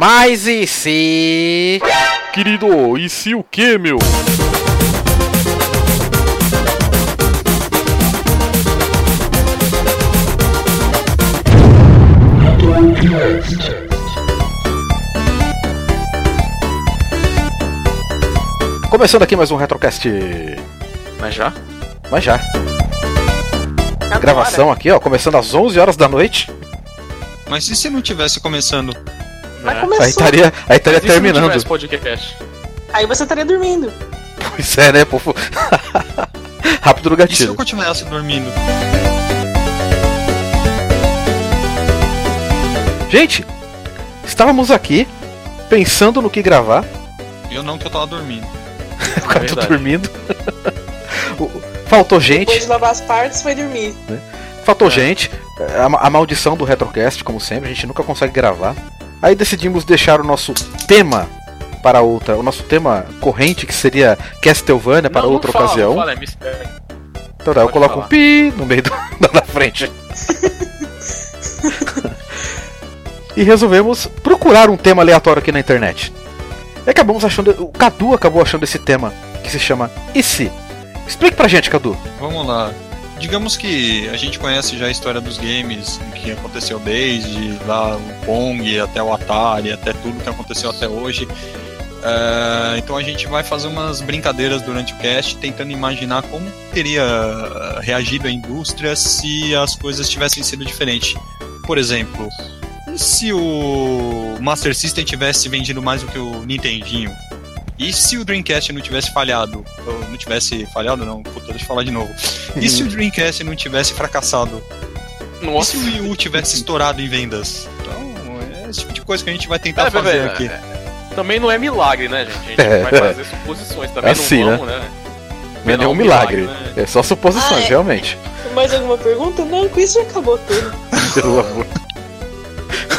Mas e se. Querido, e se o que, meu? Começando aqui mais um Retrocast. Mas já? Mas já. Gravação aqui, ó, começando às 11 horas da noite. Mas e se não tivesse começando? Mas É. começou. Aí estaria, aí estaria se terminando. podcast? Aí você estaria dormindo. Pois é, né, povo? Rápido no E se eu gatilho. continuasse dormindo? Gente, estávamos aqui pensando no que gravar. Eu não, que eu tava dormindo. O cara tá dormindo. Faltou gente. Depois de lavar as partes, foi dormir. Faltou É. gente. A, ma- a maldição do Retrocast, como sempre, a gente nunca consegue gravar. Aí decidimos deixar o nosso tema para outra, o nosso tema corrente, que seria Castlevania, para Não, não outra fala, ocasião. Não fala, é mistério. Então tá, eu Pode coloco falar. um pi no meio do, da frente. e resolvemos procurar um tema aleatório aqui na internet. E acabamos achando. O Cadu acabou achando esse tema que se chama E se? Explique pra gente, Cadu. Vamos lá. Digamos que a gente conhece já a história dos games, que aconteceu desde lá o Pong até o Atari, até tudo que aconteceu até hoje. É, então a gente vai fazer umas brincadeiras durante o cast, tentando imaginar como teria eh, reagido a indústria se as coisas tivessem sido diferentes. Por exemplo, se o Master System tivesse vendido mais do que o Nintendinho? E se o Dreamcast não tivesse falhado? Ou não tivesse falhado, não, puta, deixa eu falar de novo. E se o Dreamcast não tivesse fracassado? E Nossa. se o Wii U tivesse estourado em vendas? Então, é esse tipo de coisa que a gente vai tentar pera, fazer pera, aqui. é, Também não é milagre, né, gente? A gente É. vai fazer suposições também. Assim, não vamos, né? Não é nenhum um milagre. milagre, É só suposições, Ah, é. realmente. Mais alguma pergunta? Não, com isso já acabou tudo. Pelo amor.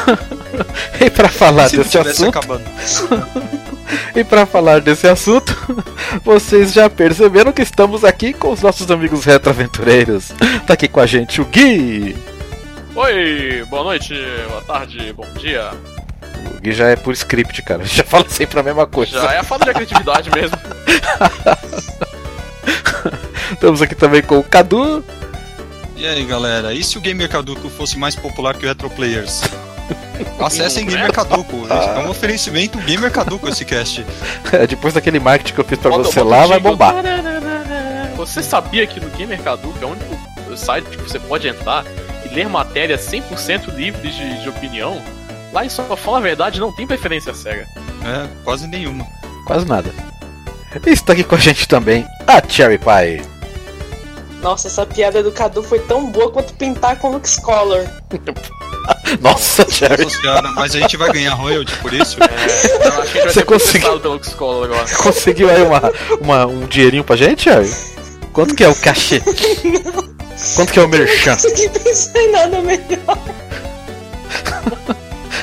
e pra falar E desse assunto, acabando? e para falar desse assunto, vocês já perceberam que estamos aqui com os nossos amigos retroaventureiros. Tá aqui com a gente o Gui. Oi, boa noite, boa tarde, bom dia. O Gui já é por script, cara. Já fala sempre a mesma coisa. Já é a falta de criatividade mesmo. Estamos aqui também com o Cadu. E aí, galera, e se o Gamer Caduco fosse mais popular que o Retro Players? Acessem Gamer Caduco. É um oferecimento Gamer Caduco esse cast. É, Depois daquele marketing que eu fiz pra Bota- você bota lá, um vai bombar. Você sabia que no Gamer Caduco é o único site que você pode entrar e ler matérias 100% livres de, de opinião? Lá em só fala a verdade, não tem preferência cega. É, quase nenhuma. Quase nada. E está aqui com a gente também a Cherry Pie. Nossa, essa piada do Cadu foi tão boa quanto pintar com Lux Color. Nossa, senhora, mas a gente vai ganhar royalty por isso? É, eu acho que a gente vai conseguiu- pelo X-Color agora. Conseguiu aí uma, uma- um dinheirinho pra gente, Cherry? Quanto que é o cachê? Quanto que é o merchan? Não consegui pensar em nada melhor.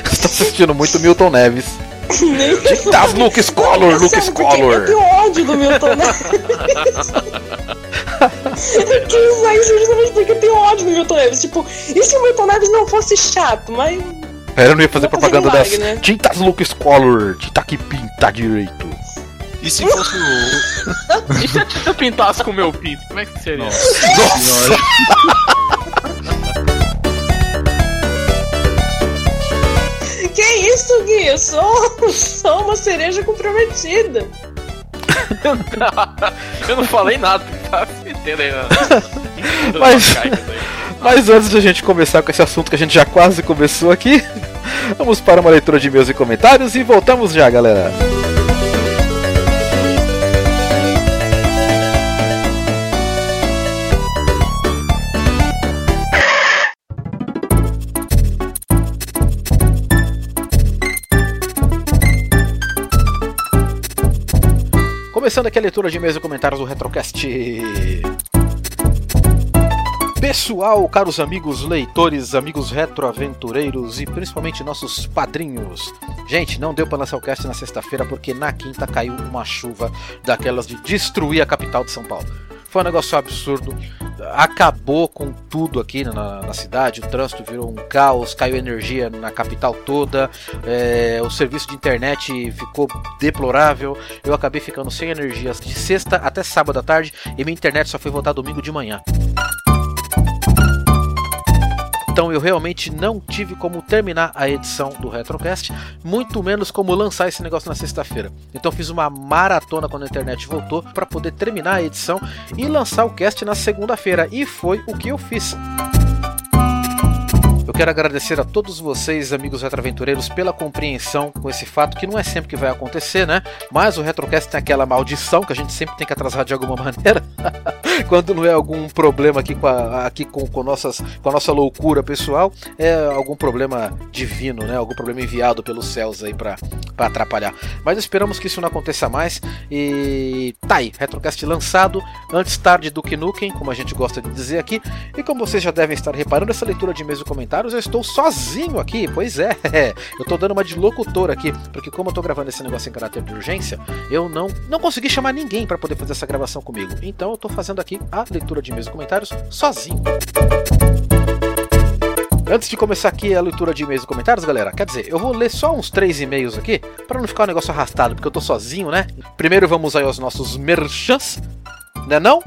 Você tá assistindo muito Milton Neves. Nem Das Luke Scholar, Luke? Scholar. Eu tenho ódio do Milton Neves. eu quis usar isso justamente porque eu tenho ódio do Milton Neves. Tipo, e se o Milton Neves não fosse chato? Mas Pera, eu não ia fazer fazer propaganda das milagre, né? tintas Luke Scholar, tinta que pinta direito. E se fosse o. E se a Tita pintasse com o meu pinto? Como é que seria? Nossa senhora. que isso, Gui? Eu sou, sou uma cereja comprometida. eu não falei nada, tá se metendo aí na. Mas-. Mas antes de a gente começar com esse assunto que a gente já quase começou aqui, vamos para uma leitura de e-mails e comentários e voltamos já, galera. Começando aqui a leitura de e-mails e comentários do Retrocast. Pessoal, caros amigos leitores, amigos retroaventureiros e principalmente nossos padrinhos. Gente, não deu para lançar o cast na sexta-feira porque na quinta caiu uma chuva daquelas de destruir a capital de São Paulo. Foi um negócio absurdo. Acabou com tudo aqui na, na cidade. O trânsito virou um caos, caiu energia na capital toda. é, o serviço de internet ficou deplorável. Eu acabei ficando sem energia de sexta até sábado à tarde e minha internet só foi voltar domingo de manhã. Então eu realmente não tive como terminar a edição do Retrocast, muito menos como lançar esse negócio na sexta-feira. Então fiz uma maratona quando a internet voltou para poder terminar a edição e lançar o cast na segunda-feira, e foi o que eu fiz. Eu quero agradecer a todos vocês, amigos retroaventureiros, pela compreensão com esse fato que não é sempre que vai acontecer, né? Mas o Retrocast tem aquela maldição que a gente sempre tem que atrasar de alguma maneira. Quando não é algum problema aqui com a, aqui com, com, nossas, com a nossa loucura pessoal, é algum problema divino, né? Algum problema enviado pelos céus aí para atrapalhar. Mas esperamos que isso não aconteça mais. E tá aí, Retrocast lançado antes tarde do que Nukem, como a gente gosta de dizer aqui. E como vocês já devem estar reparando, essa leitura de e-mails e comentários eu estou sozinho aqui. Pois é, eu estou dando uma de locutor aqui, porque como eu estou gravando esse negócio em caráter de urgência, eu não, não consegui chamar ninguém para poder fazer essa gravação comigo. Então eu estou fazendo aqui a leitura de e comentários sozinho. Antes de começar aqui a leitura de e-mails e comentários, galera, quer dizer, eu vou ler só uns três e-mails aqui, para não ficar um negócio arrastado, porque eu tô sozinho, né? Primeiro vamos aí aos nossos merchants, né não?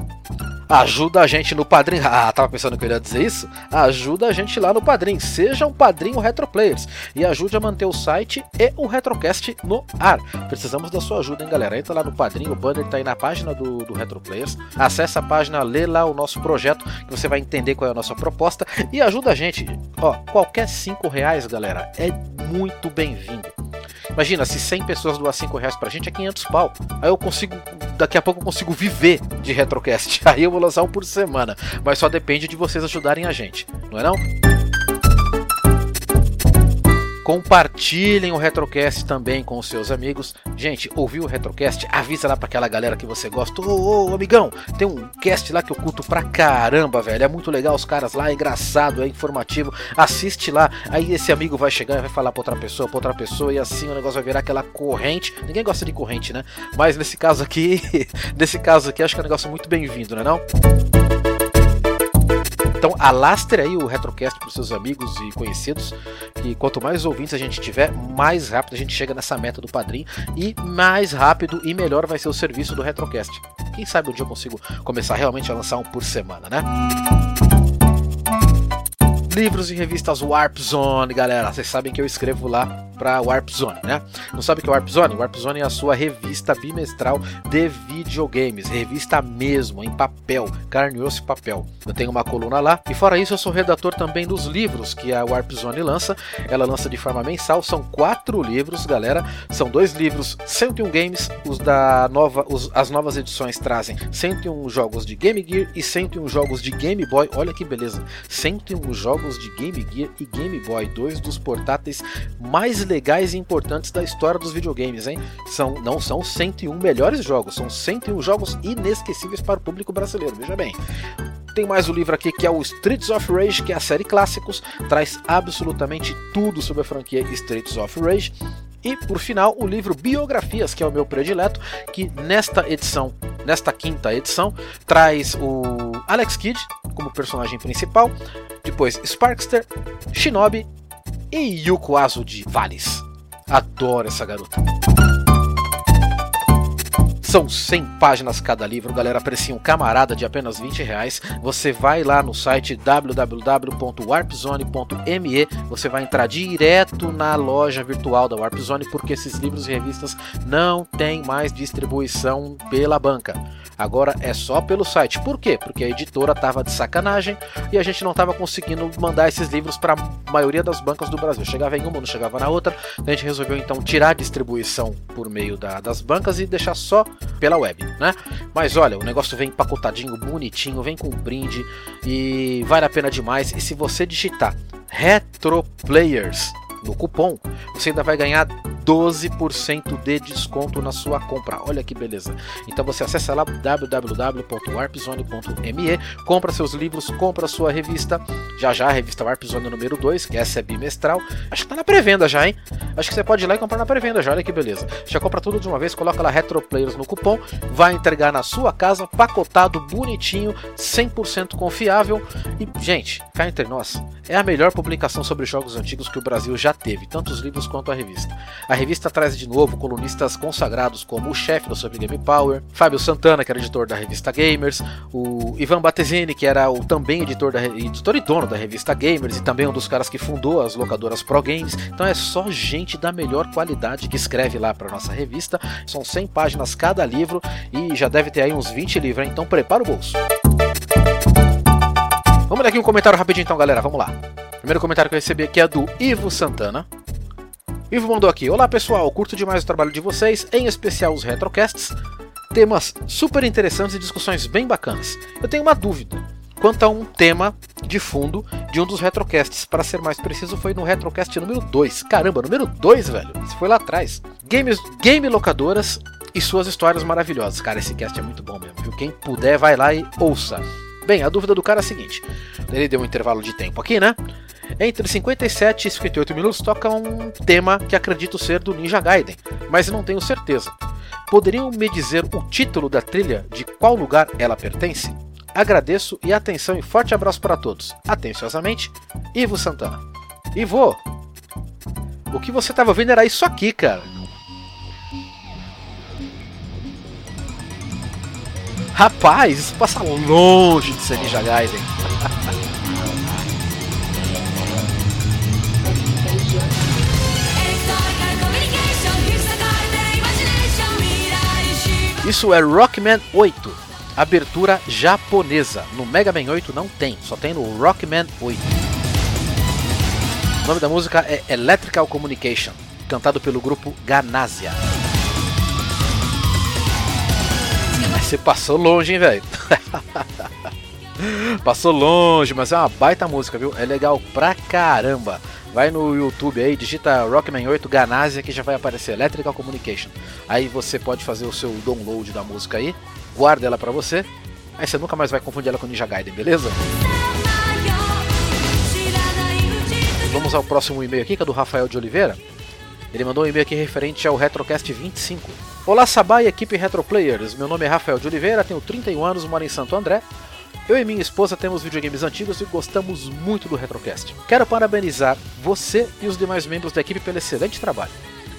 Ajuda a gente no Padrim. Ah, tava pensando que eu ia dizer isso? Ajuda a gente lá no Padrim. Seja um padrinho Retroplayers e ajude a manter o site e o Retrocast no ar. Precisamos da sua ajuda, hein, galera? Entra lá no Padrim, o banner tá aí na página do, do Retroplayers. Acesse a página, lê lá o nosso projeto, que você vai entender qual é a nossa proposta e ajuda a gente. Ó, qualquer 5 reais, galera, é muito bem-vindo. Imagina, se 100 pessoas doar 5 reais pra gente, é 500 pau. Aí eu consigo, daqui a pouco eu consigo viver de Retrocast. Aí eu vou lançar um por semana. Mas só depende de vocês ajudarem a gente, não é não? Compartilhem o Retrocast também com os seus amigos. Gente, ouviu o Retrocast? Avisa lá pra aquela galera que você gosta. Ô, ô, amigão, tem um cast lá que eu curto pra caramba, velho. É muito legal os caras lá, é engraçado, é informativo. Assiste lá. Aí esse amigo vai chegar e vai falar pra outra pessoa, pra outra pessoa, e assim o negócio vai virar aquela corrente. Ninguém gosta de corrente, né? Mas nesse caso aqui, nesse caso aqui, acho que é um negócio muito bem-vindo, né não? Então alastre aí o Retrocast para os seus amigos e conhecidos. E quanto mais ouvintes a gente tiver, mais rápido a gente chega nessa meta do padrinho. E mais rápido e melhor vai ser o serviço do Retrocast. Quem sabe um dia eu consigo começar realmente a lançar um por semana, né? Livros e revistas Warp Zone, galera. Vocês sabem que eu escrevo lá para Warp Zone, né? Não sabe o que é Warp Zone? Warp Zone é a sua revista bimestral de videogames, revista mesmo, em papel, carne, osso e papel. Eu tenho uma coluna lá e fora isso eu sou redator também dos livros que a Warp Zone lança. Ela lança de forma mensal, são quatro livros, galera. São dois livros, 101 games, os da nova, os, as novas edições trazem 101 jogos de Game Gear e 101 jogos de Game Boy. Olha que beleza, 101 jogos jogos de Game Gear e Game Boy, dois dos portáteis mais legais e importantes da história dos videogames, hein? São, não são 101 melhores jogos, são 101 jogos inesquecíveis para o público brasileiro, veja bem. Tem mais o livro aqui que é o Streets of Rage, que é a série clássicos, traz absolutamente tudo sobre a franquia Streets of Rage. E por final, o livro Biografias, que é o meu predileto, que nesta edição, nesta quinta edição, traz o Alex Kidd como personagem principal, depois Sparkster, Shinobi e Yuko Azu de Vales. Adoro essa garota. São 100 páginas cada livro, galera. Precinho camarada de apenas 20 reais. Você vai lá no site www.warpzone.me. Você vai entrar direto na loja virtual da Warpzone, porque esses livros e revistas não têm mais distribuição pela banca. Agora é só pelo site. Por quê? Porque a editora tava de sacanagem e a gente não tava conseguindo mandar esses livros para a maioria das bancas do Brasil. Chegava em uma, não chegava na outra. A gente resolveu então tirar a distribuição por meio da, das bancas e deixar só pela web, né? Mas olha, o negócio vem empacotadinho, bonitinho, vem com brinde e vale a pena demais. E se você digitar Retro Players no cupom, você ainda vai ganhar 12% de desconto na sua compra. Olha que beleza. Então você acessa lá www.warpzone.me, compra seus livros, compra sua revista. Já já a revista Warp Zone número 2, que essa é bimestral. Acho que tá na pré-venda já, hein? Acho que você pode ir lá e comprar na pré-venda já, olha que beleza. Já compra tudo de uma vez, coloca lá Retro Players no cupom, vai entregar na sua casa, pacotado, bonitinho, 100% confiável. E, gente, cá entre nós, é a melhor publicação sobre jogos antigos que o Brasil já teve, tanto os livros quanto a revista. A revista traz de novo colunistas consagrados como o chefe do Sub Game Power, Fábio Santana, que era editor da revista Gamers, o Ivan Battesini, que era o também editor, da, editor e dono da revista Gamers, e também um dos caras que fundou as locadoras Pro Games. Então é só gente da melhor qualidade que escreve lá para nossa revista. São 100 páginas cada livro e já deve ter aí uns 20 livros, então prepara o bolso. Vamos ler aqui um comentário rapidinho então, galera. Vamos lá. Primeiro comentário que eu recebi aqui é do Ivo Santana. Ivo mandou aqui: Olá pessoal, curto demais o trabalho de vocês, em especial os retrocasts. Temas super interessantes e discussões bem bacanas. Eu tenho uma dúvida quanto a um tema de fundo de um dos retrocasts. Para ser mais preciso, foi no retrocast número 2. Caramba, número 2, velho. Isso foi lá atrás. Games, game locadoras e suas histórias maravilhosas. Cara, esse cast é muito bom mesmo. Viu? Quem puder, vai lá e ouça. Bem, a dúvida do cara é a seguinte: ele deu um intervalo de tempo aqui, né? Entre 57 e 58 minutos toca um tema que acredito ser do Ninja Gaiden, mas não tenho certeza. Poderiam me dizer o título da trilha de qual lugar ela pertence? Agradeço e atenção e forte abraço para todos. Atenciosamente, Ivo Santana. Ivo, o que você estava ouvindo era isso aqui, cara. Rapaz, isso passa longe de ser Ninja Gaiden. Isso é Rockman 8, abertura japonesa. No Mega Man 8 não tem, só tem no Rockman 8. O nome da música é Electrical Communication, cantado pelo grupo Ganasia. Você passou longe, hein, velho? passou longe, mas é uma baita música, viu? É legal pra caramba. Vai no YouTube aí, digita Rockman 8 Ganasia que já vai aparecer Electrical Communication. Aí você pode fazer o seu download da música aí, guarda ela pra você. Aí você nunca mais vai confundir ela com Ninja Gaiden, beleza? Vamos ao próximo e-mail aqui, que é do Rafael de Oliveira. Ele mandou um e-mail aqui referente ao Retrocast 25. Olá Sabá e equipe Retroplayers, meu nome é Rafael de Oliveira, tenho 31 anos, moro em Santo André. Eu e minha esposa temos videogames antigos e gostamos muito do Retrocast. Quero parabenizar você e os demais membros da equipe pelo excelente trabalho.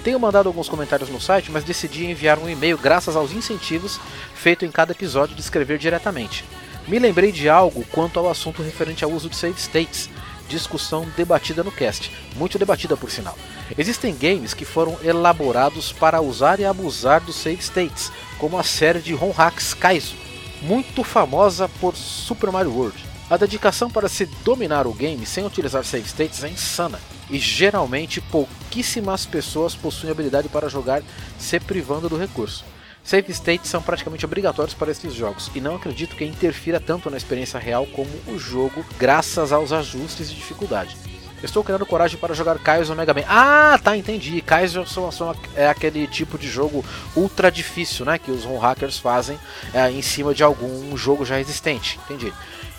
Tenho mandado alguns comentários no site, mas decidi enviar um e-mail graças aos incentivos feitos em cada episódio de escrever diretamente. Me lembrei de algo quanto ao assunto referente ao uso de save states, discussão debatida no cast, muito debatida por sinal. Existem games que foram elaborados para usar e abusar dos save states, como a série de ROM hacks Kaizo, muito famosa por Super Mario World. A dedicação para se dominar o game sem utilizar save states é insana, e geralmente pouquíssimas pessoas possuem habilidade para jogar se privando do recurso. Save states são praticamente obrigatórios para esses jogos, e não acredito que interfira tanto na experiência real como o jogo, graças aos ajustes de dificuldade. Estou criando coragem para jogar Kaizo Mega Man. Ah, tá, entendi. Kaizo são, são, é aquele tipo de jogo ultra difícil, né? Que os home hackers fazem é, em cima de algum jogo já existente. Entendi.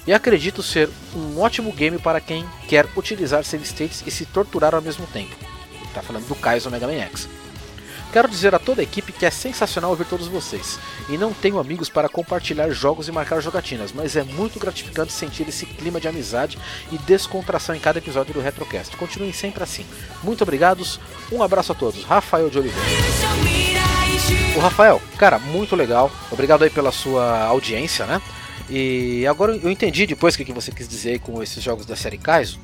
E acredito ser um ótimo game para quem quer utilizar save states e se torturar ao mesmo tempo. Está falando do Kaizo Mega Man X. Quero dizer a toda a equipe que é sensacional ouvir todos vocês. E não tenho amigos para compartilhar jogos e marcar jogatinas, mas é muito gratificante sentir esse clima de amizade e descontração em cada episódio do Retrocast. Continuem sempre assim. Muito obrigados, um abraço a todos. Rafael de Oliveira. O Rafael, cara, muito legal. Obrigado aí pela sua audiência, né? E agora eu entendi depois o que você quis dizer com esses jogos da série Kaizo.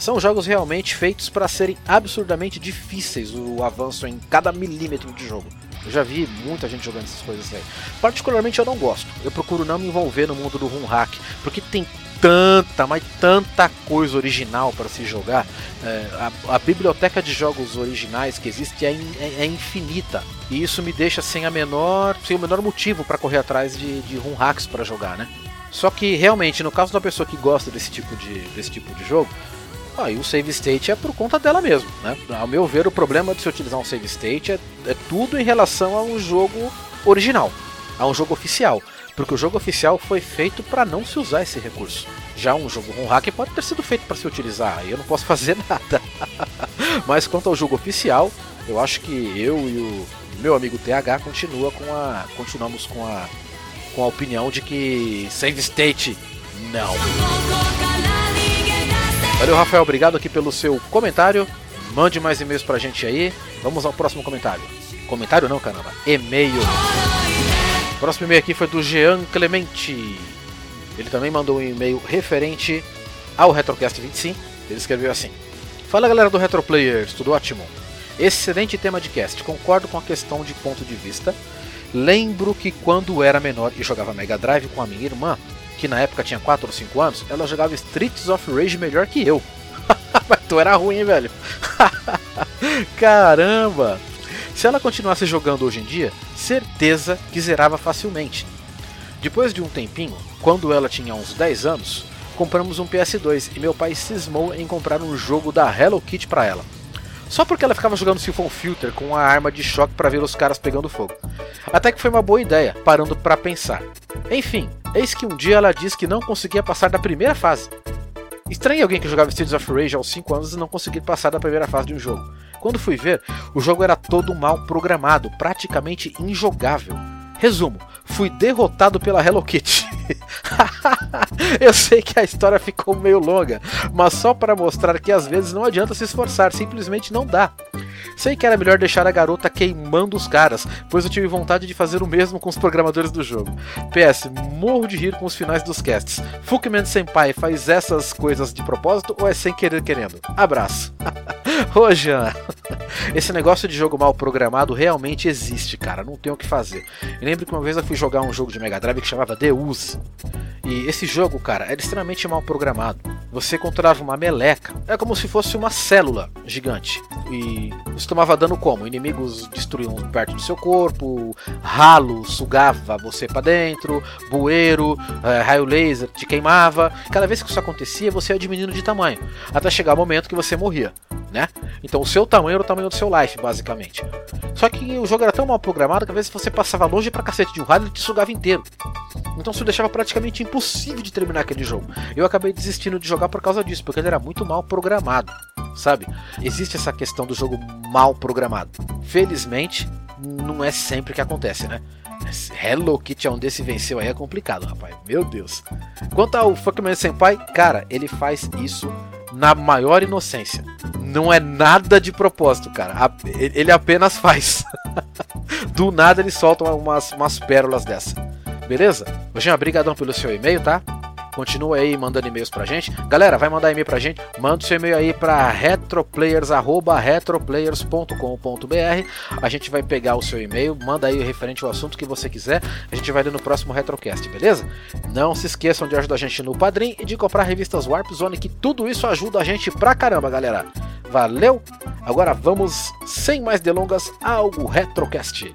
São jogos realmente feitos para serem absurdamente difíceis o avanço em cada milímetro de jogo. Eu já vi muita gente jogando essas coisas aí. Particularmente eu não gosto. Eu procuro não me envolver no mundo do Run Hack, porque tem tanta, mas tanta coisa original para se jogar. É, a, a, biblioteca de jogos originais que existe é, é, é, infinita. E isso me deixa sem a menor, sem o menor motivo para correr atrás de, de run hacks para jogar, né? Só que realmente, no caso da pessoa que gosta desse tipo de, desse tipo de jogo, Aí o save state é por conta dela mesmo, né? Ao meu ver, o problema de se utilizar um save state é, é tudo em relação a um jogo original, a um jogo oficial. Porque o jogo oficial foi feito para não se usar esse recurso. Já um jogo com hack pode ter sido feito para se utilizar, aí eu não posso fazer nada. Mas quanto ao jogo oficial, eu acho que eu e o meu amigo TH continua com a continuamos com a com a opinião de que save state não. Valeu, Rafael, obrigado aqui pelo seu comentário. Mande mais e-mails pra gente aí. Vamos ao próximo comentário. Comentário não, caramba. E-mail. Próximo e-mail aqui foi do Jean Clemente. Ele também mandou um e-mail referente ao Retrocast 25. Ele escreveu assim: Fala galera do Retroplayers, tudo ótimo? Excelente tema de cast, concordo com a questão de ponto de vista. Lembro que quando era menor e jogava Mega Drive com a minha irmã, que na época tinha 4 ou 5 anos, ela jogava Streets of Rage melhor que eu. Mas tu era ruim, hein, velho? Caramba! Se ela continuasse jogando hoje em dia, certeza que zerava facilmente. Depois de um tempinho, quando ela tinha uns 10 anos, compramos um PS2 e meu pai cismou em comprar um jogo da Hello Kitty para ela. Só porque ela ficava jogando Siphon Filter com a arma de choque para ver os caras pegando fogo. Até que foi uma boa ideia, parando para pensar. Enfim, eis que um dia ela disse que não conseguia passar da primeira fase. Estranho alguém que jogava Streets of Rage aos 5 anos e não conseguir passar da primeira fase de um jogo. Quando fui ver, o jogo era todo mal programado, praticamente injogável. Resumo, fui derrotado pela Hello Kitty. Eu sei que a história ficou meio longa, mas só para mostrar que às vezes não adianta se esforçar, simplesmente não dá. Sei que era melhor deixar a garota queimando os caras, pois eu tive vontade de fazer o mesmo com os programadores do jogo. PS, morro de rir com os finais dos casts. Fuckman Senpai faz essas coisas de propósito ou é sem querer querendo? Abraço. Ô Jean, esse negócio de jogo mal programado realmente existe, cara, não tem o que fazer. Eu lembro que uma vez eu fui jogar um jogo de Mega Drive que chamava Deus. E esse jogo, cara, era extremamente mal programado. Você controlava uma meleca, é como se fosse uma célula gigante. E você tomava dano como? Inimigos destruíam perto do seu corpo, ralo sugava você para dentro, bueiro, é, raio laser te queimava. Cada vez que isso acontecia, você ia diminuindo de tamanho, até chegar o momento que você morria. Né? Então o seu tamanho era o tamanho do seu life, basicamente. Só que o jogo era tão mal programado que às vezes você passava longe pra cacete de um raio e ele te sugava inteiro. Então isso deixava praticamente impossível de terminar aquele jogo. Eu acabei desistindo de jogar por causa disso, porque ele era muito mal programado, sabe? Existe essa questão do jogo mal programado. Felizmente, não é sempre que acontece, né? Hello Kitty é um desse venceu aí é complicado, rapaz. Meu Deus. Quanto ao Fuckman Senpai, cara, ele faz isso na maior inocência. Não é nada de propósito, cara. Ele apenas faz. Do nada ele solta umas, umas pérolas dessa. Beleza? Jean, brigadão pelo seu e-mail, tá? Continua aí mandando e-mails pra gente. Galera, vai mandar e-mail pra gente. Manda o seu e-mail aí pra retroplayers@retroplayers.com.br. A gente vai pegar o seu e-mail, manda aí referente ao assunto que você quiser. A gente vai ler no próximo Retrocast, beleza? Não se esqueçam de ajudar a gente no Padrim e de comprar revistas Warp Zone, que tudo isso ajuda a gente pra caramba, galera. Valeu? Agora vamos, sem mais delongas, ao Retrocast.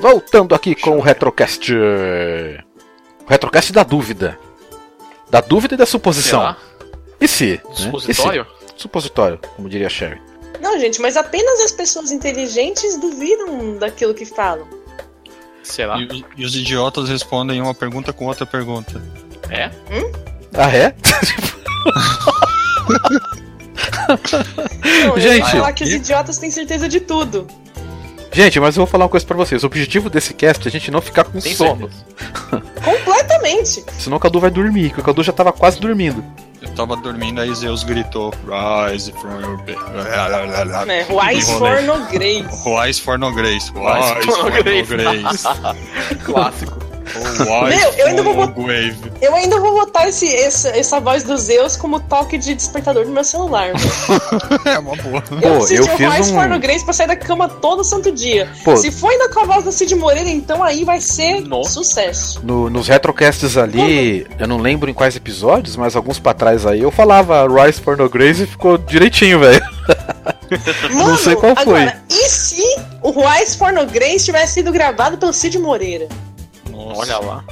Voltando aqui com o Retrocast. O Retrocast da dúvida. Da dúvida e da suposição. Será? E se? né? Supositório? E se? Supositório, como diria a Sherry. Não, gente, mas apenas as pessoas inteligentes duvidam daquilo que falam. Sei lá. E, os- e os idiotas respondem uma pergunta com outra pergunta. É? Ah, é? Não, eu Gente, ia falar que os idiotas têm certeza de tudo. Gente, mas eu vou falar uma coisa pra vocês. O objetivo desse cast é a gente não ficar com Tem sono. Completamente. Senão o Cadu vai dormir, que o Cadu já tava quase dormindo. Eu tava dormindo, aí Zeus gritou: Rise from your bed. Né? Rise for no grace. Rise for no grace. Rise for no grace. Clássico. Oh, Meu, eu ainda vou no grave. Eu ainda vou botar esse, essa, essa voz do Zeus como toque de despertador do meu celular. mano. É uma boa. Eu Pô, preciso eu de um fiz Rise um- for no grace pra sair da cama todo santo dia. Pô. Se for ainda com a voz do Cid Moreira, então aí vai ser Nossa. sucesso. No- nos retrocasts ali, eu não lembro em quais episódios, mas alguns pra trás aí, eu falava Rise for no Grace e ficou direitinho, velho. Mano, sei qual foi. Agora, e se o Rise for no Grace tivesse sido gravado pelo Cid Moreira? Olha lá.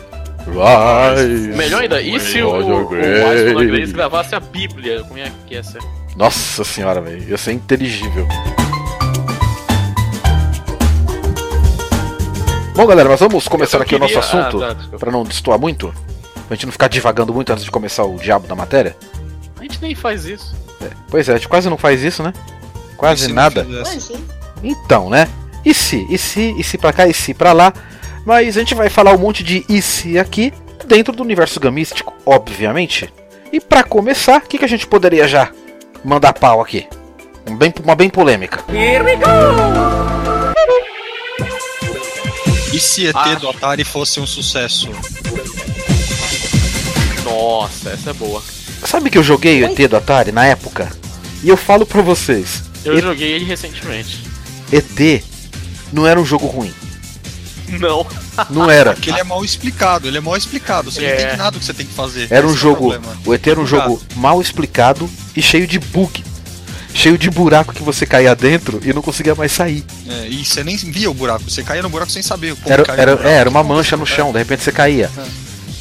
Rise. Melhor ainda, e se o, o, Grace. Gravasse a Bíblia? Como é que ia ser? Nossa senhora, velho. Ia ser inteligível. Bom, galera, mas vamos começar aqui o nosso queria- assunto, Ah, tá, pra não destoar muito? Pra gente não ficar divagando muito antes de começar o diabo da matéria? A gente nem faz isso. Pois é, a gente quase não faz isso, né? Quase nada. Então, né? E se? E se? E se pra cá? E se pra lá? Mas a gente vai falar um monte de e se aqui, dentro do universo gamístico, obviamente. E pra começar, o que, que a gente poderia já mandar pau aqui? Um bem- uma bem polêmica. E se ET Ah. do Atari fosse um sucesso? Nossa, essa é boa. Sabe que eu joguei o ET do Atari na época? E eu falo pra vocês, Eu E- joguei ele recentemente. ET não era um jogo ruim. Não. Não era. Porque ele é mal explicado, ele é mal explicado. Você É. não entende nada do que você tem que fazer. Era um Esse é o jogo. O ET era um jogo mal explicado e cheio de bug. Cheio de buraco que você caía dentro e não conseguia mais sair. É, e você nem via o buraco, você caía no buraco sem saber como Era, era, buraco. é, era uma mancha no chão, de repente você caía. É.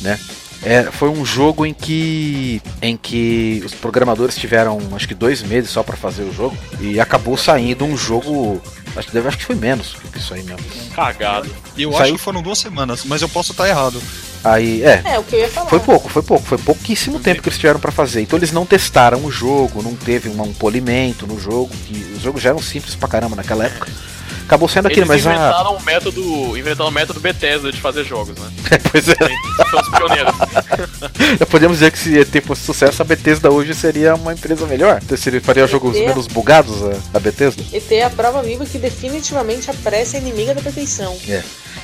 Né? É, foi um jogo em que em que os programadores tiveram acho que dois meses só pra fazer o jogo e acabou saindo um jogo acho que deve- acho que foi menos que isso aí mesmo Cagado. E eu Saiu- acho que foram duas semanas, mas eu posso estar errado. aí é É, o que eu ia falar. foi pouco foi pouco foi pouquíssimo tempo que eles tiveram pra fazer então eles não testaram o jogo não teve um, um polimento no jogo que os jogos já eram simples pra caramba naquela época acabou sendo aquilo Eles mas a inventaram um método. Inventaram um método Bethesda de fazer jogos, né? pois é São os pioneiros. Podemos dizer que se ET fosse sucesso, a Bethesda hoje seria uma empresa melhor. Então, seria, faria jogos menos bugados a, a Bethesda. ET é a prova viva que definitivamente a pressa é inimiga da perfeição.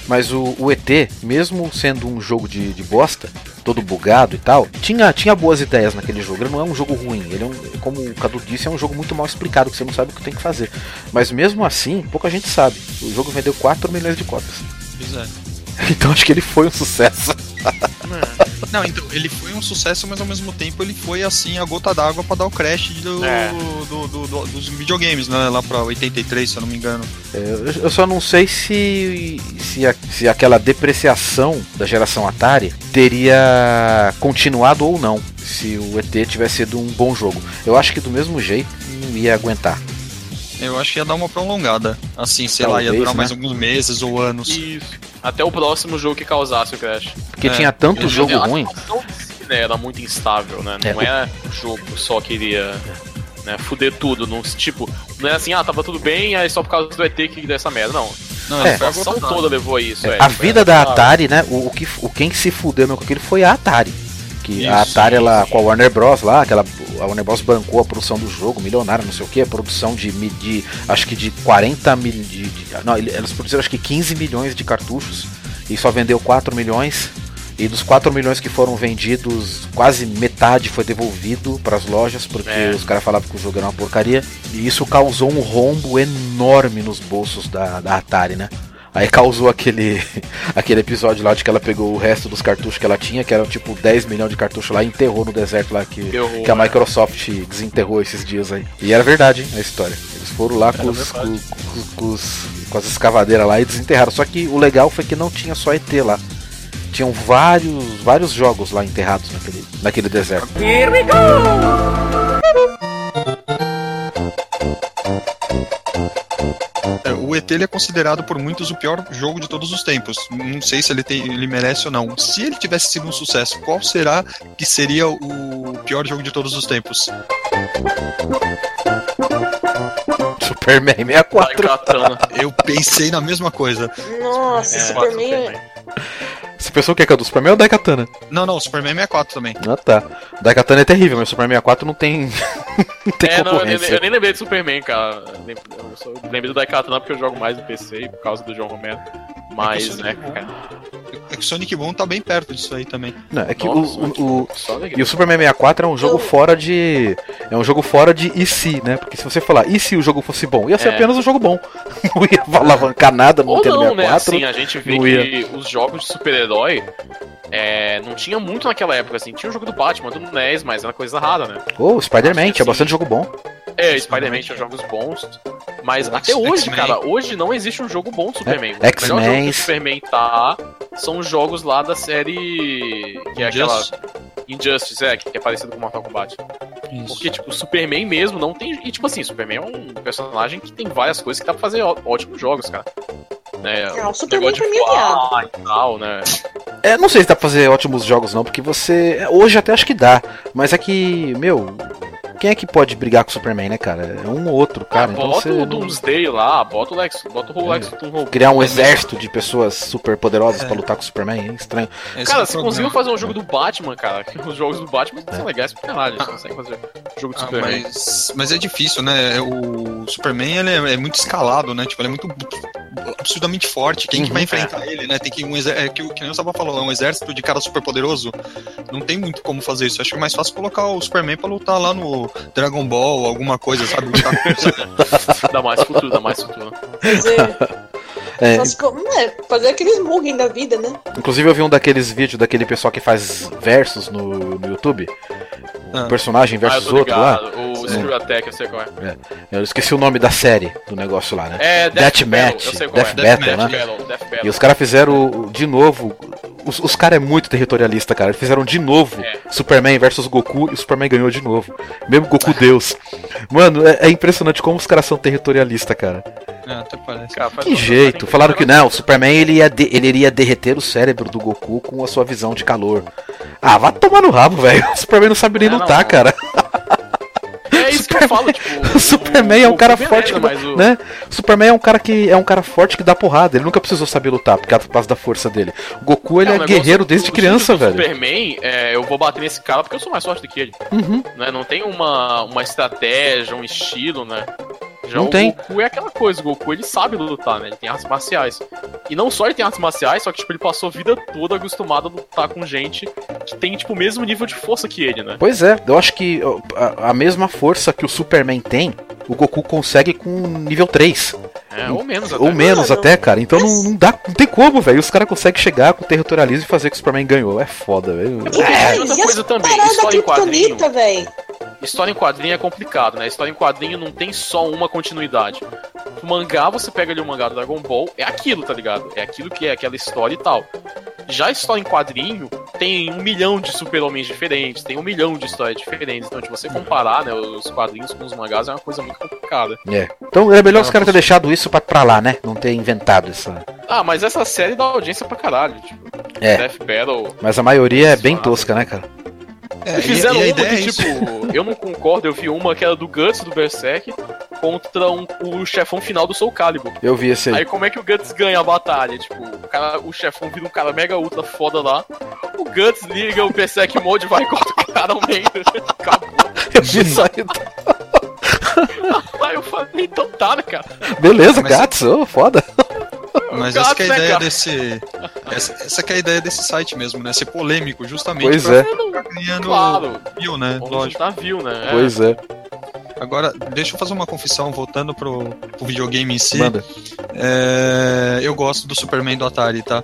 Mas o, o ET, mesmo sendo um jogo de, de bosta, todo bugado e tal, tinha, tinha boas ideias naquele jogo. Ele não é um jogo ruim. Ele é um, como o Cadu disse, é um jogo muito mal explicado, que você não sabe o que tem que fazer. Mas mesmo assim, pouca gente sabe. O jogo vendeu 4 milhões de cópias. Pois é. Então acho que ele foi um sucesso. Não, então, ele foi um sucesso, mas ao mesmo tempo ele foi assim a gota d'água pra dar o crash do, É. do- do- do- dos videogames, né? Lá pra 83, se eu não me engano. É, eu- Eu só não sei se, se, a- se aquela depreciação da geração Atari teria continuado ou não. Se o ET tivesse sido um bom jogo. Eu acho que do mesmo jeito não ia aguentar. Eu acho que ia dar uma prolongada. Assim, sei lá, ia Talvez, durar mais né? alguns meses ou anos. Isso. Até o próximo jogo que causasse o crash. Porque É, tinha tanto jogo a ruim. né, era muito instável, né? É, Não o- é o jogo só que iria né, fuder tudo. Não, tipo, não é assim, ah, tava tudo bem, aí só por causa do ET que deu essa merda. Não. Não, É. A a situação toda levou a isso. é, A tipo, vida é, da Atari, né? O, o que, o quem se fudeu mesmo com aquilo foi a Atari. Que a Isso, Atari, ela, com a Warner Bros. lá, aquela, a Warner Bros. bancou a produção do jogo, milionária, não sei o que, a produção de, de acho que de 40 mil. De, de- não, elas produziram acho que 15 milhões de cartuchos e só vendeu 4 milhões. E dos 4 milhões que foram vendidos, quase metade foi devolvido para as lojas, porque É. os caras falavam que o jogo era uma porcaria. E isso causou um rombo enorme nos bolsos da, da Atari, né? Aí causou aquele, aquele episódio lá de que ela pegou o resto dos cartuchos que ela tinha, que eram tipo 10 milhões de cartuchos lá, e enterrou no deserto lá que, que a né? Microsoft desenterrou esses dias aí. E era verdade hein, a história. Eles foram lá com, os, com, com- com os- com as escavadeiras lá e desenterraram. Só que o legal foi que não tinha só ET lá. Tinham vários, vários jogos lá enterrados naquele, naquele deserto. É, o ET ele é considerado por muitos o pior jogo de todos os tempos. Não sei se ele, tem, ele merece ou não. Se ele tivesse sido um sucesso, qual será que seria o pior jogo de todos os tempos? Superman Vai 64. katana. Eu pensei na mesma coisa. Nossa, É, Superman. Você pensou o que é que é do Superman ou Daikatana? Não, não, Superman 64 também. Ah tá. Daikatana é terrível, mas Superman 64 não tem. não tem É, não, eu, nem- concorrência. eu nem lembrei de Superman, cara. Eu lembrei do Daikatana porque eu jogo mais no PC por causa do João Romero. Mas, É né, cara. Que o Sonic Boom tá bem perto disso aí também. Não, é que Nossa, o, o, o-. E o Superman 64 é um jogo fora de. É um jogo fora de e se, né? Porque se você falar e se o jogo fosse bom, ia ser É. apenas um jogo bom. Não ia alavancar nada no Ou Nintendo não, né? 64. Assim, a gente vê que os jogos de super-herói é, não tinha muito naquela época, assim. Tinha o jogo do Batman, do NES, mas era coisa rara, né? Ou Spider-Man, Acho que tinha assim- bastante jogo bom. É, Spider-Man tinha jogos bons. Mas X- até hoje, X-Men. cara, hoje não existe um jogo bom do Superman. É, o melhor jogo que X-Men. o Superman tá são os jogos lá da série. Que é aquela. Injustice. É, que é parecido com Mortal Kombat. Porque, tipo, o Superman mesmo não tem. E, tipo assim, Superman é um personagem que tem várias coisas que dá pra fazer ó- ótimos jogos, cara. Né? Ah, o Superman pra mim é e tal, né? É, não sei se dá pra fazer ótimos jogos não, porque você. Hoje até acho que dá. Mas é que, meu. Quem é que pode brigar com o Superman, né, cara? É um ou outro, cara. então bota você. o não- Doomsday lá, bota o Lex, bota o É. Lex Luthor Criar um exército de pessoas super poderosas É. pra lutar com o Superman é estranho. Esse é Cara, o você problema. conseguiu fazer um jogo do Batman, cara. Os jogos do Batman É. são legais pra caralho. Você consegue fazer jogo do Ah, Superman. mas, mas é difícil, né? O Superman ele é, é muito escalado, né? Tipo, ele é muito absurdamente forte. Quem que Uhum. vai enfrentar ele, né? Tem que um exército. É, que, o- que nem o Saba falou, é um exército de cara super poderoso. Não tem muito como fazer isso. Acho que é mais fácil colocar o Superman pra lutar lá no Dragon Ball, alguma coisa, sabe? Dá mais futuro, dá mais futuro. Fazer, É, for- é, fazer aqueles Mugen da vida, né? inclusive eu vi um daqueles vídeos daquele pessoal que faz versos no, no YouTube. Um Ah. personagem Ah, versus tô outro lá. O Screw Attack, eu sei qual é. Eu esqueci o nome da série do negócio lá, né? É, Death Battle, Match, eu sei qual Death é. Battle, né? Battle, Death Battle. E os caras fizeram de novo. Os, os caras é muito territorialista, cara. Eles fizeram de novo É. Superman versus Goku e o Superman ganhou de novo. Mesmo Goku Deus. Mano, é, é impressionante como os caras são territorialistas, cara. Até parece. Cara, faz Que jeito. Falaram que não, o Superman ele, ia de- ele iria derreter o cérebro do Goku com a sua visão de calor. Ah, vai tomar no rabo, velho. O Superman não sabe nem É, não, lutar, não. cara. É que falo, tipo. O Superman é um cara forte, beleza, mas o- né? O Superman é um cara que é um cara forte que dá porrada. Ele nunca precisou saber lutar por causa- por causa da força dele. O Goku ele o é, negócio guerreiro desde criança, velho. Superman, é, eu vou bater nesse cara porque eu sou mais forte do que ele. Uhum. Né? Não tem uma, uma estratégia, um estilo, né? Já Não o tem. Goku é aquela coisa, o Goku ele sabe lutar, né? Ele tem artes marciais. E não só ele tem artes marciais, só que tipo, ele passou a vida toda acostumado a lutar com gente que tem, tipo, o mesmo nível de força que ele, né? Pois é, eu acho que a, a mesma força que o Superman tem, o Goku consegue com nível 3. É, ou menos até. Ou menos Mano, até, cara. Então não, não dá, não tem como, velho. Os caras conseguem chegar com territorialismo e fazer que o Superman ganhou. É foda, velho. É, véi, outra coisa também, paradas história em quadrinho. velho. História em quadrinho é complicado, né? História em quadrinho não tem só uma continuidade. O mangá, você pega ali o mangá do Dragon Ball, é aquilo, tá ligado? É aquilo que é, aquela história e tal. Já a história em quadrinho tem um milhão de super-homens diferentes, tem um milhão de histórias diferentes. Então, de você comparar né, os quadrinhos com os mangás é uma coisa muito complicada. É. Então é melhor os caras terem deixado isso pra, pra lá, né? Não ter inventado essa. Ah, mas essa série dá audiência pra caralho. Tipo, É. Death Battle. Mas a maioria é bem tosca, né, cara? É, e- Fizeram e a uma ideia que, é isso. tipo, eu não concordo, eu vi uma que era do Guts do Berserk contra um- o chefão final do Soul Calibur. Eu vi esse aí. Aí como é que o Guts ganha a batalha? Tipo, o, cara, o chefão vira um cara mega ultra foda lá. O Guts liga o Berserk Mode e vai e corta o cara no meio. Acabou. Eu vi isso aí. Aí eu falei, então tá, né, cara? Beleza, Mas- Gats, ô, foda. Mas Gato, essa que é a né, ideia cara? desse. Essa, essa que é a ideia desse site mesmo, né? Ser polêmico, justamente Pois pra é. ficar criando Claro. view, né? Vamos Lógico. juntar view, né? É. Pois é. Agora, deixa eu fazer uma confissão, voltando pro, pro videogame em si. Manda. É, eu gosto do Superman do Atari, tá?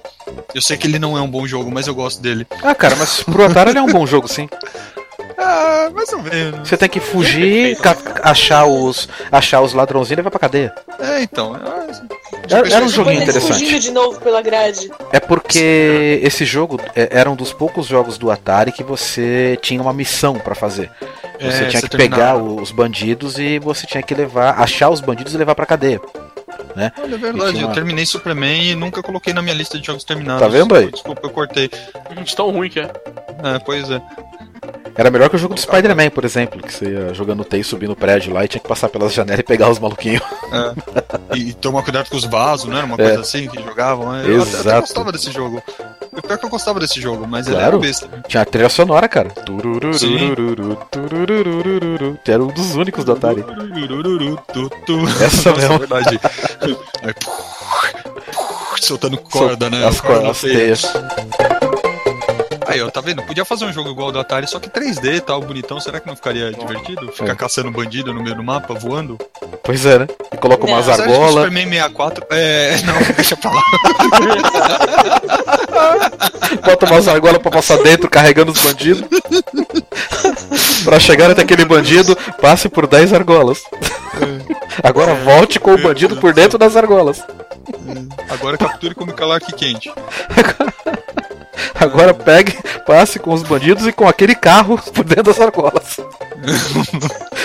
Eu sei que ele não é um bom jogo, mas eu gosto dele. Ah, cara, mas pro Atari ele é um bom jogo, sim. Ah, mais ou menos. Você tem que fugir, achar os, achar os ladrãozinhos e levar pra cadeia. É, então. Era- era um joguinho interessante. fugindo de novo pela grade. É porque esse jogo é, era um dos poucos jogos do Atari que você tinha uma missão pra fazer. Você É, tinha que pegar terminava. os bandidos e você tinha que levar, achar os bandidos e levar pra cadeia. Olha, é verdade, uma- eu terminei Superman e nunca coloquei na minha lista de jogos terminados. Tá vendo aí? Desculpa, eu cortei. De tão ruim que é. É, pois é. Era melhor que o jogo do Spider-Man, por exemplo, que você ia jogando T e subir no prédio lá e tinha que passar pelas janelas e pegar os maluquinhos. E, e tomar cuidado com os vasos, né? Uma É. coisa assim que jogavam. né? Eu até- gostava desse jogo. O pior é que eu gostava desse jogo, mas ele Claro. era besta. Tinha a trilha sonora, cara. Era um dos únicos do Atari. Essa mesmo. é verdade. Aí, soltando corda, né? As, Corda cor- na as teias. Aí, ó, tá vendo? Podia fazer um jogo igual ao do Atari, só que 3D e tal, bonitão. Será que não ficaria divertido? Ficar É. caçando bandido no meio do mapa, voando? Pois é, né? E coloca Não. umas o argolas. Superman 64. É. Não, deixa pra lá. Bota umas argolas pra passar dentro, carregando os bandidos. pra chegar até aquele bandido, passe por 10 argolas. Agora volte com o bandido por dentro das argolas. Agora capture como Clark quente. Agora pegue, passe com os bandidos e com aquele carro por dentro das argolas.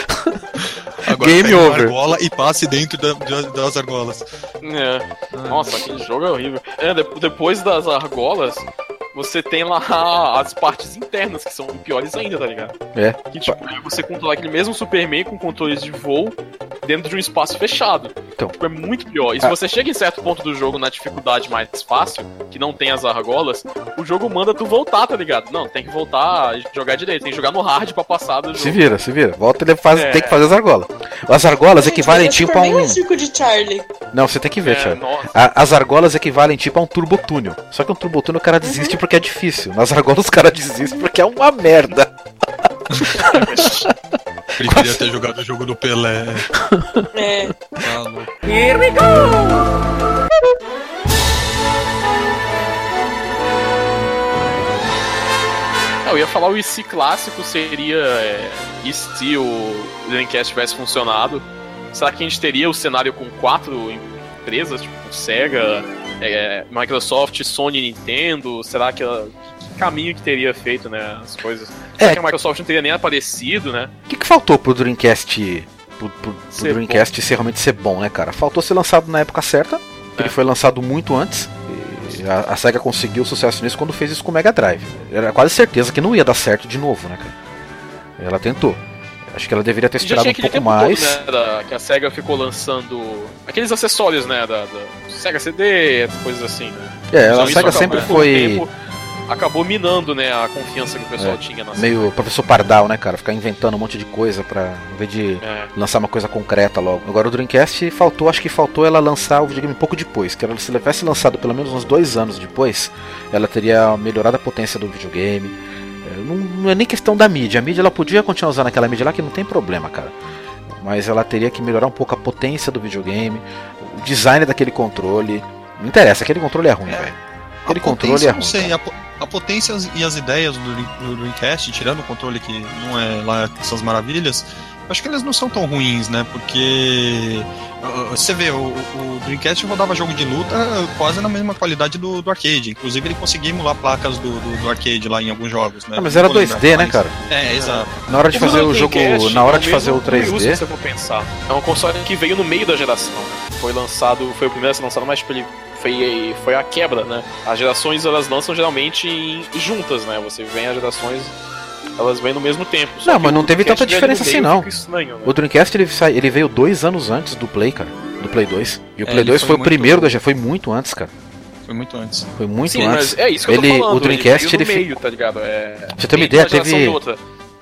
Agora Game over. argola e passe dentro da- da- das argolas. É. Nossa, aquele jogo é horrível. É, de- depois das argolas, você tem lá as partes internas, que são piores ainda, tá ligado? É. Que tipo, é você controlar aquele mesmo Superman com controles de voo dentro de um espaço fechado. Então. Tipo, é muito pior. E se Ah. você chega em certo ponto do jogo na dificuldade mais fácil, que não tem as argolas, o jogo manda tu voltar, tá ligado? Não, tem que voltar e jogar direito, tem que jogar no hard pra passar do jogo. Se vira, se vira. Volta ele faz, É. tem que fazer as argolas. As argolas Gente, equivalem é tipo a bem um. circo de Charlie. Não, você tem que ver, É, nossa. A- As argolas equivalem tipo a um turbotúnel. Só que um turbotúnel o cara desiste porque é difícil. Nas argolas os caras desistem porque é uma merda. Preferia ter jogado o jogo do Pelé. É. Tá louco. É, Eu ia falar o IC clássico seria. É, e se o Dreamcast tivesse funcionado? Será que a gente teria o cenário com quatro empresas, tipo Sega, é, Microsoft, Sony Nintendo? Será que, ela- que caminho que teria feito, né? As coisas. Será É. que a Microsoft não teria nem aparecido, né? O que, que faltou pro Dreamcast. Pro, pro- pro Ser Dreamcast ser realmente ser bom, né, cara? Faltou ser lançado na época certa. É. Ele foi lançado muito antes. a, a SEGA conseguiu sucesso nisso quando fez isso com o Mega Drive. Era quase certeza que não ia dar certo de novo, né, cara? Ela tentou. Acho que ela deveria ter esperado um pouco mais. todo, né, da- que a SEGA ficou lançando aqueles acessórios, né? Da, da Sega CD, coisas assim, né? É, a SEGA acabou, sempre foi tempo, acabou minando, né, a confiança que o pessoal É, tinha na meio professor Pardal, né, cara? Ficar inventando um monte de coisa pra. Em vez de É. lançar uma coisa concreta logo. Agora o Dreamcast faltou, acho que faltou ela lançar o videogame um pouco depois. Que ela, se ela tivesse lançado pelo menos uns dois anos depois, ela teria melhorado a potência do videogame. Não, não é nem questão da mídia. A mídia ela podia continuar usando aquela mídia lá que não tem problema, cara. Mas ela teria que melhorar um pouco a potência do videogame, o design daquele controle. Não interessa, aquele controle é ruim, É. velho. Aquele A controle potência, é não ruim. sei, cara. a, po- a potência e as ideias do, do Dreamcast, tirando o controle que não é lá essas maravilhas, acho que elas não são tão ruins, né? Porque uh, você vê, o, o Dreamcast rodava jogo de luta uh, quase na mesma qualidade do, do arcade. Inclusive ele conseguia emular placas do, do, do arcade lá em alguns jogos, né? Ah, mas era Não vou lembrar 2D, né, cara? É, exato. Na hora de fazer o jogo, Dreamcast na hora é de fazer o mesmo Wii U, Se 3D, você for pensar. É um console que veio no meio da geração. Foi lançado, foi o primeiro a ser lançado, mas tipo, ele foi, foi a quebra, né? As gerações elas lançam geralmente em- juntas, né? Você vem as gerações, elas vêm no mesmo tempo. Só Não, que mas não teve tanta diferença assim, não. estranho, né? O Dreamcast ele, sai- ele veio dois anos antes do Play, cara. Do Play 2. E o É, Play ele 2 foi foi o primeiro da foi muito antes, cara. Foi muito antes. Foi muito Sim, antes. mas é isso que eu Ele- tô falando. o Dreamcast, ele, veio no ele meio, tá ligado? É... Pra você ter uma ideia, teve-.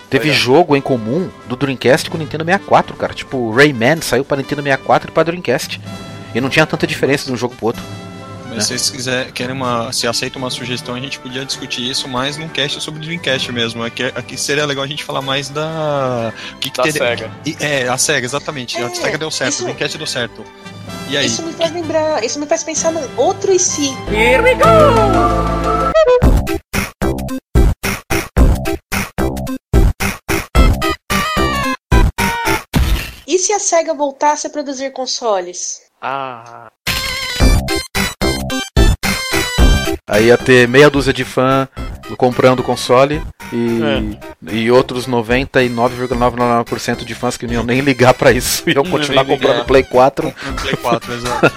Teve Legal. jogo em comum do Dreamcast com o Nintendo 64, cara. Tipo, o Rayman saiu pra Nintendo 64 e pra Dreamcast. E não tinha tanta diferença de um jogo pro outro. Mas Né? se vocês quiserem, querem uma, se aceita uma sugestão, a gente podia discutir isso mais num cast sobre Dreamcast mesmo. Aqui, aqui seria legal a gente falar mais da. O que, que Da teria- SEGA. E- É, a SEGA, exatamente. a É, SEGA deu certo, isso- o Dreamcast deu certo. E aí? Isso me faz lembrar, isso me faz pensar num outro e se. E se a SEGA voltasse a produzir consoles? Ah, Aí ia ter meia dúzia de fã comprando o console e, e outros 99,99% de fãs que não iam nem ligar pra isso. Iam continuar comprando. Play 4. Um Play 4, exato.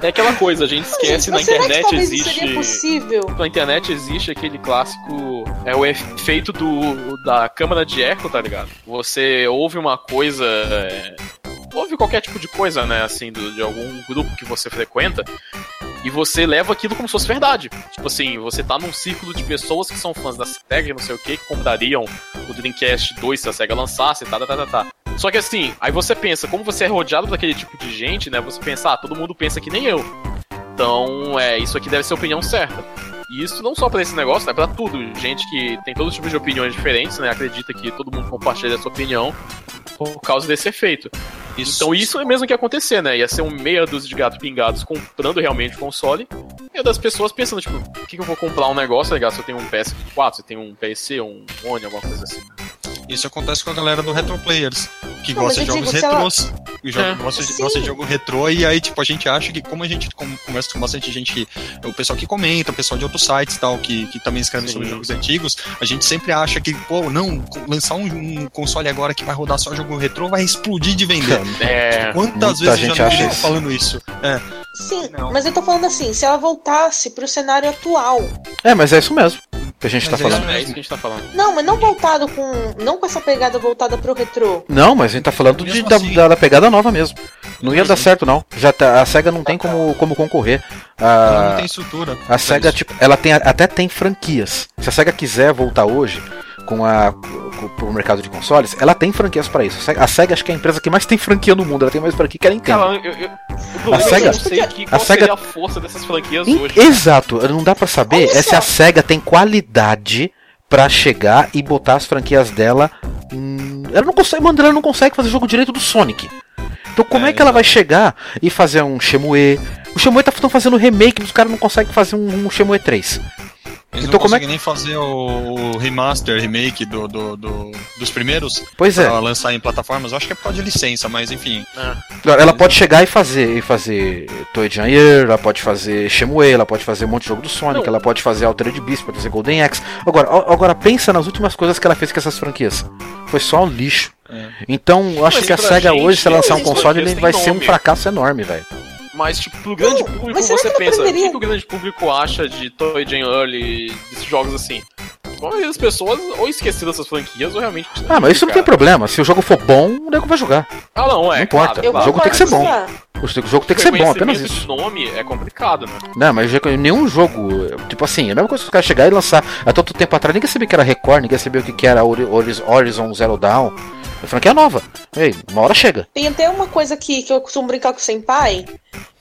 é aquela coisa, a gente esquece, na Mas que internet existe... seria possível? Na internet existe aquele clássico. É o efeito do da câmara de eco, tá ligado? Você ouve uma coisa. é, ouve qualquer tipo de coisa, né? Assim, do- de algum grupo que você frequenta. E você leva aquilo como se fosse verdade. Tipo assim, você tá num círculo de pessoas que são fãs da SEGA, não sei o que, que comprariam o Dreamcast 2 se a SEGA lançasse, tá, tá, tá, tá, tá. Só que assim, aí você pensa, como você é rodeado daquele tipo de gente, né? Você pensa, ah, todo mundo pensa que nem eu. Então, é, isso aqui deve ser a opinião certa. E isso não só pra esse negócio, né? Pra tudo. Gente que tem todo tipo de opiniões diferentes, né? Acredita que todo mundo compartilha essa opinião por causa desse efeito. Então isso é mesmo que ia acontecer, né? Ia ser um meia dúzia de gatos pingados comprando realmente o console. E das pessoas pensando, tipo, por que, que eu vou comprar um negócio, legal, se eu tenho um PS4, se eu tenho um PC, um One, alguma coisa assim. Isso acontece com a galera do Retro Players, que Não, gosta de jogos digo, ela- retrôs. que joga- É. gosta, de, gosta de jogo retrô, e aí, tipo, a gente acha que, como a gente conversa com bastante gente, que, o pessoal que comenta, o pessoal de outros sites e tal, que, que também escreve sobre Sim. jogos antigos, a gente sempre acha que, pô, não, lançar um, um console agora que vai rodar só jogo retrô vai explodir de vender. É. Quantas Muita vezes gente eu já não acha vi isso. falando isso? É, Sim, Não. mas eu tô falando assim, se ela voltasse pro cenário atual. É, mas é isso mesmo que a gente Mas tá é falando. É isso que a gente tá falando. Não, mas não voltado com. Não com essa pegada voltada pro retrô. Não, mas a gente tá falando de, assim. da- da pegada nova mesmo. Não ia dar certo, não. Já tá- a SEGA não tem como, como concorrer. ela não A, tem estrutura. a SEGA, isso. tipo, ela tem, até tem franquias. Se a SEGA quiser voltar hoje com a, com, pro mercado de consoles, ela tem franquias pra isso. A SEGA, acho que é a empresa que mais tem franquia no mundo. Ela tem mais franquia que a Nintendo. Cara, eu, eu, o problema A é que SEGA- eu não sei que, qual a SEGA- seria a força dessas franquias Em- hoje. Exato, não dá pra saber Olha é se a SEGA tem qualidade pra chegar e botar as franquias dela. hum, ela não consegue, mano, ela não consegue fazer jogo direito do Sonic. Então como é, É, que ela vai chegar e fazer um Shemue? O Shemue tá fazendo remake, mas os caras não conseguem fazer um, um Shemue 3. Eles então não como é conseguem nem fazer o, o remaster, remake do, do- do- dos primeiros Pois é, pra lançar em plataformas. Eu acho que é por causa de licença, mas enfim. Agora, ela pode chegar e fazer, e fazer Toy Jair, ela pode fazer Shemue, ela pode fazer um monte de jogo do Sonic, Não. ela pode fazer Altered Beast, pode fazer Golden Axe. Agora, agora pensa nas últimas coisas que ela fez com essas franquias. Foi só um lixo. É. Então, eu acho Mas que a SEGA gente, hoje, se ela lançar um console, ele vai ser um fracasso enorme, velho. Mas, tipo, pro grande Não, público, você pensa, o que, que o grande público acha de Toy Jane Early, desses jogos assim? A maioria das pessoas ou esqueceram dessas franquias ou realmente. Ah, mas isso não tem problema. Se o jogo for bom, o nego vai jogar. Ah, não, é. Não importa. Claro, O jogo tem que ser bom. O jogo tem que ser bom, apenas isso. de nome é complicado, né? Não, mas nenhum jogo. Tipo assim, é a mesma coisa que os caras chegarem e lançar. Há tanto tempo atrás, ninguém sabia que era Record, ninguém sabia o que que era Hori- Horiz- Horizon Zero Dawn. É franquia nova. Ei, uma hora chega. Tem até uma coisa aqui que eu costumo brincar com o Senpai,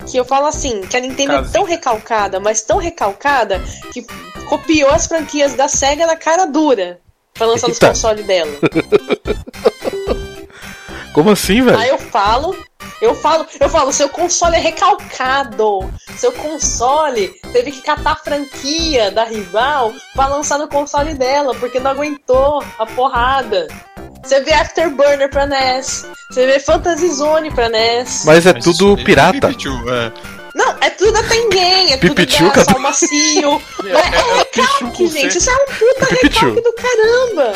que eu falo assim, que a Nintendo Casinha. é tão recalcada, mas tão recalcada, que copiou as franquias da SEGA na cara dura. Pra lançar nos Eita. consoles dela. Como assim, velho? Aí eu falo, eu falo, eu falo, seu console é recalcado. Seu console teve que catar a franquia da rival pra lançar no console dela, porque não aguentou a porrada. Você vê Afterburner pra NES, você vê Fantasy Zone pra NES. Mas é Mas tudo isso aí pirata. É. Não, é tudo da Tengen, é tudo Pipichu, da cadê? Sol Macio. É, é é, recalque, gente. Isso é um puta Pipichu. recalque do caramba.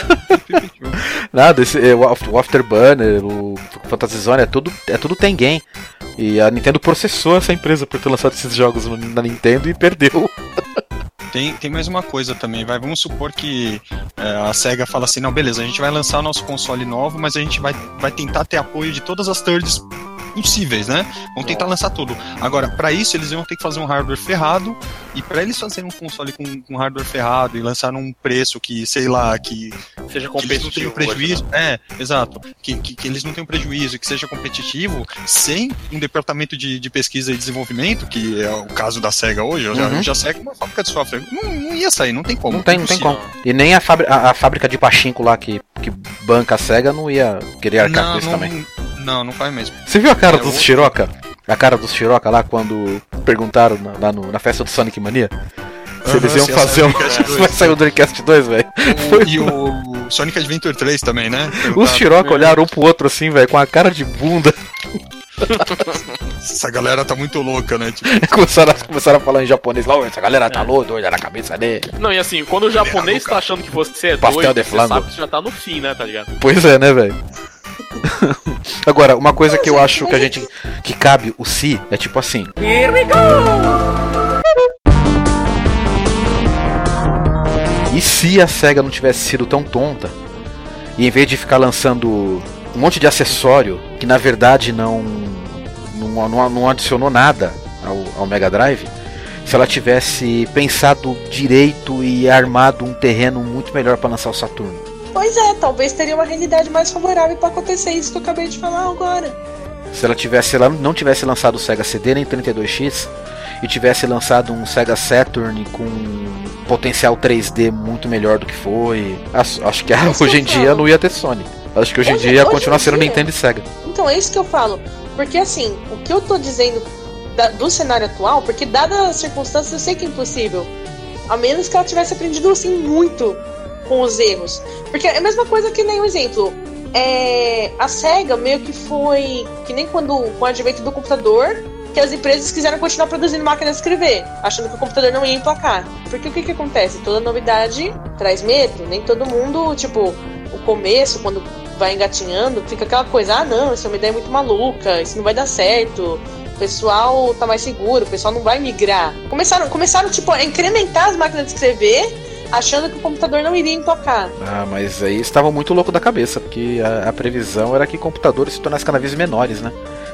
Nada, esse, é, o Af- o Afterburner, o Fantasy Zone, é tudo, é tudo Tengen. E a Nintendo processou essa empresa por ter lançado esses jogos na Nintendo e perdeu. Tem, tem mais uma coisa também, vai. Vamos supor que é, a SEGA fala assim, não, beleza, a gente vai lançar o nosso console novo, mas a gente vai, vai tentar ter apoio de todas as thirds possíveis, né? Vamos tentar lançar tudo. Agora, para isso, eles iam ter que fazer um hardware ferrado, e para eles fazerem um console com, com hardware ferrado e lançar num preço que, sei lá, que Seja que eles não tenham competitivo. prejuízo. hoje, né? É, exato. Que, que, que eles não tenham prejuízo, que seja competitivo, sem um departamento de, de pesquisa e desenvolvimento, que é o caso da SEGA hoje. Já- Uhum. Eu já sei que uma fábrica de software não, não ia sair, não tem como. Não tem, não tem como. E nem a, fabri- a- a fábrica de pachinko lá que, que banca a SEGA não ia querer arcar Não, com isso não, também. Não, não faz mesmo. Você viu a cara É, dos o- Shiroka? A cara dos Shiroka lá quando perguntaram na, lá no- na festa do Sonic Mania? Se eles iam ia fazer um. o Dreamcast 2. Vai sair o Dreamcast 2, velho. E o Sonic Adventure 3 também, né? Os Shiroka olharam um pro outro assim, velho, com a cara de bunda. Essa galera tá muito louca, né? Tipo, começaram, a, começaram a falar em japonês lá, "Ô, essa galera tá louca, doida na cabeça dele. Não, e assim, quando o japonês tá achando que você é Pastel doido, de você sabe que você já tá no fim, né, tá ligado? Pois é, né, velho? Agora, uma coisa que eu acho que a gente. que cabe o si é tipo assim. E se a SEGA não tivesse sido tão tonta, e em vez de ficar lançando um monte de acessório que na verdade não, não, não, não adicionou nada ao, ao Mega Drive, se ela tivesse pensado direito e armado um terreno muito melhor para lançar o Saturno. Pois é, talvez teria uma realidade mais favorável pra acontecer isso que eu acabei de falar agora. Se ela tivesse não tivesse lançado o Sega CD nem 32X e tivesse lançado um Sega Saturn com potencial 3D muito melhor do que foi, acho, que É hoje em dia falo. não ia ter Sony. Acho que hoje, em Hoje- dia ia continuar em sendo dia- Nintendo e Sega. Então é isso que eu falo. Porque assim, o que eu tô dizendo da- do cenário atual, porque dadas as circunstâncias eu sei que é impossível. A menos que ela tivesse aprendido assim muito com os erros. Porque é a mesma coisa que nem um exemplo. É, a SEGA meio que foi. Que nem quando com o advento do computador, que as empresas quiseram continuar produzindo máquinas de escrever, achando que o computador não ia emplacar. Porque o que, que acontece? Toda novidade traz medo. Nem todo mundo, tipo, o começo, quando vai engatinhando, fica aquela coisa, ah não, isso é uma ideia muito maluca, isso não vai dar certo. O pessoal tá mais seguro, o pessoal não vai migrar. Começaram, começaram tipo, a incrementar as máquinas de escrever achando que o computador não iria tocar. Ah, mas aí estavam muito louco da cabeça, porque a, a, previsão era que computadores se tornassem cada vez menores, né?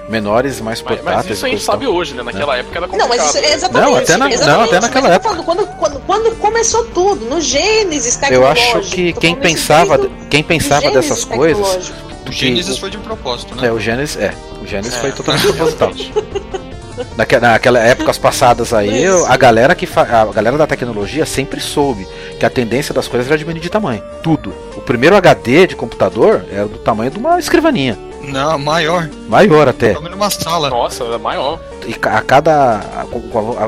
Menores, mais portáteis. Mas, mas isso a gente sabe hoje, né? Naquela é. época era complicado. Não, mas isso, exatamente. Não, até, na, exatamente, não, até naquela época. Falando, quando, quando, quando, começou tudo, no Gênesis Eu acho que quem pensava, quem pensava dessas coisas... O Gênesis foi de propósito, né? É, o Gênesis, é. O Gênesis é. foi totalmente proposital. Naquelas épocas passadas aí, a galera que a galera da tecnologia sempre soube que a tendência das coisas era diminuir de tamanho. Tudo. O primeiro HD de computador era do tamanho de uma escrivaninha. Não, maior. Maior até. Numa sala. Nossa, era maior. E a cada. A,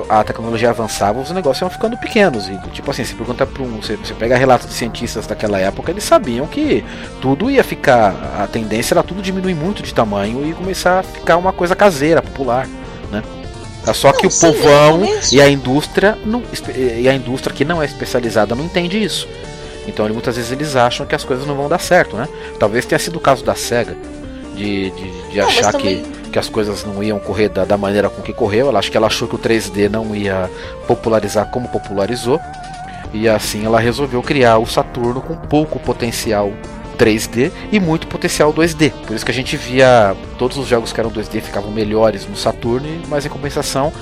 a, a, tecnologia avançava, os negócios iam ficando pequenos. E tipo assim, se pergunta para um. Você, você pega relatos de cientistas daquela época, eles sabiam que tudo ia ficar. A tendência era tudo diminuir muito de tamanho e começar a ficar uma coisa caseira, popular É só que não, o povão e a indústria não, e a indústria que não é especializada não entende isso. Então muitas vezes eles acham que as coisas não vão dar certo, né? Talvez tenha sido o caso da Sega de, de, de não, achar também... que, que as coisas não iam correr da, da maneira com que correu. Ela acho que ela achou que o 3D não ia popularizar como popularizou. E assim ela resolveu criar o Saturno com pouco potencial 3D e muito potencial 2D. Por isso que a gente via todos os jogos que eram 2D ficavam melhores no Saturn, mas em compensação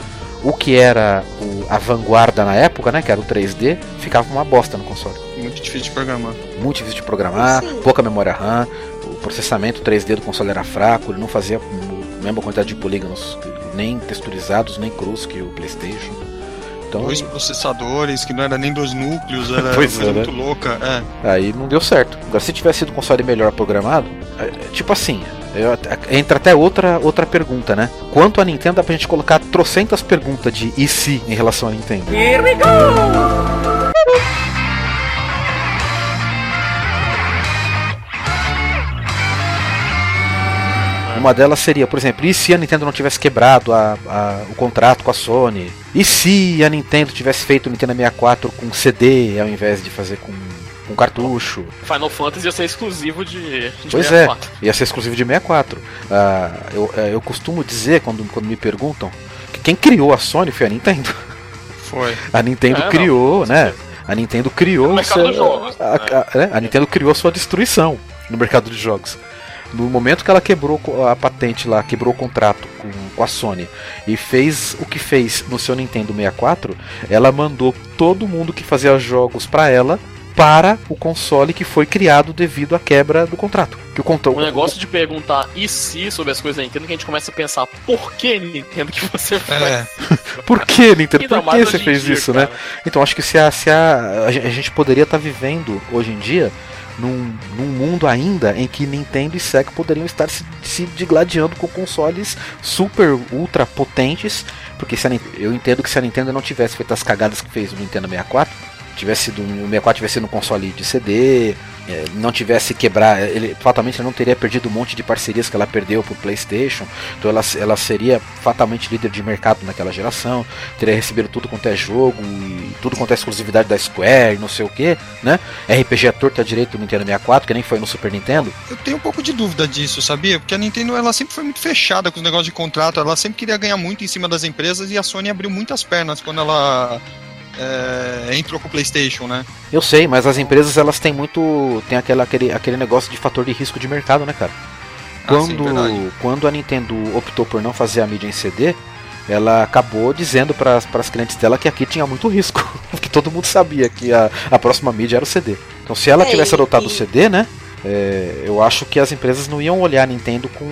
o que era o, a vanguarda na época, né, que era o 3D, ficava uma bosta no console. Muito difícil de programar. Muito difícil de programar, Sim. pouca memória RAM, o processamento 3D do console era fraco, ele não fazia a mesma quantidade de polígonos nem texturizados, nem cruz que o PlayStation. Então, dois processadores, que não era nem dois núcleos, era coisa é, muito né? louca. É. Aí não deu certo. Agora, se tivesse sido um console melhor programado, é, é, tipo assim, eu, entra até outra, outra pergunta, né? Quanto a Nintendo dá pra gente colocar trocentas perguntas de e se em relação à Nintendo? Here we go! Uma delas seria, por exemplo, e se a Nintendo não tivesse quebrado a, a, o contrato com a Sony? E se a Nintendo tivesse feito o Nintendo 64 com CD ao invés de fazer com, com cartucho? Final Fantasy ia ser exclusivo de, de pois 64. é, ia ser exclusivo de 64. Uh, eu, é, eu costumo dizer, quando, quando me perguntam, que quem criou a Sony foi a Nintendo. Foi. A Nintendo é, criou, não, né? A Nintendo criou. No mercado seu, jogos, a, a, né? a Nintendo criou a sua destruição no mercado de jogos. No momento que ela quebrou a patente lá, quebrou o contrato com, com a Sony e fez o que fez no seu Nintendo 64, ela mandou todo mundo que fazia jogos para ela para o console que foi criado devido à quebra do contrato. Que o, conto... o negócio de perguntar e se sobre as coisas da Nintendo que a gente começa a pensar por que Nintendo que você faz? É. por que Nintendo? Por que você fez dia, isso, né? cara. né? Então acho que se a, se a, a gente poderia estar tá vivendo hoje em dia num, num mundo ainda em que Nintendo e Sega poderiam estar se, se digladiando com consoles super ultra potentes, porque se a, eu entendo que se a Nintendo não tivesse feito as cagadas que fez no Nintendo 64, tivesse sido um 64 tivesse sido um console de CD, é, não tivesse quebrar, ele fatalmente não teria perdido um monte de parcerias que ela perdeu pro PlayStation. Então ela, ela seria fatalmente líder de mercado naquela geração, teria recebido tudo quanto é jogo e tudo quanto é exclusividade da Square, não sei o que, né? RPG a torta direito do Nintendo 64, que nem foi no Super Nintendo. Eu tenho um pouco de dúvida disso, sabia? Porque a Nintendo ela sempre foi muito fechada com os negócios de contrato, ela sempre queria ganhar muito em cima das empresas e a Sony abriu muitas pernas quando ela é, entrou com o PlayStation, né? Eu sei, mas as empresas elas têm muito. tem aquela, aquele, aquele negócio de fator de risco de mercado, né, cara? Quando, ah, sim, quando a Nintendo optou por não fazer a mídia em CD, ela acabou dizendo para as clientes dela que aqui tinha muito risco, porque todo mundo sabia que a, a próxima mídia era o CD. Então, se ela é, tivesse adotado e... o CD, né? É, eu acho que as empresas não iam olhar a Nintendo com.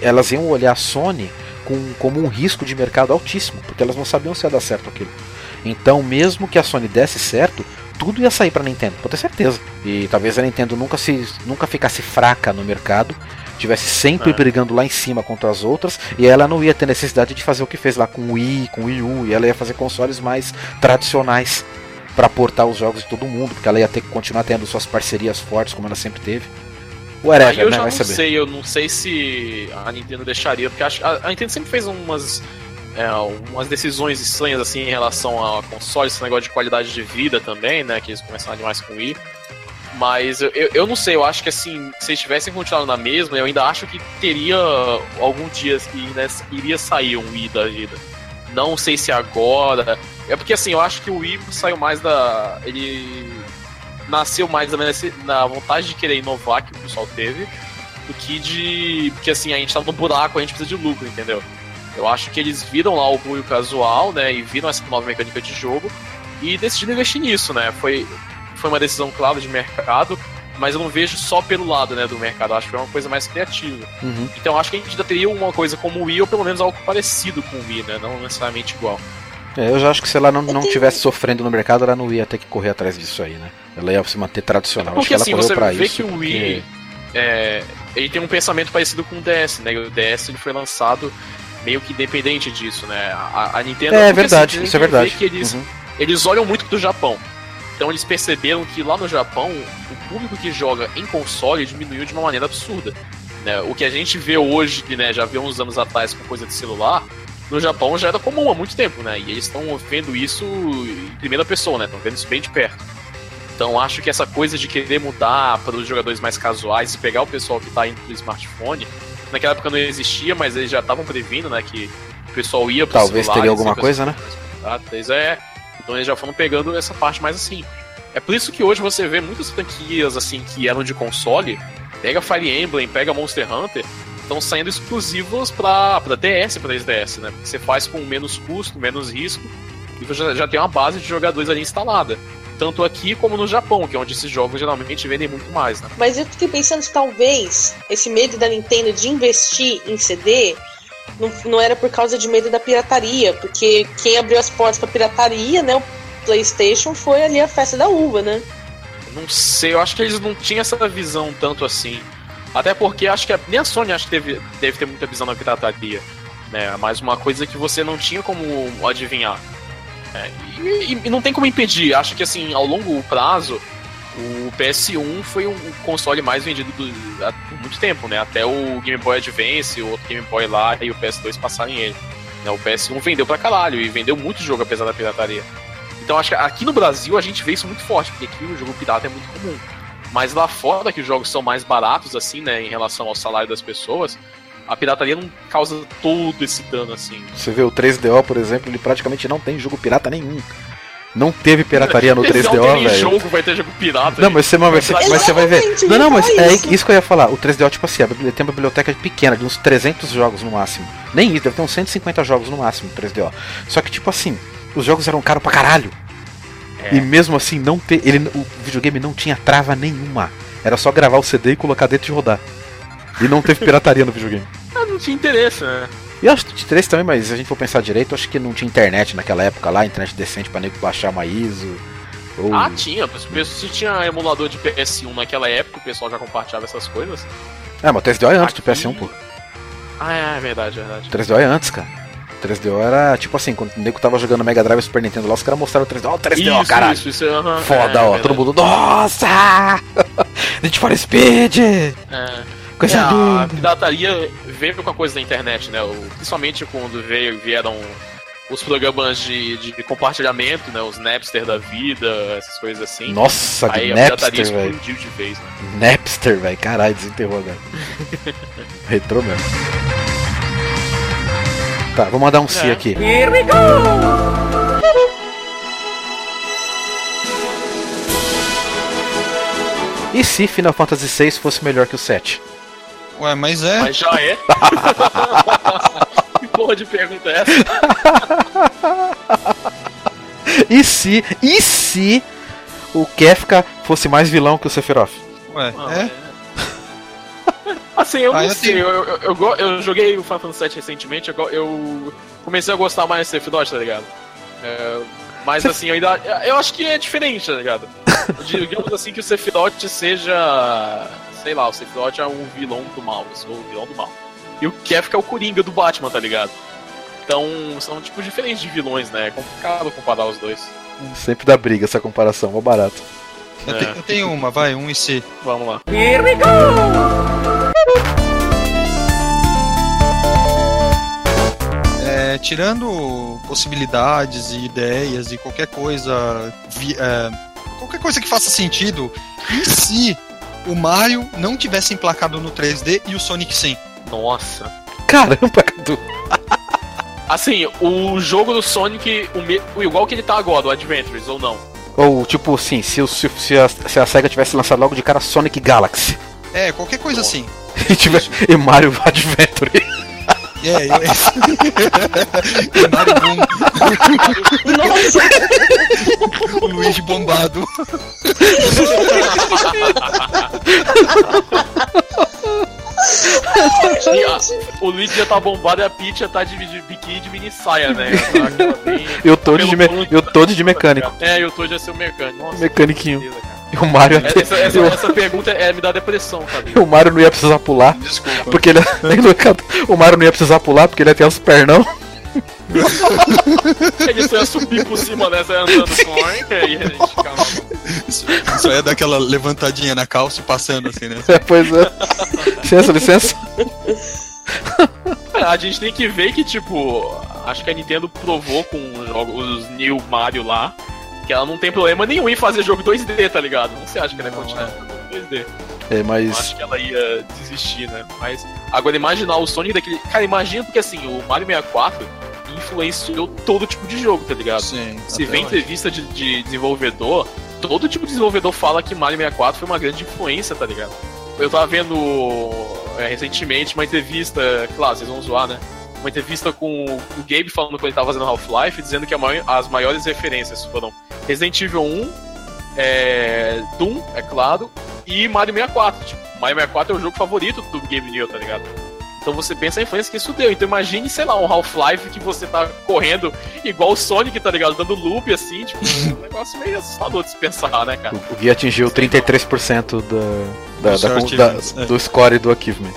Elas iam olhar a Sony com, como um risco de mercado altíssimo, porque elas não sabiam se ia dar certo aquilo. Então, mesmo que a Sony desse certo, tudo ia sair para Nintendo, pode ter certeza. E talvez a Nintendo nunca se nunca ficasse fraca no mercado, tivesse sempre é. brigando lá em cima contra as outras, e ela não ia ter necessidade de fazer o que fez lá com o Wii, com o Wii U, e ela ia fazer consoles mais tradicionais. pra portar os jogos de todo mundo, porque ela ia ter que continuar tendo suas parcerias fortes, como ela sempre teve. Whatever, Aí eu né? já Vai não saber. sei, eu não sei se a Nintendo deixaria, porque a, a Nintendo sempre fez umas, é, umas decisões estranhas assim em relação a consoles, esse negócio de qualidade de vida também, né? Que eles começaram demais com o Wii. Mas eu, eu, não sei, eu acho que assim, se eles tivessem continuado na mesma, eu ainda acho que teria algum dia que né, iria sair um Wii da vida. Não sei se agora. É porque assim, eu acho que o Wii saiu mais da. Ele nasceu mais da, na vontade de querer inovar que o pessoal teve do que de. Porque assim, a gente tá no buraco, a gente precisa de lucro, entendeu? Eu acho que eles viram lá o Wii casual, né? E viram essa nova mecânica de jogo e decidiram investir nisso, né? Foi, foi uma decisão, claro, de mercado, mas eu não vejo só pelo lado né, do mercado, eu acho que foi uma coisa mais criativa. Uhum. Então eu acho que a gente ainda teria uma coisa como o Wii, ou pelo menos algo parecido com o Wii, né? Não necessariamente igual. É, eu já acho que se ela não, não tenho- tivesse sofrendo no mercado, ela não ia ter que correr atrás disso aí, né? Ela ia se manter tradicional. acho que Porque ela assim, correu você pra vê isso. que o porque- Wii é, ele tem um pensamento parecido com o DS, né? O DS ele foi lançado meio que independente disso, né? A, a Nintendo. É verdade, isso é verdade. Que eles, Uhum. eles olham muito pro Japão. Então eles perceberam que lá no Japão, o público que joga em console diminuiu de uma maneira absurda. né? O que a gente vê hoje, que né, já viu uns anos atrás com coisa de celular, no Japão já era comum há muito tempo, né? E eles estão vendo isso em primeira pessoa, né? Estão vendo isso bem de perto. Então acho que essa coisa de querer mudar para os jogadores mais casuais e pegar o pessoal que tá indo pro smartphone, naquela época não existia, mas eles já estavam previndo, né, que o pessoal ia pro Talvez teria alguma coisa, né? Eles é, então eles já foram pegando essa parte mais assim. É por isso que hoje você vê muitas franquias assim que eram de console, pega Fire Emblem, pega Monster Hunter, estão saindo exclusivos pra, pra DS, pra 3DS, né? Porque você faz com menos custo, menos risco, e você já, já tem uma base de jogadores ali instalada. Tanto aqui como no Japão, que é onde esses jogos geralmente vendem muito mais, né? Mas eu fiquei pensando se talvez esse medo da Nintendo de investir em CD não, não era por causa de medo da pirataria, porque quem abriu as portas pra pirataria, né, o PlayStation foi ali a festa da uva, né? Não sei, eu acho que eles não tinham essa visão tanto assim. Até porque acho que a- nem a Sony acho que teve, deve ter muita visão na pirataria. Né? Mas uma coisa que você não tinha como adivinhar. É, e, e- não tem como impedir. Acho que assim, ao longo prazo, o PS1 foi o console mais vendido do- há- por muito tempo, né? Até o Game Boy Advance, o outro Game Boy lá e o PS2 passarem ele. Né? O PS1 vendeu pra caralho e vendeu muito jogo apesar da pirataria. Então acho que aqui no Brasil a gente vê isso muito forte, porque aqui o jogo pirata é muito comum. Mas lá fora, que os jogos são mais baratos, assim, né, em relação ao salário das pessoas, a pirataria não causa todo esse dano, assim. Você vê o 3DO, por exemplo, ele praticamente não tem jogo pirata nenhum. Não teve pirataria no Eles não 3DO, tem velho. jogo, vai ter jogo pirata. Não, mas você, mas você, mas você vai ver. Não, não, mas é isso. isso que eu ia falar. O 3DO, tipo assim, tem uma biblioteca pequena, de uns 300 jogos no máximo. Nem isso, deve ter uns 150 jogos no máximo, o 3DO. Só que, tipo assim, os jogos eram caros pra caralho. É. E mesmo assim, não te, ele, o videogame não tinha trava nenhuma. Era só gravar o CD e colocar dentro e rodar. E não teve pirataria no videogame. Ah, não tinha interesse, né? E acho que tinha interesse também, mas se a gente for pensar direito, acho que não tinha internet naquela época lá, internet decente pra nego baixar uma ISO. Ou... Ah, tinha. Se tinha emulador de PS1 naquela época, o pessoal já compartilhava essas coisas. É, mas o 3DO é antes do Aqui- PS1, pô. Ah, é, é verdade, é verdade. O 3DO é antes, cara. O 3DO era tipo assim, quando o nego tava jogando Mega Drive e Super Nintendo lá, os caras mostraram o 3DO, ó, o 3DO, isso, caralho. isso, isso, aham, Foda, é, ó, é todo mundo, nossa! Need for Speed! É. Coisa É, a linda! pirataria veio com a coisa da internet, né? O- Principalmente quando veio, vieram os programas de, de compartilhamento, né? Os Napster da vida, essas coisas assim. Nossa, Aí que a Napster, velho. explodiu de vez, né? Napster, velho, caralho, desenterrou agora. Retrô mesmo. Tá, vou mandar um si É. aqui. E se Final Fantasy VI fosse melhor que o 7? Ué, mas é. Mas já é. que porra de pergunta é essa? E se, e se o Kefka fosse mais vilão que o Sephiroth? Ué, Ah, é. Assim, eu Ah, não eu sei, tenho- eu, eu, eu, eu joguei o Final Fantasy VII recentemente, eu, eu comecei a gostar mais do Sephiroth, tá ligado? É, mas Você- assim, eu ainda. Eu acho que é diferente, tá ligado? Digamos assim que o Sephiroth seja. Sei lá, o Sephiroth é um vilão do mal, eu sou o vilão do mal. E o Kefka é o Coringa do Batman, tá ligado? Então, são tipos diferentes de vilões, né? É complicado comparar os dois. Sempre dá briga essa comparação, mó barato. Eu, É. te- eu tenho uma, vai, um IC. Vamos lá. É, tirando possibilidades e ideias e qualquer coisa. vi- é, qualquer coisa que faça sentido, e se o Mario não tivesse emplacado no 3D e o Sonic sim? Nossa. Caramba, Cadu. Assim, o jogo do Sonic, o me- o igual que ele tá agora, o Adventures, ou não? Ou, tipo assim, se, o- se, se a, se a SEGA tivesse lançado logo de cara Sonic Galaxy É, qualquer coisa Bom. assim. e, tivesse, e Mario Adventure. É, eu... e Mario Boom, Nossa, o Luigi bombado. E a- o Luigi já tá bombado e a Peach já tá de, de biquíni de mini saia, né? Eu tô de, me, eu tô de mecânico. É, eu tô já ser o mecânico. Nossa, Mecaniquinho. beleza, cara. E o Mario até. Essa, essa, essa pergunta é, me dá depressão, cara. o Mario não ia precisar pular. Desculpa. Porque ele. o Mario não ia precisar pular porque ele ia ter os pernão. Ele só ia subir por cima dessa andando com e aí a gente ficava. Isso, isso aí é daquela levantadinha na calça e passando assim, né? pois é. Licença, licença. É, A gente tem que ver que, tipo, acho que a Nintendo provou com os jogos, os New Mario lá, que ela não tem problema nenhum em fazer jogo 2D, tá ligado? Não você acha que ela ia continuar fazendo 2D? É, Não mas. acho que ela ia desistir, né? Mas agora imaginar o Sonic daquele. Cara, imagina porque assim, o Mario 64 influenciou todo tipo de jogo, tá ligado? Sim. Se vê hoje. entrevista de, de desenvolvedor, todo tipo de desenvolvedor fala que Mario 64 foi uma grande influência, tá ligado? Eu tava vendo é, recentemente uma entrevista, claro, vocês vão zoar, né? Uma entrevista com o Gabe falando quando ele tava fazendo Half-Life, dizendo que a maior- as maiores referências foram Resident Evil 1, é, Doom, é claro, e Mario 64. Tipo, Mario 64 é o jogo favorito do Gabe Newell, tá ligado? Então você pensa a influência que isso deu. Então imagine, sei lá, um Half-Life que você tá correndo igual o Sonic, tá ligado? Dando loop assim, tipo, é um negócio meio assustador de se pensar, né, cara? O Gui atingiu 33% da, da, da- da- é. do score do achievement.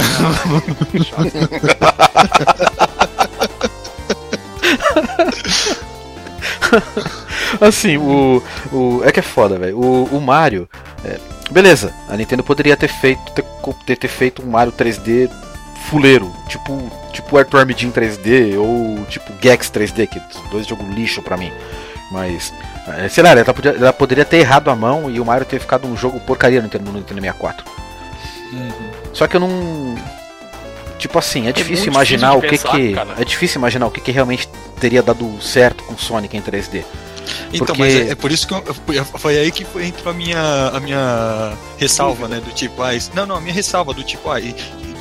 Assim, o, o. É que é foda, velho. O, o Mario. é, beleza, a Nintendo poderia ter feito. Ter, ter, feito um Mario 3D fuleiro. Tipo. Tipo Arthur Armidin 3D ou tipo Gex 3D, que dois jogos lixo pra mim. Mas. é, Sei lá, ela podia- ela poderia ter errado a mão e o Mario ter ficado um jogo porcaria no Nintendo, no Nintendo 64. Uhum. Só que eu não. Tipo assim, é difícil muito imaginar difícil o que pensar, que. cara. É difícil imaginar o que que realmente teria dado certo com Sonic em 3D. Então, Porque- mas é, é por isso que eu- foi aí que foi, entrou a minha, a minha ressalva, né? Do tipo, ah, isso- não, não, a minha ressalva do tipo, ah,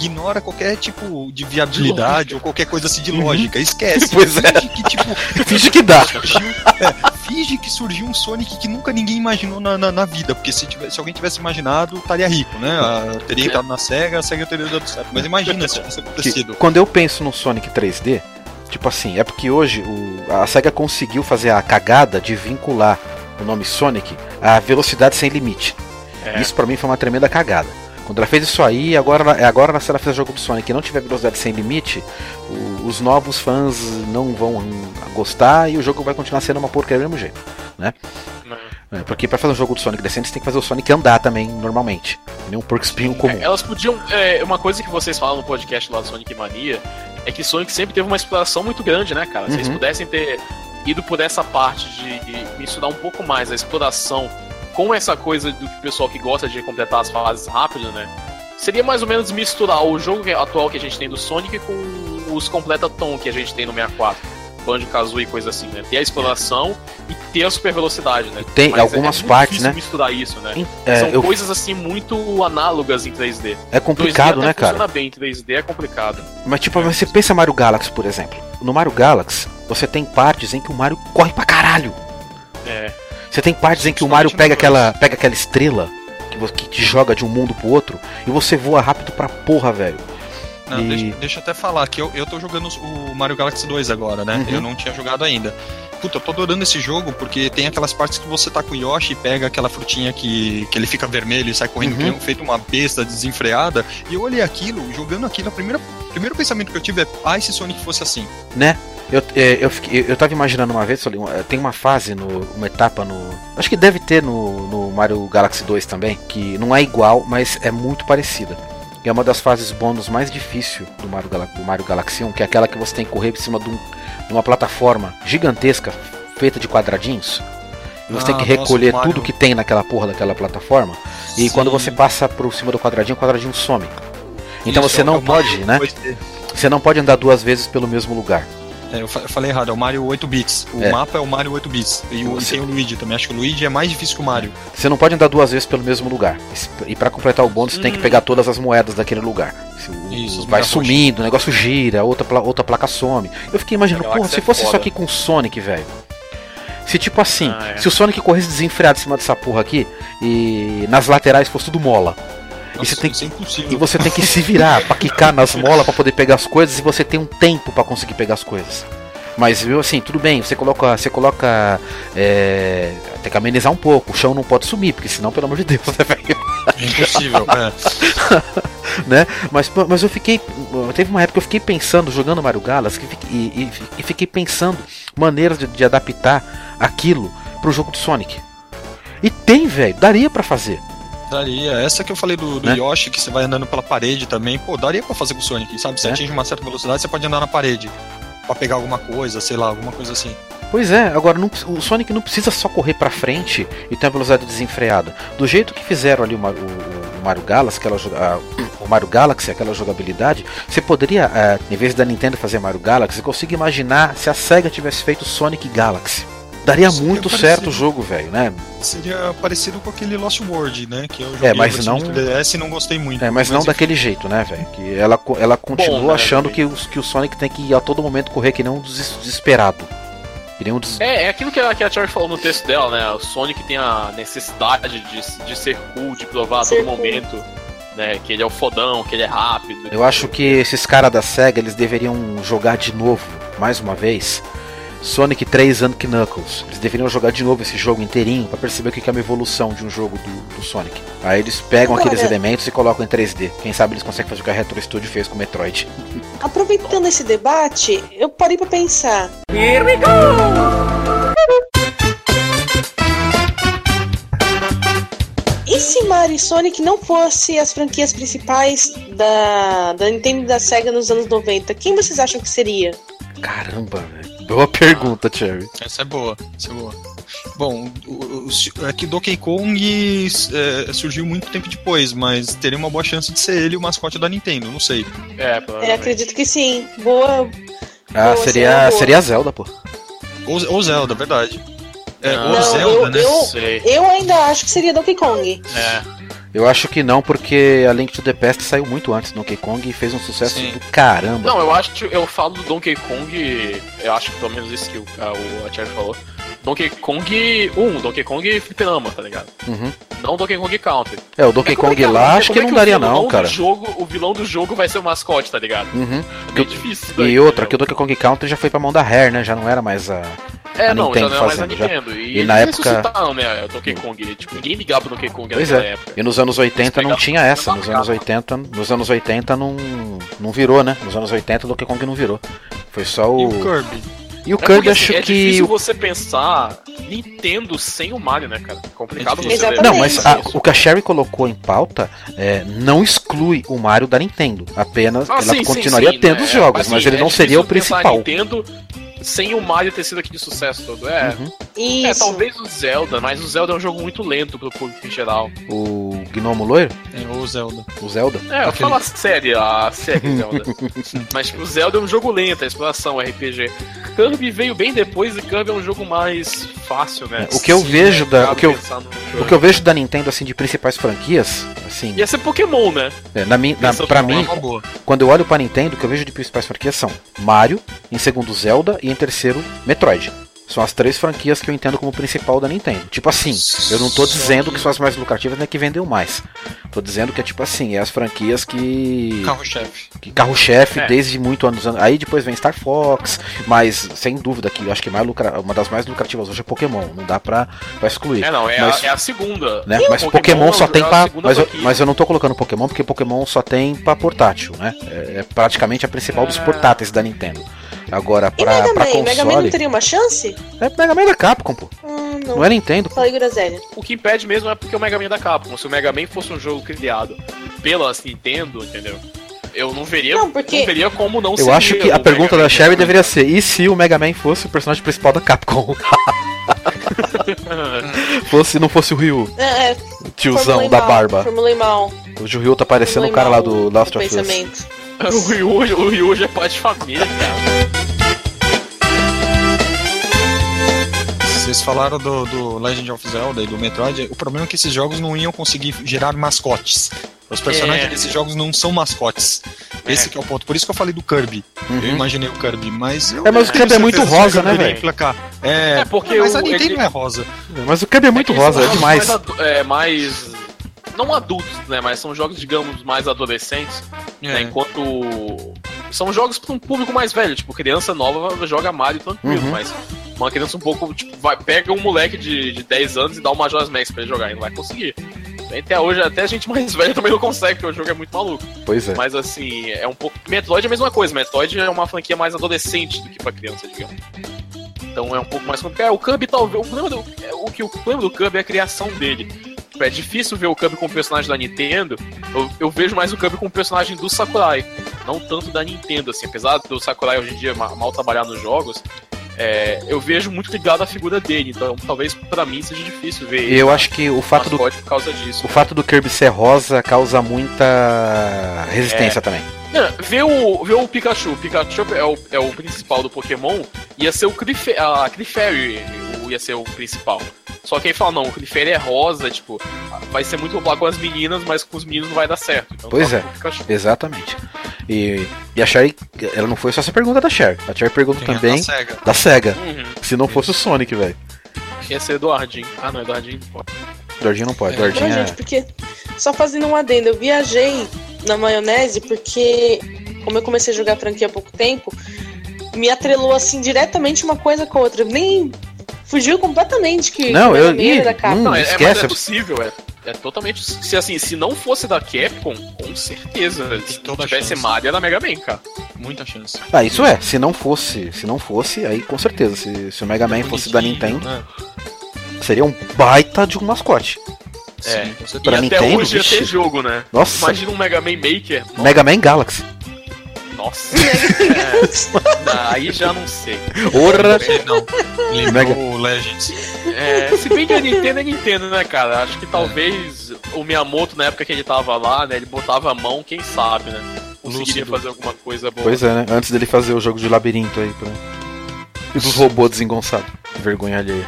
ignora qualquer tipo de viabilidade ou qualquer coisa assim de lógica, esquece. Pois é. finge que, tipo, Finge que dá. surgiu, é, finge que surgiu um Sonic que nunca ninguém imaginou na, na, na vida, porque se, tivesse, se alguém tivesse imaginado, estaria rico, né? Ah, teria entrado na SEGA, a SEGA teria dado certo. Mas imagina se tivesse que acontecido. quando eu penso no Sonic 3D, tipo assim, é porque hoje o- a SEGA conseguiu fazer a cagada de vincular o nome Sonic à velocidade sem limite. É. Isso pra mim foi uma tremenda cagada. Quando ela fez isso aí, agora, agora se ela fizer jogo do Sonic e não tiver velocidade sem limite, o- os novos fãs não vão gostar e o jogo vai continuar sendo uma porcaria do mesmo jeito. É, porque pra fazer um jogo do Sonic decente, você tem que fazer o Sonic andar também, normalmente. Que Nem um porco espinho comum. É, elas podiam. é, uma coisa que vocês falam no podcast lá do Sonic Mania é que Sonic sempre teve uma exploração muito grande, né, cara? Se eles Uhum. pudessem ter ido por essa parte de misturar um pouco mais a exploração com essa coisa do pessoal que gosta de completar as fases rápido, né? Seria mais ou menos misturar o jogo atual que a gente tem do Sonic com os completa-tom que a gente tem no 64. Banjo Kazooie e coisa assim, né? Ter a exploração e ter a super velocidade, né? Tem Mas algumas muito partes, difícil né? misturar isso, né? É, São eu- coisas assim muito análogas em 3D. é complicado, 2D até né, cara? Funciona bem, 3D é complicado. Mas tipo, você pensa Mario Galaxy, por exemplo. No Mario Galaxy, você tem partes em que o Mario corre pra caralho. É. Você tem partes em que o Mario pega aquela, pega aquela estrela que, que te joga de um mundo pro outro e você voa rápido pra porra, velho. Não, E- deixa, deixa eu até falar que eu, eu tô jogando o Mario Galaxy 2 agora, né? Uhum. Eu não tinha jogado ainda. Puta, eu tô adorando esse jogo porque tem aquelas partes que você tá com o Yoshi e pega aquela frutinha que, que ele fica vermelho e sai correndo Uhum. feito uma besta desenfreada. E eu olhei aquilo, jogando aquilo, o primeiro pensamento que eu tive é, ah, se Sonic fosse assim. Né? Eu, é, eu, fiquei- eu tava imaginando uma vez, tem uma fase, no, uma etapa no. Acho que deve ter no, no Mario Galaxy 2 também, que não é igual, mas é muito parecida. E é uma das fases bônus mais difíceis do Mario, Gala- do Mario Galaxy 1, que é aquela que você tem que correr por cima de, um- de uma plataforma gigantesca feita de quadradinhos. E você Ah, tem que nossa, recolher Mario- tudo que tem naquela porra daquela plataforma. E Sim. quando você passa por cima do quadradinho, o quadradinho some. Então Isso, você é não pode, né? 2D. Você não pode andar duas vezes pelo mesmo lugar. É, eu, fa- eu falei errado, é o Mario 8 bits. O É. mapa é o Mario 8 bits. E, o, e Você- tem o Luigi também. Acho que o Luigi é mais difícil que o Mario. Você não pode andar duas vezes pelo mesmo lugar. E pra completar o bônus, você tem que Hum. pegar todas as moedas daquele lugar. Se o- Isso, vai sumindo, o negócio gira, outra, pla- outra placa some. Eu fiquei imaginando, porra, se é fosse isso foda. aqui com o Sonic, velho. Se tipo assim, Ah, é. se o Sonic corresse desenfreado em cima dessa porra aqui e nas laterais fosse tudo mola. E você tem é. E você tem que se virar pra quicar nas molas pra poder pegar as coisas e você tem um tempo pra conseguir pegar as coisas. Mas viu assim, tudo bem, você coloca. Você coloca. É, tem que amenizar um pouco, o chão não pode sumir, porque senão, pelo amor de Deus, né, velho? É impossível. é. né? Mas, mas eu fiquei. Teve uma época que eu fiquei pensando, jogando Mario fiquei- e, e- e fiquei pensando maneiras de, de adaptar aquilo pro jogo do Sonic. E tem, velho, daria pra fazer. Daria. Essa que eu falei do, do Né? Yoshi, que você vai andando pela parede também. Pô, daria pra fazer com o Sonic, sabe? Você É. atinge uma certa velocidade, você pode andar na parede. Pra pegar alguma coisa, sei lá, alguma coisa assim. Pois é, agora não o Sonic não precisa só correr pra frente e ter uma velocidade desenfreada. Do jeito que fizeram ali o, o- o Mario Galaxy, aquela, a- o Mario Galaxy, aquela jogabilidade, você poderia, eh, em vez da Nintendo fazer Mario Galaxy, consigo imaginar se a SEGA tivesse feito Sonic Galaxy. Daria Seria muito parecido. certo o jogo, velho, né? Seria parecido com aquele Lost World, né? Que eu É, joguei mas a versão não- DS e não gostei muito. É, mas não daquele jeito, né, velho? Que ela, ela continua Bom, né, achando que, os- que o Sonic tem que a todo momento correr que nem um des- desesperado. Que nem um des... É, é aquilo que a, que a Cherry falou no texto dela, né? O Sonic tem a necessidade de, de ser cool, de provar a Ser todo cool. momento, né? Que ele é o fodão, que ele é rápido. Eu acho que esses caras da SEGA eles deveriam jogar de novo, mais uma vez, Sonic 3 and Knuckles. Eles deveriam jogar de novo esse jogo inteirinho pra perceber o que é uma evolução de um jogo do, do Sonic. Aí eles pegam Agora- aqueles elementos e colocam em 3D. Quem sabe eles conseguem fazer o que a Retro Studio fez com o Metroid. Aproveitando esse debate, eu parei pra pensar. E se Mario e Sonic não fossem as franquias principais da, da Nintendo e da SEGA nos anos 90, quem vocês acham que seria? Caramba, velho. Boa pergunta, Cherry. Essa é boa, essa é boa. Bom, o, é que Donkey Kong é, surgiu muito tempo depois, mas teria uma boa chance de ser ele o mascote da Nintendo, não sei. É, É, acredito que sim. Boa. Ah, Boa, seria seria, boa. seria a Zelda, pô. Ou, ou Zelda, verdade. É, Não, ou Não, Zelda, eu- né? eu-. Eu ainda acho que seria Donkey Kong. É. Eu acho que não, porque a Link to the Past saiu muito antes do Donkey Kong e fez um sucesso Sim. do caramba. Não, eu acho eu falo do Donkey Kong. Eu acho que pelo menos isso que o, a, o falou. Donkey Kong 1, Donkey Kong Fliperama, tá ligado? Uhum. Não Donkey Kong Country. É, o Donkey É Kong lá, porque acho que é não o daria não, cara. Jogo, o vilão do jogo vai ser o mascote, tá ligado? Uhum. Bem difícil daí, E outra, que o entendeu? Donkey Kong Country já foi pra mão da Rare, né? Já não era mais a. É, a não, Nintendo já não é mais a fazendo, já. Nintendo. E, E eles na época- né, o Donkey Kong. Tipo, ninguém ligava pro Donkey Kong Pois naquela é. época. E nos anos 80 não tinha essa. Nos anos 80, nos anos 80 não, não virou, né? Nos anos 80 o Donkey Kong não virou. Foi só E o. o Kirby? E o É Kirby porque, acho assim, é que. difícil o- você pensar Nintendo sem o Mario, né, cara? É complicado É você difícil. Não, mas a- o que a Sherry colocou em pauta é, não exclui o Mario da Nintendo. Apenas Ah, ela sim, sim, continuaria sim, tendo né? os jogos, Assim, mas ele é não seria o difícil principal. Nintendo sem o Mario ter sido aquele sucesso todo. É, Uhum. é, talvez o Zelda, mas o Zelda é um jogo muito lento pro público em geral. O Gnomo Loiro, É, ou Zelda. o Zelda. É, eu falo a série, a série Zelda. mas tipo, o Zelda é um jogo lento, é exploração, RPG. Kirby veio bem depois e Kirby é um jogo mais fácil, né? O que eu vejo da- o que eu- O que eu vejo da Nintendo assim de principais franquias, assim, Ia ser Pokémon, né? é, na, mi- na, pra mim, boa. quando eu olho pra Nintendo, o que eu vejo de principais franquias são Mario, em segundo Zelda e em terceiro Metroid. São as três franquias que eu entendo como principal da Nintendo. Tipo assim, eu não tô dizendo que- são as mais lucrativas nem que vendeu mais. Tô dizendo que é tipo assim, é as franquias que. Carro-chefe. que carro-chefe É. desde muito anos. Aí depois vem Star Fox, mas sem dúvida que eu acho que mais lucra... uma das mais lucrativas hoje é Pokémon. Não dá pra, pra excluir. É, não, é, Mas- a, é a segunda. né? Mas Pokémon, só é tem pra. Mas eu, mas eu não tô colocando Pokémon porque Pokémon só tem pra portátil, né? É, é praticamente a principal dos É. portáteis da Nintendo. Agora, E pra, Mega pra Man? Mega Man não console. teria uma chance? É Mega Man da Capcom, pô. Hum, Não não. é Nintendo. Falei groselha. O que impede mesmo é porque o Mega Man é da Capcom. Se o Mega Man fosse um jogo criado pela Nintendo, entendeu? Eu não veria, Não, porque- não veria como não Eu acho que a pergunta Mega da Sherry deveria ser: e se o Mega Man fosse o personagem principal da Capcom? fosse, não fosse o Ryu, É, é, tiozão da mal, barba. Formulei mal. O Ryu tá parecendo o cara lá do Last of Us. o Ryu, o Ryu já é pai de família, cara. Vocês falaram do, do Legend of Zelda e do Metroid. O problema é que esses jogos não iam conseguir gerar mascotes. Os personagens É. desses jogos não são mascotes. Esse que é o ponto. Por isso que eu falei do Kirby. Eu Uhum. imaginei o Kirby, mas. eu- É, mas o Kirby é muito rosa, né, eu velho? É, É, porque mas o- a Nintendo ele- não é rosa. Mas o Kirby é muito eles rosa, é demais. Mais, adu- é, mais. Não adultos, né? Mas são jogos, digamos, mais adolescentes. né, É. enquanto. São jogos para um público mais velho. Tipo, criança nova joga Mario tranquilo, Uhum. mas uma criança um pouco. Tipo, vai, pega um moleque de, de 10 anos e dá uma Majora's Max pra ele jogar. Ele não vai conseguir. Até hoje, até a gente mais velha também não consegue, porque o jogo é muito maluco. Pois é. Mas assim, é um pouco. Metroid é a mesma coisa. Metroid é uma franquia mais adolescente do que pra criança, digamos. Então é um pouco mais complicado. É, o Kirby talvez. O problema do, é, o que o problema do Kirby é a criação dele. Tipo, É difícil ver o Kirby como personagem da Nintendo. Eu, eu vejo mais o Kirby como personagem do Sakurai. Não tanto da Nintendo, assim. Apesar do Sakurai hoje em dia ma- mal trabalhar nos jogos. É, eu vejo muito ligado à figura dele. Então talvez pra mim seja difícil ver E eu acho que o fato do mascote por causa disso. o fato do Kirby ser rosa causa muita resistência também. Não, vê o, vê o Pikachu. O Pikachu é o, é o principal do Pokémon. Ia ser o Clef, a Clefairy o- ia ser o principal. Só que aí fala, não, o Clefairy é rosa, tipo, vai ser muito popular com as meninas, mas com os meninos não vai dar certo. Então, Pois só é. Exatamente. E, e a Sherry, ela não foi só essa pergunta da Sherry. A Sherry pergunta também da Sega. da SEGA. Uhum. Se não fosse o Sonic, velho. Ia ser Eduardinho. Ah, não, Eduardinho não pode. Dordinho não pode. É. Não, é... gente, porque. Só fazendo um adendo, eu viajei na maionese porque, como eu comecei a jogar franquia há pouco tempo, me atrelou assim diretamente uma coisa com a outra. Nem fugiu completamente que Não, que eu- ih, da Capcom. hum, Não, é, é, esquece. mas é possível, é. É totalmente. Se assim, se não fosse da Capcom, com certeza. Se toda a tivesse chance. Mario, era Mega Man, cara. Muita chance. Ah, isso é. Se não fosse, se não fosse, aí com certeza. Se, se o Mega Man fosse da Nintendo, né? seria um baita de um mascote. É. Sim, com certeza. Pra e até Nintendo, hoje ia ter jogo, né? Nossa, Imagina um Mega Man Maker. Mega Man Galaxy. Nossa. É, aí já não sei. Sei não. Lembrou Mega- o Legends. É, se bem que a Nintendo é Nintendo, né, cara? Acho que talvez o Miyamoto, na época que ele tava lá, né, ele botava a mão, quem sabe, né? Conseguiria Lúcido. fazer alguma coisa boa. Pois é, né? Antes dele fazer o jogo de labirinto aí. Pra... E dos robôs desengonçados. Vergonha alheia.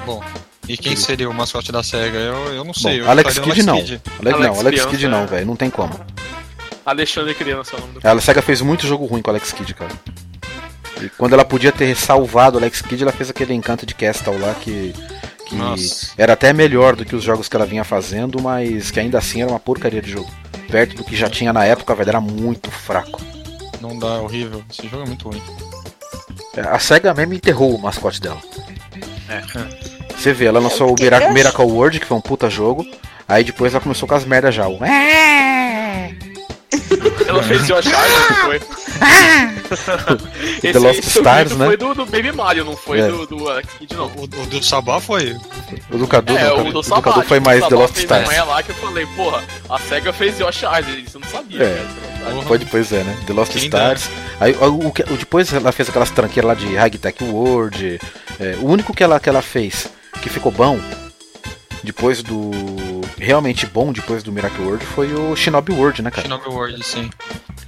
E quem seria o mascote da SEGA? Eu, eu não sei. Bom, eu Alex Kidd não. Alex, Alex não, Alex Kidd não, é. velho. Não tem como. Alexandre Criança é o nome do A SEGA fez muito jogo ruim com o Alex Kidd, cara. E quando ela podia ter salvado o Alex Kidd, ela fez aquele encanto de Castle lá que. que Nossa. era até melhor do que os jogos que ela vinha fazendo, mas que ainda assim era uma porcaria de jogo. Perto do que já tinha na época, velho, era muito fraco. Não dá, é horrível. Esse jogo é muito ruim. A SEGA mesmo enterrou o mascote dela. É. Você vê, ela lançou o porque Miracle, World, que foi um puta jogo. Aí depois ela começou com as merdas já. O... Ela fez Yoshi Island, não foi? The Lost esse Stars, né? foi do, do Baby Mario, não foi É. do, do Alex Kidd, não. O, o do Sabá foi. O do Cadu, É, não, o do o do Cadu foi mais o The Lost Stars. amanhã lá que eu falei, porra, a SEGA fez Yoshi Island, isso eu não sabia. É. cara. Porra. Pode, pois é, né? The Lost Quem Stars. Aí, o, o o- depois ela fez aquelas tranqueiras lá de High Tech World. É, o único que ela, que ela fez que ficou bom, depois do. Realmente bom, depois do Miracle World, foi o Shinobi World, né, cara? Shinobi World, sim.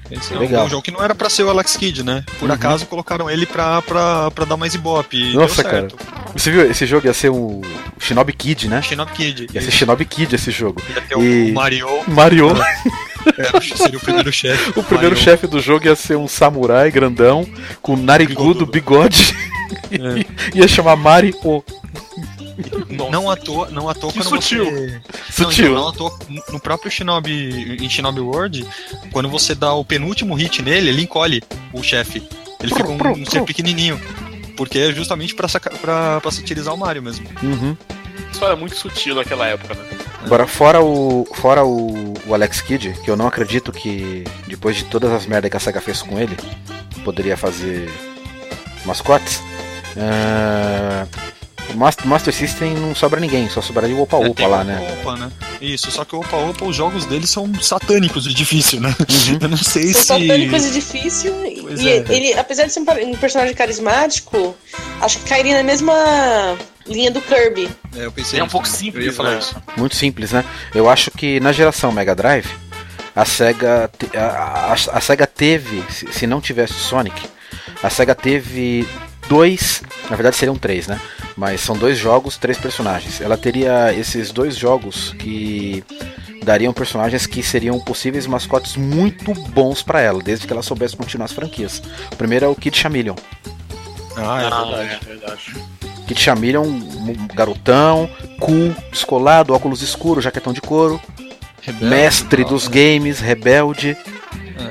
Esse é Legal. um jogo que não era pra ser o Alex Kidd, né? Por Uhum. acaso colocaram ele pra, pra, pra dar mais ibope. e Nossa, certo. Você viu? Esse jogo ia ser o Shinobi Kid, né? Shinobi Kid. Ia ser Shinobi Kid esse jogo. Ia ter E- o Mario, Mario. era, seria o primeiro chefe. O primeiro Mario. chefe do jogo ia ser um samurai grandão, com narigudo, bigode. É. ia chamar Mario. Nossa. Não à toa, não à toa Que quando sutil. você... Sutil. Não, então, não à toa, no próprio Shinobi, em Shinobi World, quando você dá o penúltimo hit nele, ele encolhe o chefe. Ele fica um, um ser pequenininho. Porque é justamente pra, saca, pra, pra satirizar o Mario mesmo. Uhum. Isso era muito sutil naquela época, né? Agora, fora o. Fora o, o Alex Kidd, que eu não acredito que depois de todas as merdas que a SEGA fez com ele, poderia fazer mascotes. É, Master, Master System não sobra ninguém, só sobraria o Opa É, Opa lá, o né? Opa, né? Isso, só que o Opa Opa, os jogos deles são satânicos de difícil, né? Uhum. Eu não sei São se. satânicos e difícil. Pois E é. ele, apesar de ser um personagem carismático, acho que cairia na mesma linha do Kirby. É, eu pensei É um pouco simples, Eu ia falar né? isso. Muito simples, né? Eu acho que na geração Mega Drive, a SEGA, a, a, a SEGA teve, se, se não tivesse Sonic, a SEGA teve dois, na verdade seriam três, né? Mas são dois jogos, três personagens. Ela teria esses dois jogos que dariam personagens que seriam possíveis mascotes muito bons pra ela, desde que ela soubesse continuar as franquias. O primeiro é o Kid Chameleon. Ah, é Ah, verdade. é verdade. Kid Chameleon, um garotão, cool, descolado, óculos escuros, jaquetão de couro, Rebelde, mestre dos né? games, rebelde.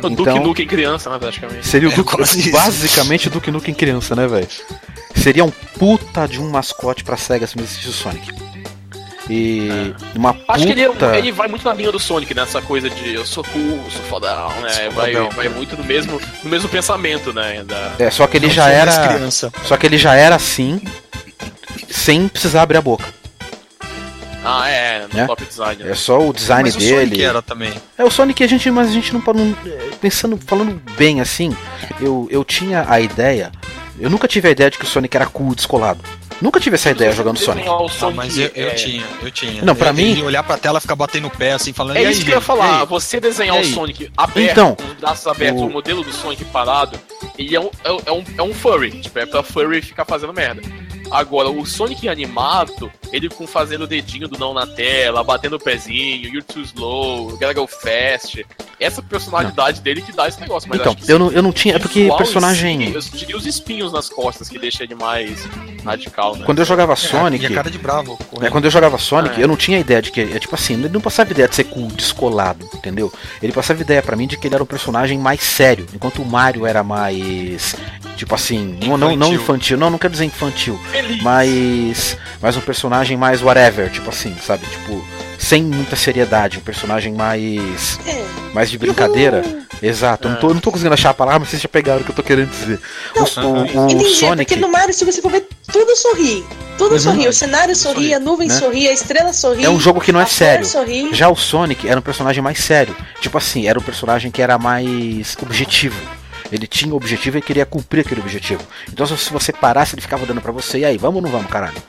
O Duke Então- Nukem criança, né, praticamente. Seria o É, Duke, isso. basicamente o Duke Nukem criança, né, velho? Seria um puta de um mascote pra SEGA se não existisse o Sonic. E uma puta. Acho que ele, é ele vai muito na linha do Sonic, nessa coisa de eu sou cool, sou fodão, né? Sou Vai, fodão. vai muito no mesmo, no mesmo pensamento, né? Da... É, só que ele Não já era. criança. Só que ele já era assim, sem precisar abrir a boca. Ah, é, no Né? top design. É só o design Mas o dele. Sonic era também. É o Sonic a gente, mas a gente não, não pensando, falando bem assim, eu, eu tinha a ideia, eu nunca tive a ideia de que o Sonic era cool, descolado. Nunca tive essa ideia jogando Sonic. Ah, mas eu, eu é- tinha, eu tinha. Não, pra Eu- mim- olhar pra tela, ficar batendo o pé assim, falando. É "E aí, isso que eu ia falar, E aí?" você desenhar o? Sonic aberto, Então, com os braços abertos, o- o... modelo do Sonic parado, ele é um, é, um- é um, é um furry, tipo, é pra furry ficar fazendo merda. Agora, o Sonic animado, ele com fazendo o dedinho do não na tela, batendo o pezinho, You're too slow, Gotta go fast, essa personalidade dele que dá esse negócio. Mas então, acho que eu não, eu não tinha, é porque personagem. si, eu diria os espinhos nas costas que deixa ele mais radical, né? Quando eu jogava É, Sonic. E a cara de bravo. É, correndo. quando eu jogava Sonic, É. eu não tinha ideia de que. É tipo assim, ele não passava ideia de ser cool, descolado, entendeu? Ele passava ideia pra mim de que ele era um personagem mais sério, enquanto o Mario era mais. Tipo assim, não, não, não Infantil. infantil, não, não quero dizer infantil, Feliz. mas. Mas um personagem mais whatever, tipo assim, sabe? Tipo, sem muita seriedade, um personagem mais. É. mais de brincadeira. Exato, eu não, tô, eu não tô conseguindo achar a palavra, mas vocês já pegaram o que eu tô querendo dizer. O, o, o Entendi, é Sonic. porque no Mario, se você for ver, tudo sorri. Tudo Uhum. sorri. O cenário sorri, a nuvem né? sorri, a estrela sorri. É um jogo que não é sério. Sorri. Já o Sonic era um personagem mais sério. Tipo assim, era um personagem que era mais objetivo. Ele tinha um objetivo e queria cumprir aquele objetivo. Então se você parasse, ele ficava dando pra você, e aí, vamos ou não vamos, caralho?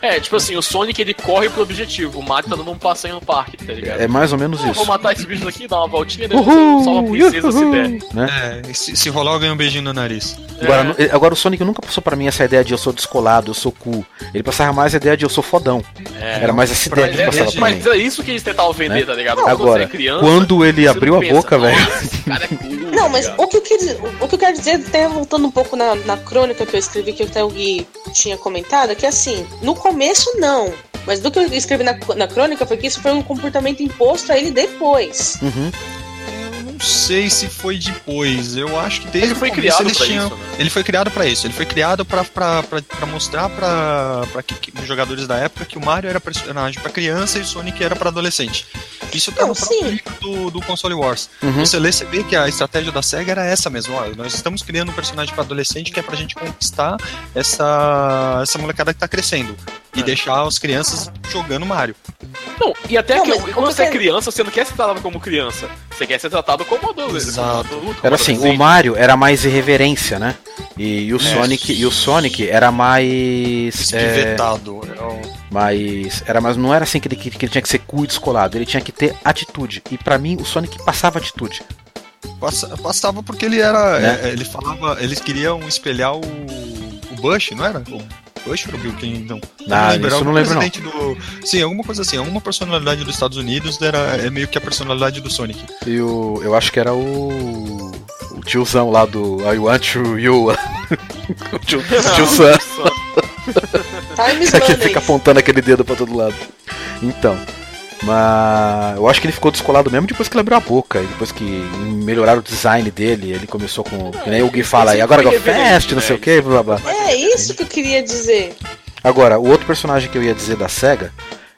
É, tipo assim, o Sonic ele corre pro objetivo, o Mario tá dando um passeio no parque, tá ligado? É mais ou menos Ah, vou isso. matar esse bicho daqui, dar uma voltinha, depois Uhul, eu salvo a princesa se der. né? É, se, se rolar, eu ganho um beijinho no nariz. Agora, no- agora o Sonic nunca passou pra mim essa ideia de eu sou descolado, eu sou cool. Ele passava mais a ideia de eu sou fodão. É. Era mais essa ideia que Mas, passava é, pra mim. mas é isso que eles tentavam vender, Né? tá ligado? Quando Agora, você é criança, quando ele abriu a pensa, boca, velho. "Nossa, Esse cara é cool. Não, mas tá ligado? o que, eu quis, o que eu quero dizer, até voltando um pouco na, na crônica que eu escrevi, que até o Gui tinha comentado, é que assim, no começo não. Mas do que eu escrevi na, na crônica foi que isso foi um comportamento imposto a ele depois. Uhum. Sei se foi depois. Eu acho que desde Ele foi o começo criado eles pra tinham. isso, né? Ele foi criado pra isso. Ele foi criado pra mostrar que os jogadores da época que o Mario era personagem pra criança e o Sonic era pra adolescente. Isso tá Não, no próprio livro do, do Console Wars. Uhum. Você lê, você vê que a estratégia da SEGA era essa mesmo. Ó, nós estamos criando um personagem pra adolescente que é pra gente conquistar essa, essa molecada que tá crescendo. E É. deixar as crianças jogando Mario. Não, e até Não, que quando você é criança, você não quer ser tratado como criança. Você quer ser tratado como adulto. Exato. como adulto, como Era assim, o. Mario era mais irreverência, né? E, e o É. Sonic e o Sonic era mais é, Espivetado. É mas era mais não era assim que ele, que ele tinha que ser e descolado, ele tinha que ter atitude. E pra mim o Sonic passava atitude. Passa- Passava porque ele era. Né? é, ele falava. Eles queriam espelhar o. O Bush, não era? Bush ou o Bill Clinton? Ah, era isso eu não lembro, não. presidente Do... Sim, alguma coisa assim. Alguma personalidade dos Estados Unidos era é meio que a personalidade do Sonic. E o, eu acho que era o o tiozão lá do I want you, you. o tio, o tio Sam. Time is que fica apontando aquele dedo pra todo lado. Então, mas eu acho que ele ficou descolado mesmo depois que ele abriu a boca, e depois que melhoraram o design dele, ele começou com, que nem o Gui fala aí, Esse agora fast, reverente, não sei né? o que, blá blá. É isso que eu queria dizer. Agora, o outro personagem que eu ia dizer da SEGA,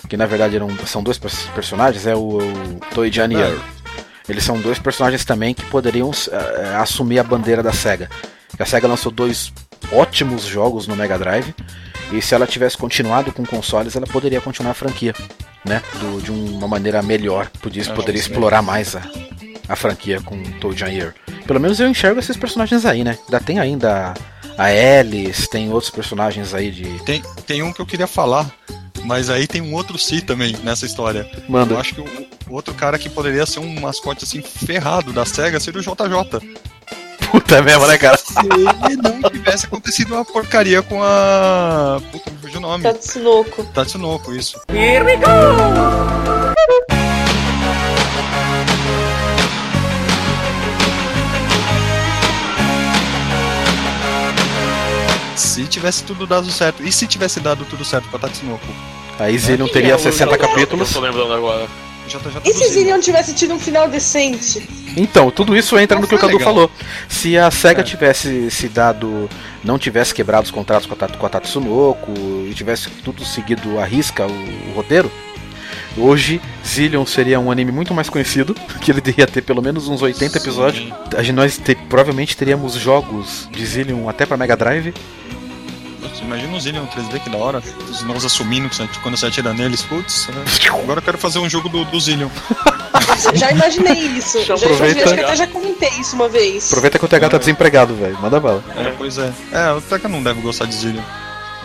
que na verdade eram, são dois pers- personagens, é o, o Toei-Jan e Ah. Earl. Eles são dois personagens também que poderiam eh, assumir a bandeira da SEGA. A SEGA lançou dois ótimos jogos no Mega Drive. E se ela tivesse continuado com consoles, ela poderia continuar a franquia, né? Do- de uma maneira melhor. Podia, É, poderia explorar mais a, a franquia com Toad and Ear. Pelo menos eu enxergo esses personagens aí, né? Ainda tem ainda a Alice, tem outros personagens aí de. Tem, tem um que eu queria falar, mas aí tem um outro si também nessa história. Eu Manda. acho que o, o outro cara que poderia ser um mascote assim ferrado da SEGA seria o JJ. Puta mesmo, né, cara? Se ele não tivesse acontecido uma porcaria com a. Puta, me fugiu o nome. Tatsunoko. Tatsunoko, isso. Se tivesse tudo dado certo. E se tivesse dado tudo certo pra Tatsunoko? Aí Zillion teria é o 60 jogo capítulos. Eu tô lembrando agora. JJ E se do Zillion. Zillion tivesse tido um final decente? Então, tudo isso entra Não no que o Cadu legal. falou. Se a SEGA É. tivesse se dado. não tivesse quebrado os contratos com a, com a Tatsunoko e tivesse tudo seguido à risca o, o roteiro, hoje Zillion seria um anime muito mais conhecido, que ele deveria ter pelo menos uns 80 episódios. Sim. A gente, nós te- provavelmente teríamos jogos de Zillion até pra Mega Drive. Imagina o Zillion 3D, que da hora. Os nós assumindo que você- quando você atira neles. Putz, né? agora eu quero fazer um jogo do, do Zillion. Já imaginei isso. Já Aproveita. imaginei, acho que até já comentei isso uma vez. Aproveita que o TH tá desempregado, velho. Manda bala. É, pois é. É, o Teca não deve gostar de Zillion.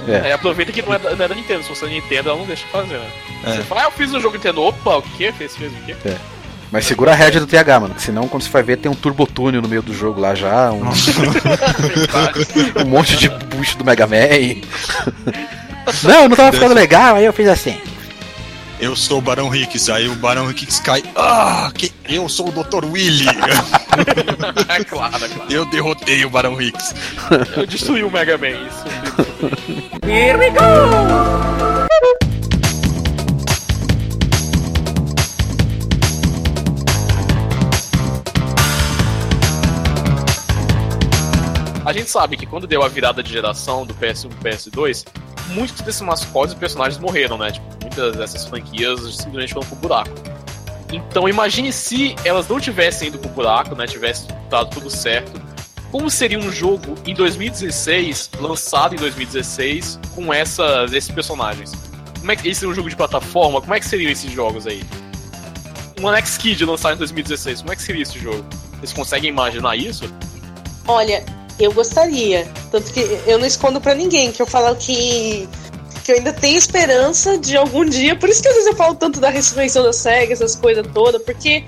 É. É, aproveita que não é, da, não é da Nintendo. Se você é da Nintendo, ela não deixa fazer, né? É. Você fala, ah, eu fiz um jogo Nintendo. Opa, o quê? Fez, fez o quê? Mas segura a rédea do TH, mano. Que senão, quando você vai ver, tem um turbotúnel no meio do jogo lá já. Um, um monte de bucho do Mega Man. não, não tava ficando legal, aí eu fiz assim. Eu sou o Barão Hicks, aí o Barão Hicks cai. Ah, que... eu sou o Dr. Willy. é claro, é claro. eu derrotei o Barão Hicks. Eu destruí o Mega Man, isso. A gente sabe que quando deu a virada de geração do PS1 pro PS2, muitos desses mascotes e personagens morreram, né? Tipo, muitas dessas franquias simplesmente foram pro buraco. Então imagine se elas não tivessem ido pro buraco, né? Tivesse dado tudo certo. Como seria um jogo em 2016, lançado em 2016, com essas, esses personagens? Como é que esse é um jogo de plataforma? Como é que seriam esses jogos aí? Um Alex Kidd lançado em 2016, como é que seria esse jogo? Vocês conseguem imaginar isso? Olha, eu gostaria. Tanto que eu não escondo pra ninguém que eu falo que. Que eu ainda tenho esperança de algum dia. Por isso que às vezes eu falo tanto da ressurreição da SEGA, essas coisas todas. Porque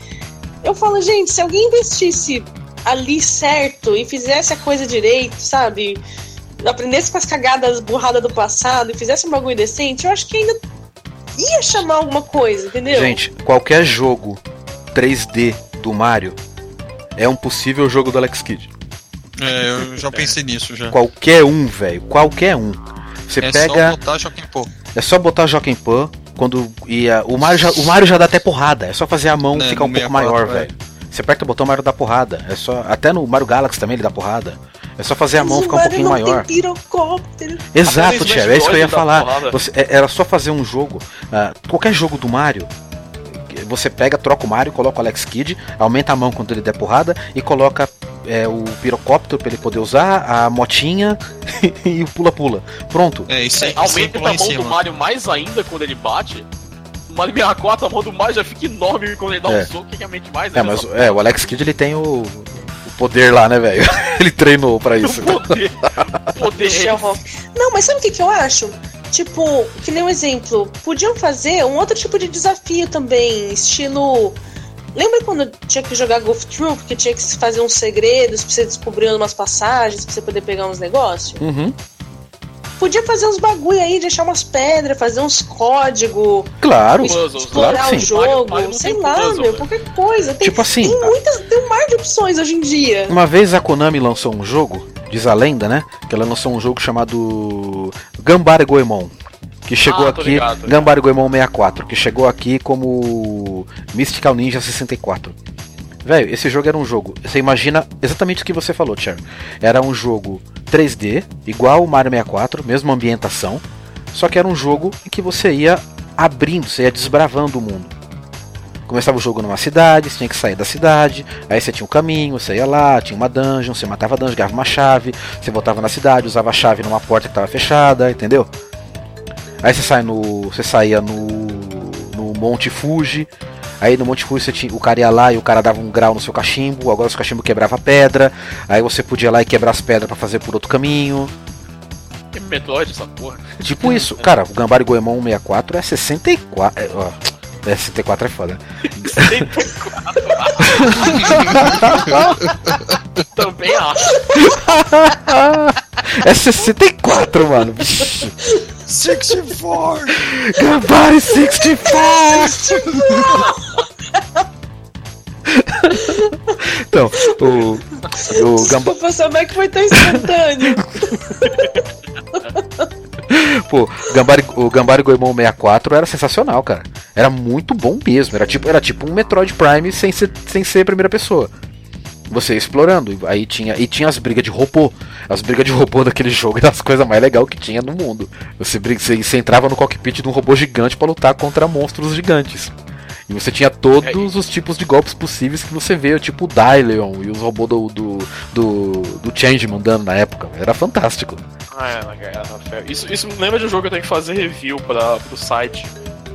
eu falo, gente, se alguém investisse ali certo e fizesse a coisa direito, sabe? Aprendesse com as cagadas burradas do passado e fizesse um bagulho decente, eu acho que ainda ia chamar alguma coisa, entendeu? Gente, qualquer jogo 3D do Mario é um possível jogo do Alex Kidd. É, eu já pensei nisso já. Qualquer um, velho. Qualquer um. Você é pega. só botar Joaquim Pô. É só botar Joaquim Pan. Quando ia. O Mario, já, o Mario já dá até porrada. É só fazer a mão É, ficar um pouco 64, maior, é. velho. Você aperta o botão, o Mario dá porrada. É só. Até no Mario Galaxy também ele dá porrada. É só fazer a mão Mas ficar um pouquinho não maior. Exato, Tia, é isso que eu ia falar. Você- é- era só fazer um jogo. ah, qualquer jogo do Mario. Você pega, troca o Mario, coloca o Alex Kidd, aumenta a mão quando ele der porrada e coloca é, o pirocóptero pra ele poder usar, a motinha e o pula-pula. Pronto. É, isso aí. Aumenta a mão do. Mario mais ainda quando ele bate. O Mario 64, a mão do Mario já fica enorme quando ele dá É. um soco, que realmente mais É, ainda mas é, o Alex Kidd ele tem o, o poder lá, né, velho? ele treinou pra isso. O poder. o poder. Rock. Não, mas sabe o que, que eu acho? Tipo, que nem um exemplo, podiam fazer um outro tipo de desafio também, estilo. Lembra quando tinha que jogar Golf Troop, que tinha que fazer uns segredos pra você descobrir umas passagens, pra você poder pegar uns negócios? Uhum, Podia fazer uns bagulho aí, deixar umas pedras, fazer uns códigos, claro. Puzzles, explorar claro o sim. jogo, Mario- Mario sei lá, puzzle, meu, né? qualquer coisa. Tem, Tipo assim, tem muitas, tem um mar de opções hoje em dia. Uma vez a Konami lançou um jogo, diz a lenda, né? Que ela lançou um jogo chamado Gambare Goemon. Que chegou Ah, aqui, ligado, tô ligado. Gambare Goemon 64, que chegou aqui como Mystical Ninja 64. Velho, esse jogo era um jogo. Você imagina exatamente o que você falou, Cher. Era um jogo 3D, igual o Mario 64, mesma ambientação. Só que era um jogo em que você ia abrindo, você ia desbravando o mundo. Começava o jogo numa cidade, você tinha que sair da cidade, aí você tinha um caminho, você ia lá, tinha uma dungeon, você matava a dungeon, ganhava uma chave, você voltava na cidade, usava a chave numa porta que estava fechada, entendeu? Aí você sai no. Você saía no. no Monte Fuji. Aí no Monte Fuji você tinha, o cara ia lá e o cara dava um grau no seu cachimbo, agora o seu cachimbo quebrava pedra, aí você podia ir lá e quebrar as pedras para fazer por outro caminho. Que Metroid essa porra. Tipo isso. Cara, o Gambari Goemon 64 é 64. É, ó, é 64 é foda. Também acho. É 64, mano. Vixe. 64! Gambari 64! então, o. O Gambari. Desculpa, é que foi tão instantâneo? Pô, Gambari, o Gambari Goemon 64 era sensacional, cara. Era muito bom mesmo. Era tipo, era tipo um Metroid Prime sem ser, sem ser primeira pessoa. Você ia explorando, aí tinha e tinha as brigas de robô. As brigas de robô daquele jogo eram as coisas mais legais que tinha no mundo. Você, você, você entrava no cockpit de um robô gigante pra lutar contra monstros gigantes. E você tinha todos os tipos de golpes possíveis que você vê, tipo o Dylion e os robôs do, do, do, do Changeman dando na época. Era fantástico. Ah, é. Isso, isso me lembra de um jogo que eu tenho que fazer review pra, pro site.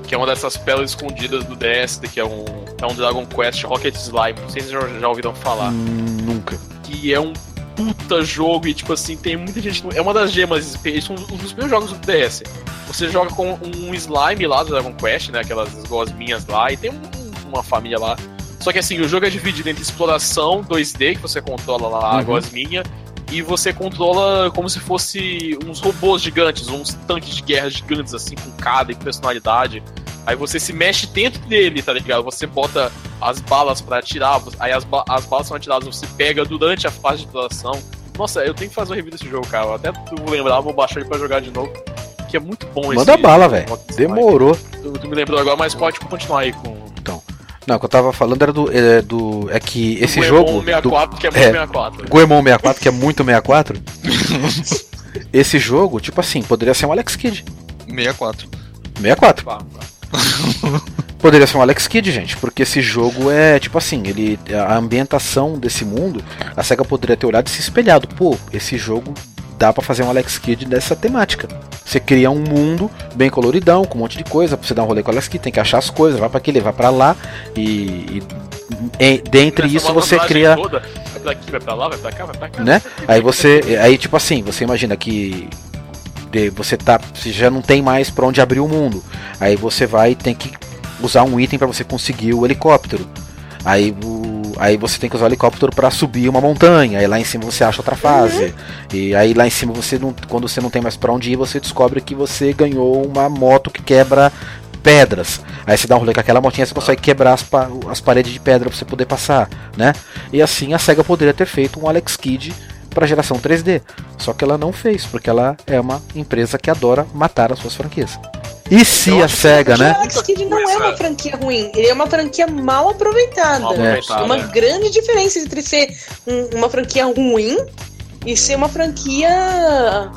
Que é uma dessas pérolas escondidas do DS, que é um, é um Dragon Quest Rocket Slime. Não sei se vocês já, já ouviram falar. Hum, nunca. Que é um puta jogo e, tipo assim, tem muita gente. É uma das gemas, eles são um dos primeiros jogos do DS. Você joga com um slime lá do Dragon Quest, né? Aquelas gosminhas lá, e tem um- uma família lá. Só que assim, o jogo é dividido entre exploração 2D, que você controla lá a Uhum. gosminha, e você controla como se fosse uns robôs gigantes, uns tanques de guerra gigantes, assim, com cada e personalidade. Aí você se mexe dentro dele, tá ligado? Você bota as balas pra atirar, aí as, ba- as balas são atiradas, você pega durante a fase de exploração. Nossa, eu tenho que fazer uma review desse jogo, cara. Eu Até tu vou lembrar, vou baixar ele pra jogar de novo. Que é muito bom esse Manda bala, velho. Demorou. Tu, tu me lembrou agora, mas pode continuar aí com Não, o que eu tava falando era do. É, do, é que esse o jogo. Goemon 64, que é é. muito 64. Goemon 64, que é muito 64. esse jogo, tipo assim, poderia ser um Alex Kidd. 64. 64. Pá, pá. Poderia ser um Alex Kidd, gente, porque esse jogo é tipo assim, ele a ambientação desse mundo, a SEGA poderia ter olhado e se espelhado. Pô, esse jogo dá pra fazer um Alex Kidd dessa temática. Você cria um mundo bem coloridão, com um monte de coisa, pra você dar um rolê com o Alex Kidd, tem que achar as coisas, vai pra aqui, vai pra lá e, e, e dentre isso você cria Toda, vai pra aqui, vai pra lá, vai pra cá, vai pra cá. né? Aí você, aí tipo assim, você imagina que de- você tá, você já não tem mais pra onde abrir o mundo. Aí você vai e tem que usar um item pra você conseguir o helicóptero. Aí, o- aí você tem que usar o helicóptero pra subir uma montanha. Aí lá em cima você acha outra fase. E aí lá em cima você não, quando você não tem mais pra onde ir, você descobre que você ganhou uma moto que quebra pedras. Aí você dá um rolê com aquela motinha, você consegue quebrar as, pa- as paredes de pedra pra você poder passar, né? E assim a SEGA poderia ter feito um Alex Kidd para geração 3D. Só que ela não fez, porque ela é uma empresa que adora matar as suas franquias. E se Eu a SEGA, o né? Alex Kidd não é uma franquia ruim, ele é uma franquia mal aproveitada. Mal É. aproveitada, Uma né? grande diferença entre ser um- uma franquia ruim e ser uma franquia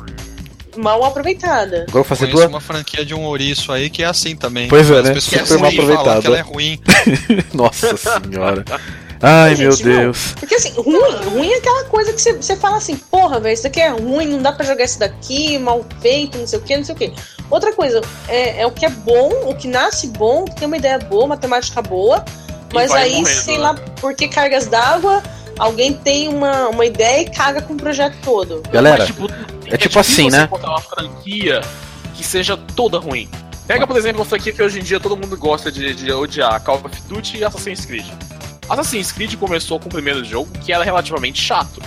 mal aproveitada. Agora eu vou fazer duas. uma franquia de um ouriço aí que é assim também. Pois é, As né? pessoas Super mal aproveitada. que ela é ruim. Nossa senhora. Ai meu Gente, não. Deus. Porque assim, ruim, ruim é aquela coisa que você, você fala assim, porra, velho, isso daqui é ruim, não dá pra jogar isso daqui, mal feito, não sei o que, não sei o que. Outra coisa, é, é o que é bom, o que nasce bom, que tem uma ideia boa, uma temática boa, mas aí, morrendo, sei né? lá, por que cargas d'água, alguém tem uma, uma ideia e caga com o projeto todo. Galera, Mas, tipo, é tipo assim, né? uma franquia que seja toda ruim. Pega, por exemplo, uma franquia que hoje em dia todo mundo gosta de, de odiar, Call of Duty e Assassin's Creed. Assassin's Creed começou com o primeiro jogo que era relativamente chato,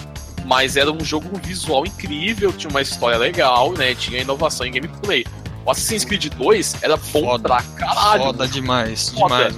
mas era um jogo com visual incrível, tinha uma história legal, né? Tinha inovação em gameplay. O Assassin's Creed 2 era bom Foda. pra caralho. Foda demais, Foda. demais.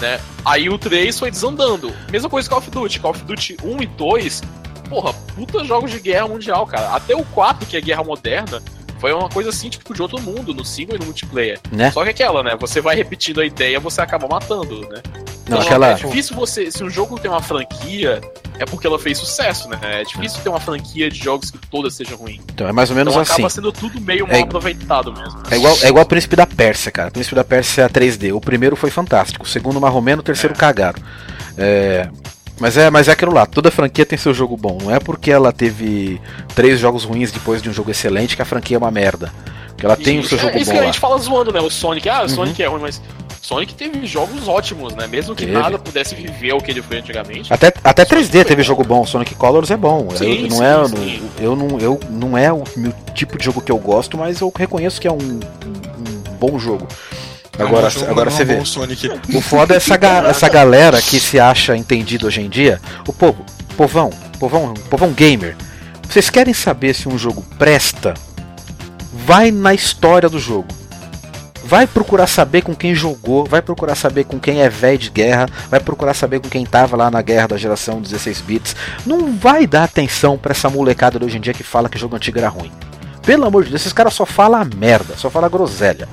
né? Aí o 3 foi desandando. Mesma coisa com Call of Duty. Call of Duty 1 e 2, porra, puta jogos de guerra mundial, cara. Até o 4, que é guerra moderna, foi uma coisa assim, tipo, de outro mundo, no single e no multiplayer. Né? Só que aquela, né? Você vai repetindo a ideia, você acaba matando, né? Não, aquela. É difícil você. Se um jogo tem uma franquia é porque ela fez sucesso, né? É difícil ter uma franquia de jogos que todas sejam ruins. Então é mais ou menos Então assim. acaba sendo tudo meio mal É- aproveitado mesmo. É igual, é igual o Príncipe da Pérsia, cara. O Príncipe da Pérsia é 3D. O primeiro foi fantástico, o segundo marromeno, o terceiro cagaram. É, mas é, mas é aquilo lá. Toda franquia tem seu jogo bom. Não é porque ela teve três jogos ruins depois de um jogo excelente que a franquia é uma merda. Porque ela tem o seu é, jogo isso bom que a lá. gente fala zoando, né? O Sonic, ah, o Uhum. Sonic é ruim, mas Sonic teve jogos ótimos, né? Mesmo que Teve. nada pudesse viver o que ele foi antigamente. Até, até 3D teve jogo bom, Sonic Colors é bom. Sim, eu, não sim, é, sim. Eu, não, eu não é o meu tipo de jogo que eu gosto, mas eu reconheço que é um, um- bom jogo. Agora, É um jogo, agora mas você é vê. um. O foda é essa, ga- essa galera que se acha entendido hoje em dia. O povo, povão, povão, povão gamer. Vocês querem saber se um jogo presta? Vai na história do jogo. Vai procurar saber com quem jogou, vai procurar saber com quem é velho de guerra, vai procurar saber com quem tava lá na guerra da geração 16 bits. Não vai dar atenção pra essa molecada de hoje em dia que fala que jogo antigo era ruim. Pelo amor de Deus, esses caras só falam merda, só falam groselha.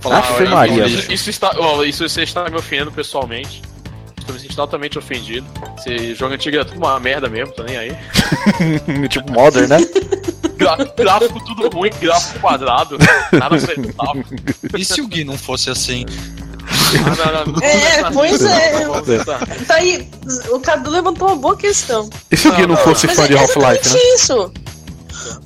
Falar que Maria, isso, isso está, ó, isso você está me ofendendo pessoalmente. Estou me sentindo altamente ofendido. Esse jogo antigo é tudo uma merda mesmo, tô nem aí. tipo Modern, né? Gra- gráfico tudo ruim, gráfico quadrado, nada aceitável. E se o Gui não fosse assim? Nada- nada- É, nada- pois é. Tá aí, o Cadu levantou uma boa questão. E se o Gui não Não, fosse fã é de Half-Life, exatamente né? isso.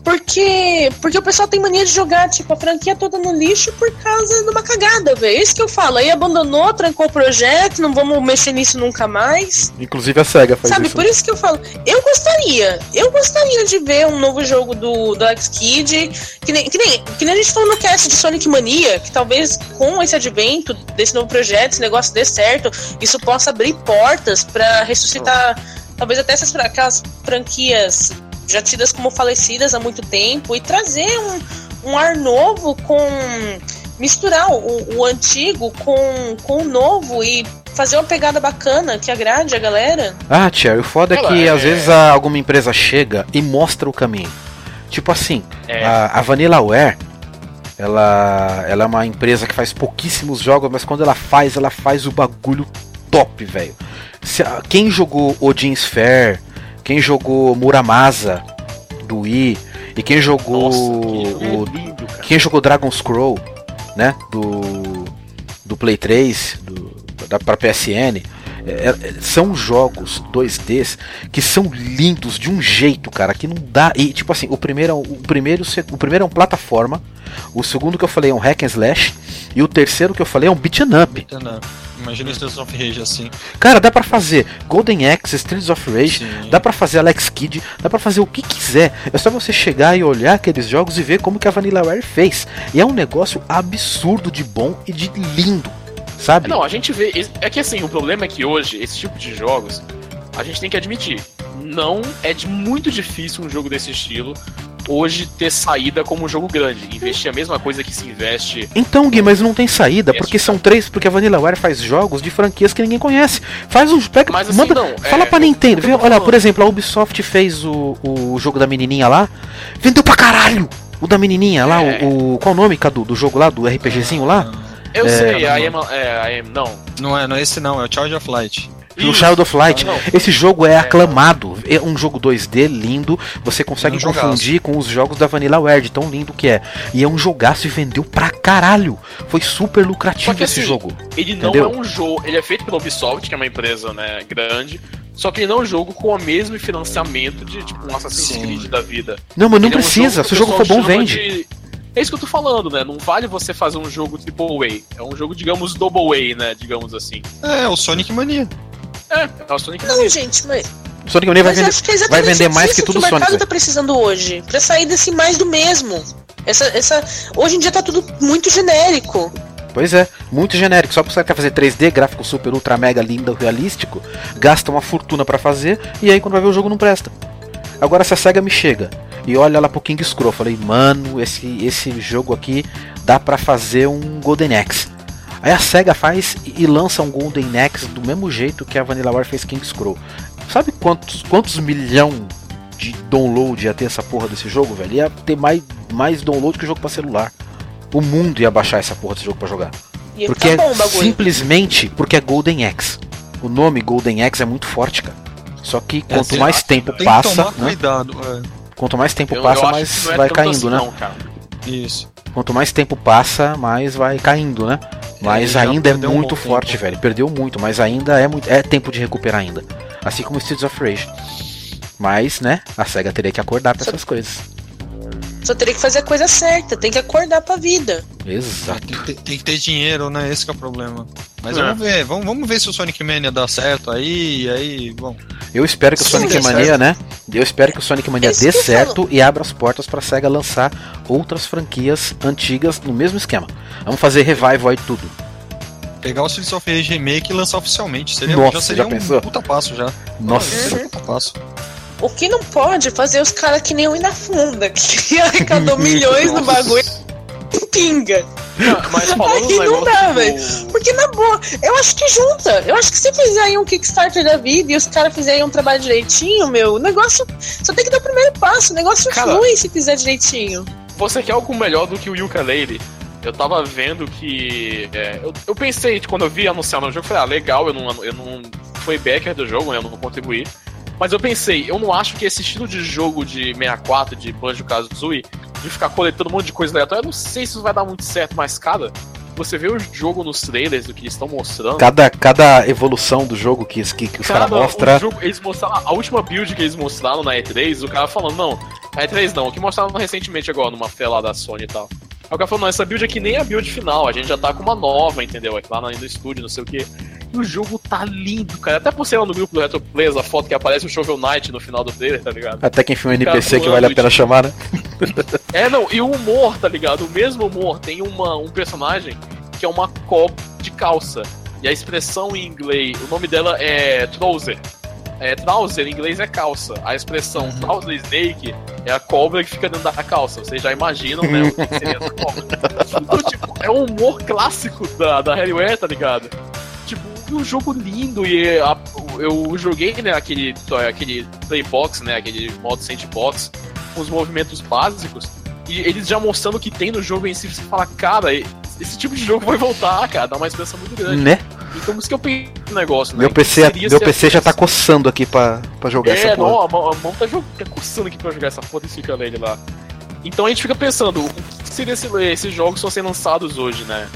Porque, porque o pessoal tem mania de jogar, tipo, a franquia toda no lixo por causa de uma cagada, velho. É isso que eu falo. Aí abandonou, trancou o projeto, não vamos mexer nisso nunca mais. Inclusive a SEGA faz Sabe, isso. por isso que eu falo, eu gostaria, eu gostaria de ver um novo jogo do, do X-Kid, que nem, que, nem, que nem a gente falou no cast de Sonic Mania, que talvez com esse advento desse novo projeto, esse negócio dê certo, isso possa abrir portas pra ressuscitar, talvez até essas aquelas franquias já tidas como falecidas há muito tempo e trazer um, um ar novo com misturar o, o antigo com, com o novo e fazer uma pegada bacana que agrade a galera. Ah, Tia, o foda é que é- às vezes a- alguma empresa chega e mostra o caminho. Tipo assim, É. a, a Vanillaware, ela, ela é uma empresa que faz pouquíssimos jogos, mas quando ela faz, ela faz o bagulho top, velho. Quem jogou Odin Sphere, quem jogou Muramasa do Wii, e quem jogou Nossa, que o, lindo, quem jogou Dragon Scroll, né, do, do Play 3, do, da, pra PSN, é, é, são jogos 2Ds que são lindos de um jeito, cara, que não dá. E tipo assim, o primeiro, é um- o primeiro, o primeiro é um plataforma, o segundo que eu falei é um hack and slash e o terceiro que eu falei é um beat'em up. Não. Imagina o Streets of Rage assim. Cara, dá pra fazer Golden Axe, Streets of Rage, Sim. dá pra fazer Alex Kidd, dá pra fazer o que quiser. É só você chegar e olhar aqueles jogos e ver como que a Vanillaware fez. E é um negócio absurdo de bom e de lindo, sabe? Não, a gente vê. É que assim, o problema é que hoje, esse tipo de jogos, a gente tem que admitir. Não é de muito difícil um jogo desse estilo hoje ter saída como um jogo grande. Investir a mesma coisa que se investe. Então, Gui, mas não tem saída, porque são três, porque a Vanillaware faz jogos de franquias que ninguém conhece. Faz um. Pega, Mas assim, manda, não, fala é, pra Nintendo, olha, por exemplo, a Ubisoft fez o, o jogo da menininha lá, vendeu pra caralho! O da menininha lá, É. o, o. Qual o nome, Cadu, do jogo lá, do RPGzinho lá? Eu É, sei, não. a am, é, am, não. Não é, não é esse não, é o Charge of Light. No Isso. Child of Light. Não, Esse jogo é aclamado. É um jogo 2D lindo. Você consegue É um jogaço. confundir com os jogos da Vanillaware, de tão lindo que é. E é um jogaço e vendeu pra caralho. Foi super lucrativo que esse assim, jogo. Ele não Entendeu? é um jogo. Ele é feito pela Ubisoft, que é uma empresa né, grande. Só que ele não é um jogo com o mesmo financiamento de tipo um Assassin's Sim. Creed da vida. Não, mas não Ele é um precisa. Se o jogo for bom, vende. de- É isso que eu tô falando, né? Não vale você fazer um jogo triple A. É um jogo, digamos, double A, né? Digamos assim. É, o Sonic Mania. É, o Sonic Não, gente, mas, O Sonic Mania vai vender. é vai vender mais isso que tudo o mercado Sonic, tá precisando hoje. Pra sair desse mais do mesmo. Essa, essa, hoje em dia tá tudo muito genérico. Pois é, muito genérico. Só porque você quer fazer 3D, gráfico super, ultra, mega, lindo, realístico, gasta uma fortuna pra fazer e aí quando vai ver o jogo não presta. Agora se a SEGA me chega e olha lá pro King Scroll, eu falei, mano, esse, esse jogo aqui dá pra fazer um Golden Axe. Aí a SEGA faz e lança um Golden Axe do mesmo jeito que a Vanillaware fez King Scroll. Sabe quantos, quantos milhão de download ia ter essa porra desse jogo, velho? Ia ter mais, mais download que o jogo pra celular. O mundo ia baixar essa porra desse jogo pra jogar. E Porque tá bom é simplesmente porque é Golden Axe. O nome Golden Axe é muito forte, cara. Só que quanto mais tempo Tem passa, né? cuidado. Quanto mais tempo Eu- passa, eu mais é vai tanto caindo, assim, né? não, cara. É, isso. Quanto mais tempo passa, mais vai caindo, né? Mas já ainda é um muito bom forte, tempo. velho. Perdeu muito, mas ainda é muito é tempo de recuperar ainda. Assim como Streets of Rage. Mas, né, a SEGA teria que acordar pra Só- essas coisas. Só teria que fazer a coisa certa, tem que acordar pra vida. Exato. Tem, que ter- tem que ter dinheiro, né? Esse que é o problema. Mas É. vamos ver, vamos, vamos ver se o Sonic Mania dá certo aí, aí, bom. Eu espero que o Sim, Sonic Mania, certo. né? Eu espero que o Sonic Mania É isso dê certo e abra as portas pra SEGA lançar outras franquias antigas no mesmo esquema. Vamos fazer revival aí tudo. Pegar o Streets of Rage Remake e lançar oficialmente. Seria, Nossa, já seria já um pensou? puta passo já. Nossa, Seria um puta passo. O que não pode é fazer os caras que nem o Inafunda, que arrecadou milhões no bagulho e pinga. Mas falando Aí não dá, velho. Porque na boa, eu acho que junta. Eu acho que se fizer aí um Kickstarter da vida e os caras fizerem um trabalho direitinho, meu, o negócio só tem que dar o primeiro passo. O negócio Cara, flui se fizer direitinho. Você quer algo melhor do que o Yooka-Laylee? Eu tava vendo que. é, eu, eu pensei, quando eu vi anunciar no jogo, eu falei, ah, legal, eu não, eu não fui backer do jogo, né? Eu não contribuí. Mas eu pensei, eu não acho que esse estilo de jogo de 64, de Banjo Kazooie, de ficar coletando um monte de coisa aleatória, eu não sei se isso vai dar muito certo, mas, cara, você vê o jogo nos trailers do que eles estão mostrando. cada, cada evolução do jogo que, que, que os Cara, caras mostram. eles mostraram a última build que eles mostraram na E3, o cara falando, não, na E3 não, o que mostraram recentemente agora numa fé lá da Sony e tal. Aí o cara falou, não, essa build aqui nem é a build final, a gente já tá com uma nova, entendeu? É lá no estúdio, não sei o que. E o jogo tá lindo, cara. Até postei lá no grupo do Retro Players a foto que aparece o Shovel Knight no final do trailer, tá ligado? Até que enfim um NPC que vale a pena chamar, né? É, não, e o humor, tá ligado? O mesmo humor. Tem uma, um personagem que é uma cobra de calça. E a expressão em inglês, o nome dela é trouser. É, trouser em inglês é calça. A expressão Uhum. trouser snake é a cobra que fica dentro da calça. Vocês já imaginam, né? O que seria essa cobra. Então, tipo, é um humor clássico da, da Harryware, tá ligado? Tipo, um jogo lindo e a- eu joguei, né, aquele, aquele playbox, né, aquele modo sandbox com os movimentos básicos e eles já mostrando o que tem no jogo em si, você fala, cara, esse tipo de jogo vai voltar, cara, dá uma expressão muito grande. Né? Então, por isso que eu pensei no negócio, né? Meu PC, meu se PC já tá coçando aqui pra, pra jogar é, essa porra. não, a mão, a mão tá, tá coçando aqui pra jogar essa foda desse nele lá. Então a gente fica pensando, o que seria esse, esses jogos estão sendo lançados hoje, né?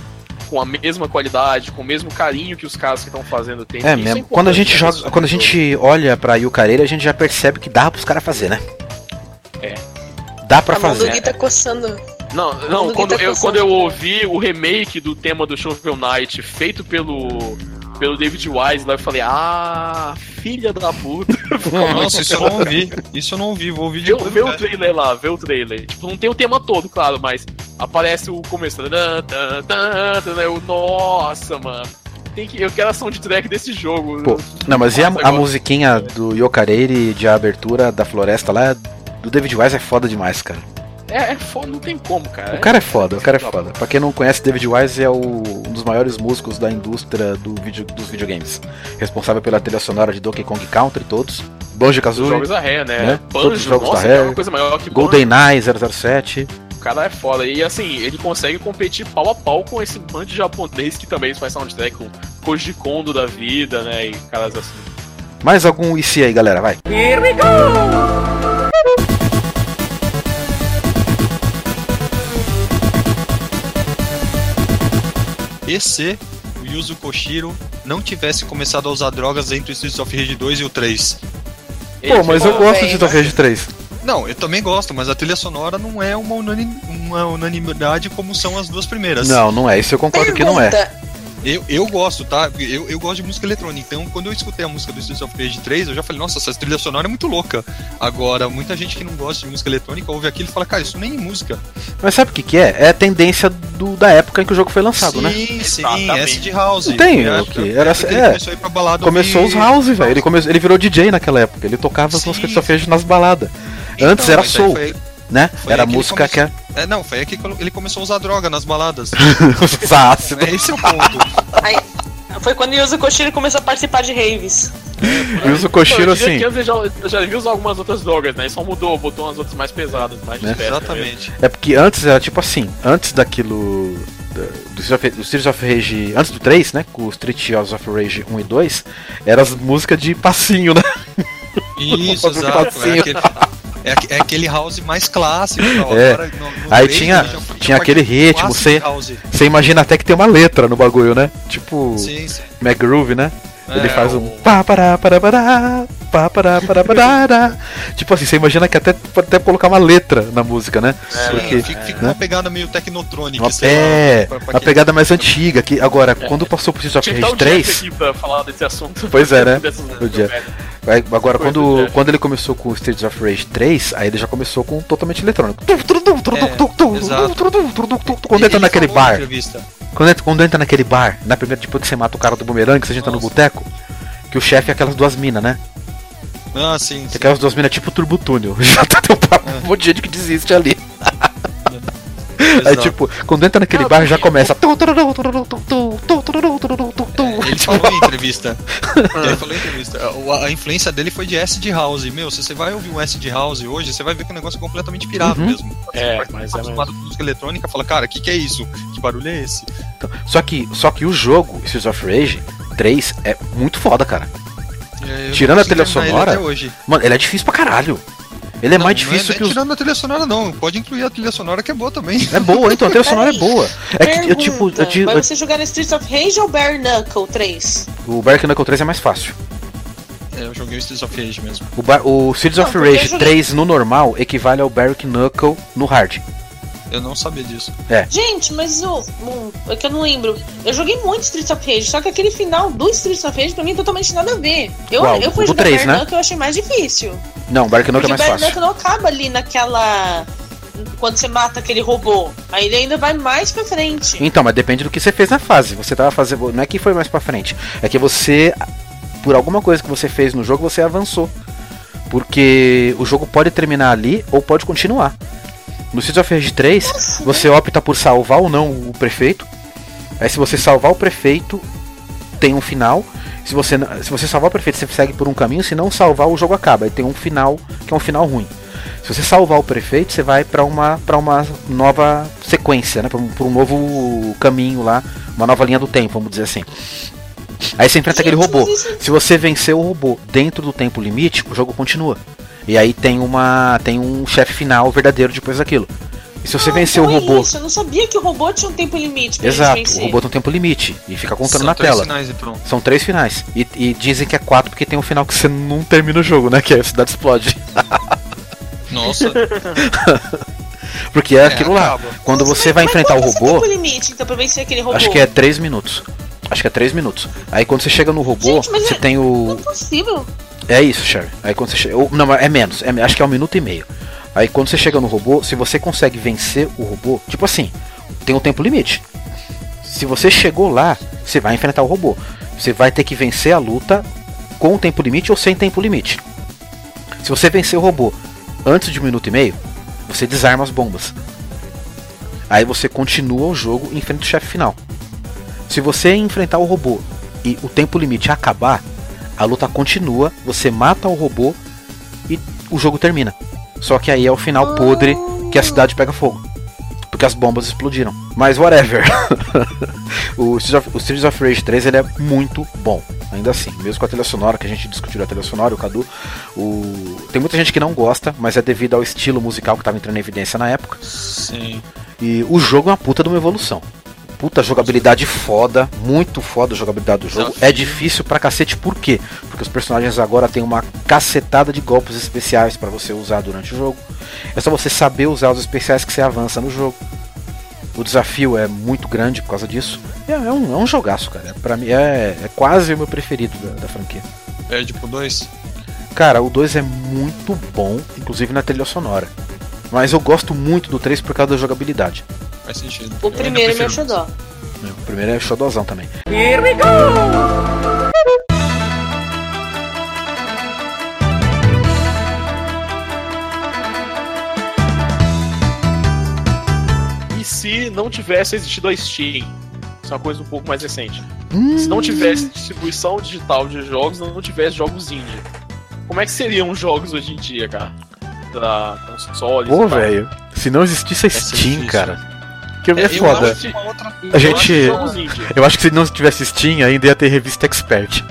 Com a mesma qualidade, com o mesmo carinho que os caras que estão fazendo têm. É Isso mesmo. importante, Quando a gente né, joga, quando a gente olha pra Yucareira, a gente já percebe que dá pros caras fazer, né? É. Dá pra a mão do fazer. Gui tá coçando. Não, Quando não quando, tá eu, coçando. quando eu ouvi o remake do tema do Shovel Knight feito pelo, pelo David Wise lá, eu falei, ah, filha da puta. Nossa, isso eu não ouvi. Isso eu não ouvi, vou ouvir de Vê, novo. vê o trailer lá, vê o trailer. Tipo, não tem o tema todo, claro, mas aparece o começo. Tan, Eu, nossa, mano. Tem que, eu quero a soundtrack desse jogo. Pô, Não, mas e a, Nossa, a musiquinha do Yokareire de abertura da floresta lá, do David Wise é foda demais, cara. É, é foda, não tem como, cara. O cara é foda, o cara é foda. Pra quem não conhece, David Wise é o- um dos maiores músicos da indústria do vídeo, dos videogames. Responsável pela trilha sonora de Donkey Kong Country, todos. Banjo Os Kazooie, jogos da Rare, né? né? Todos os Banjo, jogos da nossa, Rare. é uma coisa maior que Banjo. GoldenEye 007. O cara é foda. E assim, ele consegue competir pau a pau com esse bando de japonês que também faz soundtrack com Koji Kondo da vida, né? E caras assim. Mais algum IC aí, galera, vai. E se o Yuzo Koshiro não tivesse começado a usar drogas entre o Streets of Rage 2 e o 3? Pô, mas eu gosto bem, de Street Rage 3. Não, eu também gosto, mas a trilha sonora não é uma, unani- uma unanimidade como são as duas primeiras. Não, não é. Isso eu concordo que não é. Eu, eu gosto, tá? Eu, eu gosto de música eletrônica. Então, quando eu escutei a música do Streets of Rage 3, eu já falei, nossa, essa trilha sonora é muito louca. Agora, muita gente que não gosta de música eletrônica ouve aquilo e fala, cara, isso nem é música. Mas sabe o que, que é? É a tendência do, da época em que o jogo foi lançado, sim, né? sim, Exatamente. acid house. Não tem, É, o que? é, Era- é. começou a ir pra balada Começou os ouvir- house, velho. Ele, come... ele virou DJ naquela época. Ele tocava as Sim. músicas de Street Rage nas baladas. Então, Antes era mas aí soul, foi- né? foi Era ele música que é. É, não, foi aí que ele começou a usar droga nas baladas. Usar ácido. é esse é o ponto. aí, foi quando Yuzo Koshiro começou a participar de raves. E usa o Koshiro assim. que antes eu já, já vi usar algumas outras drogas, né? E só mudou, botou umas outras mais pesadas, mais Né? Exatamente. É porque antes era tipo assim, antes daquilo. da- Do Streets of, Rage. Antes do 3, né? Com o Street of Rage 1 e 2, eram as músicas de passinho, né? Isso, exato. É passinho. aquele, é, é aquele house mais clássico. Tal. É. Agora, no- no Aí tinha- ele já tinha já aquele ritmo, você-. Você imagina até que tem uma letra no bagulho, né? Tipo Sim, sim. McGroove, né? Ele É, faz um o- pá pará pará pará pá pará pará pará. Tipo assim, você imagina que até pode até colocar uma letra na música, né? Sim, Porque fica, fica né? uma pegada meio tecnotrônica. uma, sei lá, é, pra- pra uma pegada mais antiga que agora quando passou of que estar Rage o Jeff 3, aqui pra falar desse assunto. Pois é, né? Dessas- O Jeff. Agora, Coisa quando, do Jeff. quando ele começou com o Streets of Rage 3, aí ele já começou com totalmente eletrônico. Quando entra Ele naquele bar, quando entra, quando entra naquele bar, na primeira, depois que você mata o cara do bumerangue, que você entra no boteco, que o chefe é aquelas duas minas, né? Ah, sim. Tem sim. aquelas duas minas tipo Turbo Túnel. Já tá tem um papo, um monte de gente que desiste ali. Aí, tipo, quando entra naquele Ah, bar já começa. É, ele falou em entrevista. ele falou em entrevista. A, a influência dele foi de acid house. Meu, se você vai ouvir um acid house hoje, você vai ver que o negócio é completamente pirado Uhum. mesmo. É, Você mas tá é acostumado com música eletrônica, fala, cara, o que, que é isso? Que barulho é esse? Só que, só que o jogo, Streets of Rage 3, é muito foda, cara. É, eu Tirando a trilha sonora, ele até hoje. Mano, ele é difícil pra caralho. Ele é Não, mais não difícil não que os. Tirando a trilha sonora, não. Pode incluir a trilha sonora que é boa também. É boa, então a trilha sonora é boa. É que eu, tipo, eu, te- Vai eu- você jogar no Streets of Rage ou Bare Knuckle 3? o Bark Knuckle 3 é mais fácil. É, eu joguei o Streets of Rage mesmo. O, Bar- o Streets Não, of eu Rage joguei- 3 no normal equivale ao Bark Knuckle no hard. Eu não sabia disso. Gente, mas o. o- É que eu não lembro. Eu joguei muito Streets of Rage, só que aquele final do Streets of Rage pra mim é totalmente nada a ver. Eu, Qual? eu fui O do jogar 3, Bare né? Knuckle eu achei mais difícil. Não, Bark Knuckle é mais fácil. Knuckle não acaba ali naquela. Quando você mata aquele robô. Aí ele ainda vai mais pra frente. Então, mas depende do que você fez na fase. Você tava fazendo. Não é que foi mais pra frente. É que você. Por alguma coisa que você fez no jogo, você avançou. Porque o jogo pode terminar ali ou pode continuar. No Streets of Rage 3, você opta por salvar ou não o prefeito. Aí se você salvar o prefeito, tem um final. Se você, se você salvar o prefeito, você segue por um caminho. Se não salvar, o jogo acaba. Aí tem um final que é um final ruim. Se você salvar o prefeito, você vai pra uma para uma nova sequência, né? Pra um, pra um novo caminho lá, uma nova linha do tempo, vamos dizer assim. Aí você enfrenta aquele robô. Se você vencer o robô dentro do tempo limite, o jogo continua. E aí tem uma tem um chefe final verdadeiro depois daquilo. E se você Ah, vencer o então é robô, Isso. Eu não sabia que o robô tinha um tempo limite pra exato, gente o robô tem um tempo limite e fica contando São na três tela. sinais, então. São três finais. E, e dizem que é quatro porque tem um final que você não termina o jogo, né? Que é a cidade explode. Nossa. Porque é aquilo lá. acaba. Quando Nossa, você mas- vai mas enfrentar o é robô, tempo limite, então, pra vencer aquele robô? acho que é três minutos. Acho que é três minutos. Aí quando você chega no robô, Gente, mas você é- tem Não o. é possível. É isso, Sherry. Aí quando você chega. Não, é menos. É, acho que é um minuto e meio. Aí quando você chega no robô, se você consegue vencer o robô, tipo assim, tem um tempo limite. Se você chegou lá, você vai enfrentar o robô. Você vai ter que vencer a luta com tempo limite ou sem tempo limite. Se você vencer o robô antes de um minuto e meio, você desarma as bombas. Aí você continua o jogo e enfrenta o chefe final. Se você enfrentar o robô e o tempo limite acabar, a luta continua, você mata o robô e o jogo termina. Só que aí é o final podre que a cidade pega fogo. Porque as bombas explodiram. Mas whatever. o, Streets of, o Streets of Rage 3 ele é muito bom. Ainda assim, mesmo com a trilha sonora, que a gente discutiu a trilha sonora, o Cadu. O... Tem muita gente que não gosta, mas é devido ao estilo musical que estava entrando em evidência na época. Sim. E o jogo é uma puta de uma evolução. Puta jogabilidade foda, muito foda a jogabilidade do jogo. É difícil pra cacete, por quê? Porque os personagens agora têm uma cacetada de golpes especiais pra você usar durante o jogo. É só você saber usar os especiais que você avança no jogo. O desafio é muito grande por causa disso. É, é um, é um jogaço, cara. Pra mim é, é quase o meu preferido da, da franquia. Perde pro 2. Cara, o 2 é muito bom, inclusive na trilha sonora. Mas eu gosto muito do 3 por causa da jogabilidade. Faz sentido. O Eu primeiro é meu xodó. O primeiro é xodozão também. E se não tivesse existido a Steam? Isso é uma coisa um pouco mais recente. Hum. Se não tivesse distribuição digital de jogos, não tivesse jogos indie. Como é que seriam jogos hoje em dia, cara? Da consoles Pô, velho, se não existisse a é Steam, cara. Que é, eu foda. acho que outra- A Eu gente- acho que jogos indie. Eu acho que se não tivesse Steam, ainda ia ter revista Expert.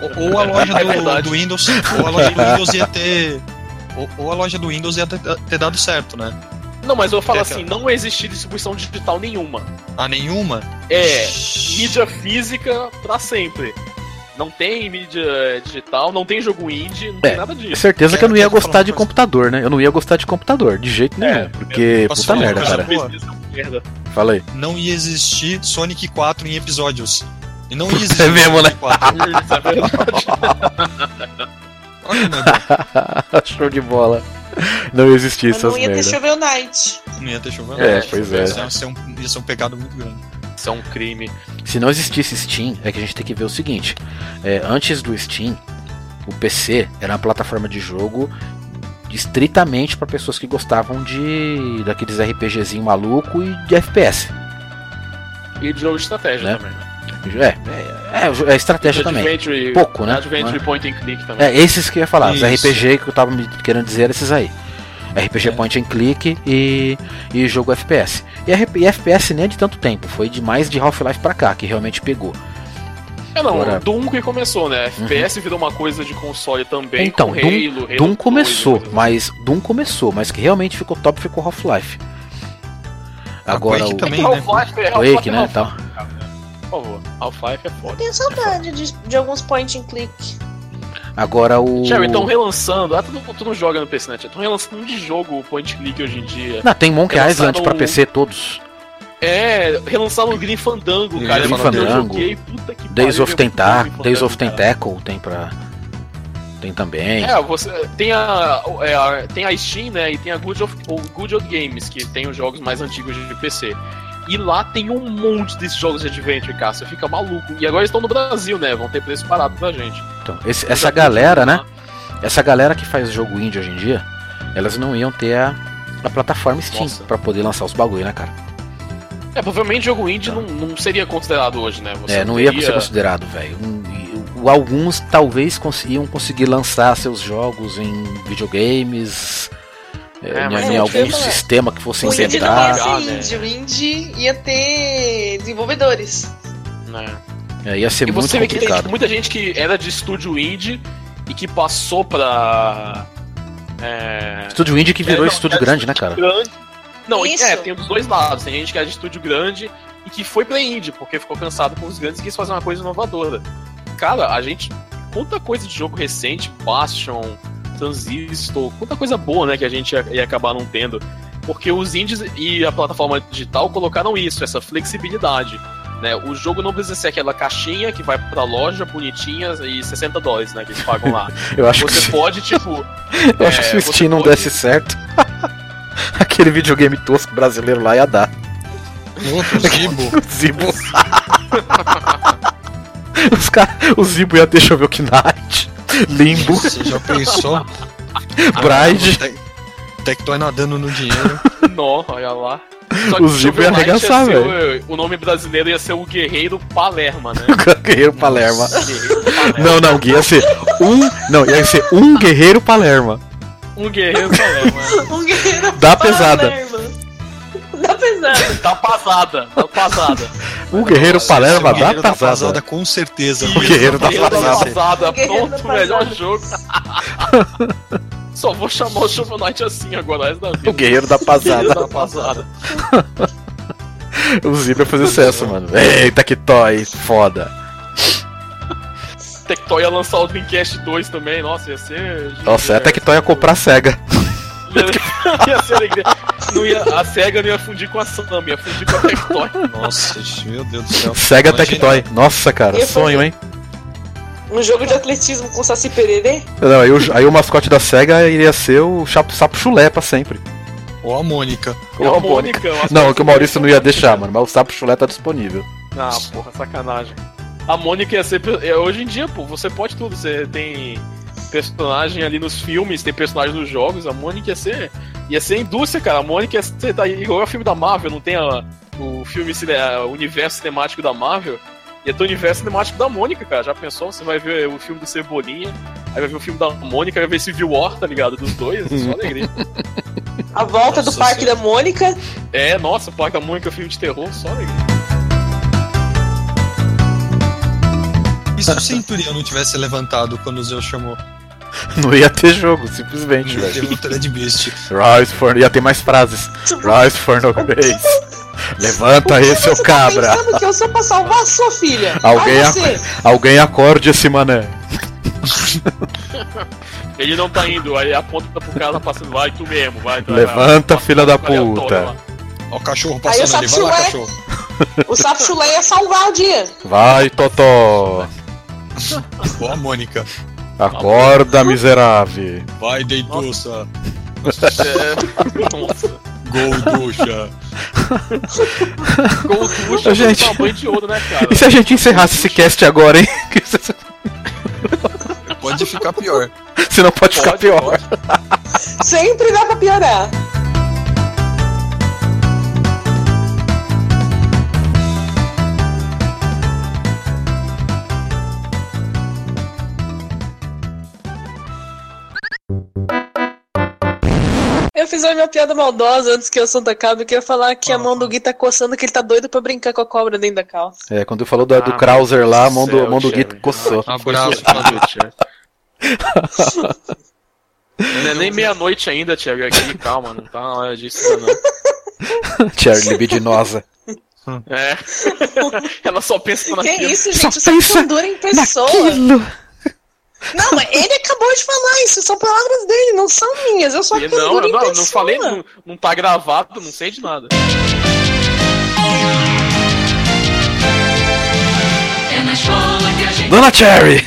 Ou, ou a loja É do, verdade. do Windows. Ou a loja do Windows ia ter. Ou, ou a loja do Windows ia ter, ter dado certo, né? Não, mas eu falo É, assim, não existe distribuição digital nenhuma. A nenhuma? É, mídia física pra sempre. Não tem mídia digital, não tem jogo indie, não tem É, nada É disso. certeza que eu não ia quero gostar de computador, né? Eu não ia gostar de computador, de jeito nenhum. É, porque, puta merda, cara. é merda. Fala aí. Não ia existir Sonic 4 em episódios. E não ia existir É mesmo, né? Sonic 4. Isso é verdade. Olha é bom. Show de bola. Não ia existir Mas essas não ia ter merda. Shovel Knight. Não ia ter chuva. É, pois é. Ia ser, um, ia ser um pecado muito grande. É um crime. Se não existisse Steam, é que a gente tem que ver o seguinte: é, antes do Steam, o PC era uma plataforma de jogo estritamente para pessoas que gostavam de daqueles RPGzinho maluco e de FPS. E de jogo de estratégia Né? também. né? É, é, é estratégia também. Adventure, Pouco, né? Adventure é? Point and Click também. É, esses que eu ia falar, os Isso. RPG que eu tava me querendo dizer eram esses aí. RPG É. Point and Click e, e jogo FPS. E, RP e FPS nem é de tanto tempo, foi de mais de Half-Life pra cá, que realmente pegou. É, não, Agora- Doom que começou, né? FPS virou uma coisa de console também, Então, com Doom- Halo, Halo Doom 2, começou, coisas mas Doom começou, mas que realmente ficou top ficou Half-Life. Agora Quake o também, assim. né? Half-Life é Half-Life Quake, é né, Half-Life, tal. né? Por favor, Half-Life é foda. Tenho saudade de, de alguns point and click. Agora o Sherry, estão relançando. Ah, tu não, tu não joga no PC, né? Estão relançando um de jogo point click hoje em dia. Não, tem Monkey Relançaram Island pra PC todos. É, relançaram o Green Fandango, cara. Grim Eu Fandango, joguei, puta que Days pariu, of eu Tentac, joguei Days of. Tentacle tem pra tem também. É, você tem a, é, a- tem a Steam, né, e tem a Good of, o Good Old Games, que tem os jogos mais antigos de PC. E lá tem um monte desses jogos de adventure, cara, você fica maluco. E agora estão no Brasil, né, vão ter preço parado pra gente. Então, esse- essa galera, né? Essa galera que faz jogo indie hoje em dia, elas não iam ter a, a plataforma Steam pra poder lançar os bagulho, né, cara? É, provavelmente jogo indie não, não seria considerado hoje, né? Você É, não ia teria- ser considerado, velho. Alguns talvez iam conseguir lançar seus jogos em videogames, é, É, em, mas em eu algum sistema que fosse O indie não inventar. ia Ah, ser né? indie, o indie ia ter desenvolvedores. né? É, ia ser E muito você vê que tem complicado. tipo, muita gente que era de estúdio indie e que passou pra. É, Estúdio indie que virou É, não, estúdio é grande, né, cara? grande. Não, Isso. é, tem dos dois lados. Tem gente que é de estúdio grande e que foi pra indie, porque ficou cansado com os grandes e quis fazer uma coisa inovadora. Cara, a gente. Quanta coisa de jogo recente, Bastion, Transistor, quanta coisa boa, né, que a gente ia, ia acabar não tendo. Porque os indies e a plataforma digital colocaram isso, essa flexibilidade. Né? O jogo não precisa ser aquela caixinha que vai pra loja bonitinha e 60 dólares, né? Que eles pagam lá. Eu acho que Você se, pode, tipo. eu acho que se é, o Steam não pode- desse certo, aquele videogame tosco brasileiro lá ia dar. Outro Zibo. O Zibo. Os cara, o Zibo ia ter Shovel Knight, Limbo, Você já pensou? Bride. Te- Tectoy nadando no dinheiro. Não, olha lá. Só O Zibo ia arregaçar, ser o, nome brasileiro ia ser o Guerreiro Palerma, né? Guerreiro Palerma. Guerreiro Palerma. Não, não, ia ser um. Não, ia ser um Guerreiro Palerma. Um Guerreiro Palerma. Um guerreiro Dá pesada. Palerma. Dá pesada. Tá pasada, tá pasada. Um Guerreiro Palerma O Guerreiro dá da Pasada, pesada. com certeza. O Guerreiro da Guerreiro da Pasada. Pasada, O Guerreiro pronto, melhor jogo. Só vou chamar o Shovel Knight assim agora, da vida. O Guerreiro da Pasada. da Pasada. O Zibo ia fazer sucesso, mano. Eita, que toy, foda. Tectoy ia lançar o Dreamcast 2 também, nossa, ia ser. Nossa, até que toy ia comprar a SEGA. ia ser alegria. Não ia, a SEGA não ia fundir com a Sam, ia fundir com a Tectoy. Nossa, meu Deus do céu. SEGA Tectoy. Nossa, cara, Ia sonho, fazer- hein? Um jogo de atletismo com Saci Pererê? Não, aí, o, aí o mascote da SEGA iria ser o Chapo Sapo Chulé pra sempre. Ou a Mônica. É a Mônica, eu acho Não, que o Maurício não ia deixar, mano, mas o Sapo Chulé tá disponível. Ah, porra, sacanagem. A Mônica ia ser. é, Hoje em dia, pô, você pode tudo. Você tem personagem ali nos filmes, tem personagem nos jogos. A Mônica ia ser. Ia ser indústria, cara. A Mônica ia ser. Tá, igual o filme da Marvel, não tem a, o filme, o universo cinemático da Marvel. Ia ter o universo cinemático da Mônica, cara. Já pensou? Você vai ver o filme do Cebolinha, aí vai ver o filme da Mônica, vai ver Civil War, tá ligado? Dos dois, só alegria. A volta do Nossa Parque Senhora. da Mônica? É, nossa, o Parque da Mônica, filme de terror, só alegria. E se o Centurião não tivesse levantado quando o Zeus chamou? Não ia ter jogo, simplesmente, velho. Teve um Thread Beast. Rise for. Ia ter mais frases. Rise for no grace. Levanta aí, seu você cabra. Tá pensando que eu sou pra salvar a sua filha. Alguém, ac- alguém acorde esse mané. Ele não tá indo, aí aponta pro cara tá passando, vai tu mesmo, vai. tu Levanta, vai. filha da tô, puta. Ó o cachorro Aí passando ali, vai lá, cachorro. O sapo chulé ia salvar o dia. Vai, Totó. Ó a Mônica. Acorda, miserável. Vai, Deituça. É, nossa. Gol, ducha. Gol ducha, Gente. banho de ouro, né, cara? E se a gente encerrasse esse cast agora, hein? Pode ficar pior. Senão pode ficar Pode, pior. pode. Sempre dá pra piorar. Fiz a minha piada maldosa antes que o assunto acabe, que eu ia falar que a mão do Gui tá coçando, que ele tá doido pra brincar com a cobra dentro da calça. É, quando falou do, do Ah, Krauser lá, a mão do, mão do do Gui coçou. Abraço. Não é nem meia-noite ainda, Thiago, aqui, calma, não tá na hora disso não. Charlie libidinosa. É. Ela só pensa Que naquilo. isso, Só gente? Isso é pensa em pessoa. Não, mas ele acabou de falar isso, são palavras dele, não são minhas. Eu sou a E Não, eu em não, não falei, não, não tá gravado, não sei de nada. Dona Cherry!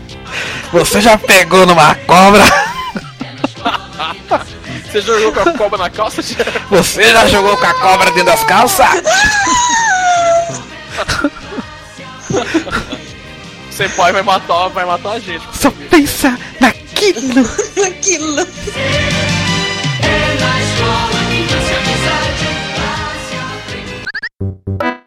Você já pegou numa cobra? Você jogou com a cobra na calça? Você já jogou com a cobra dentro das calças? Você pode vai matar, vai matar a gente. Só pensa naquilo. naquilo. É na escola que você amizade vai se aprender.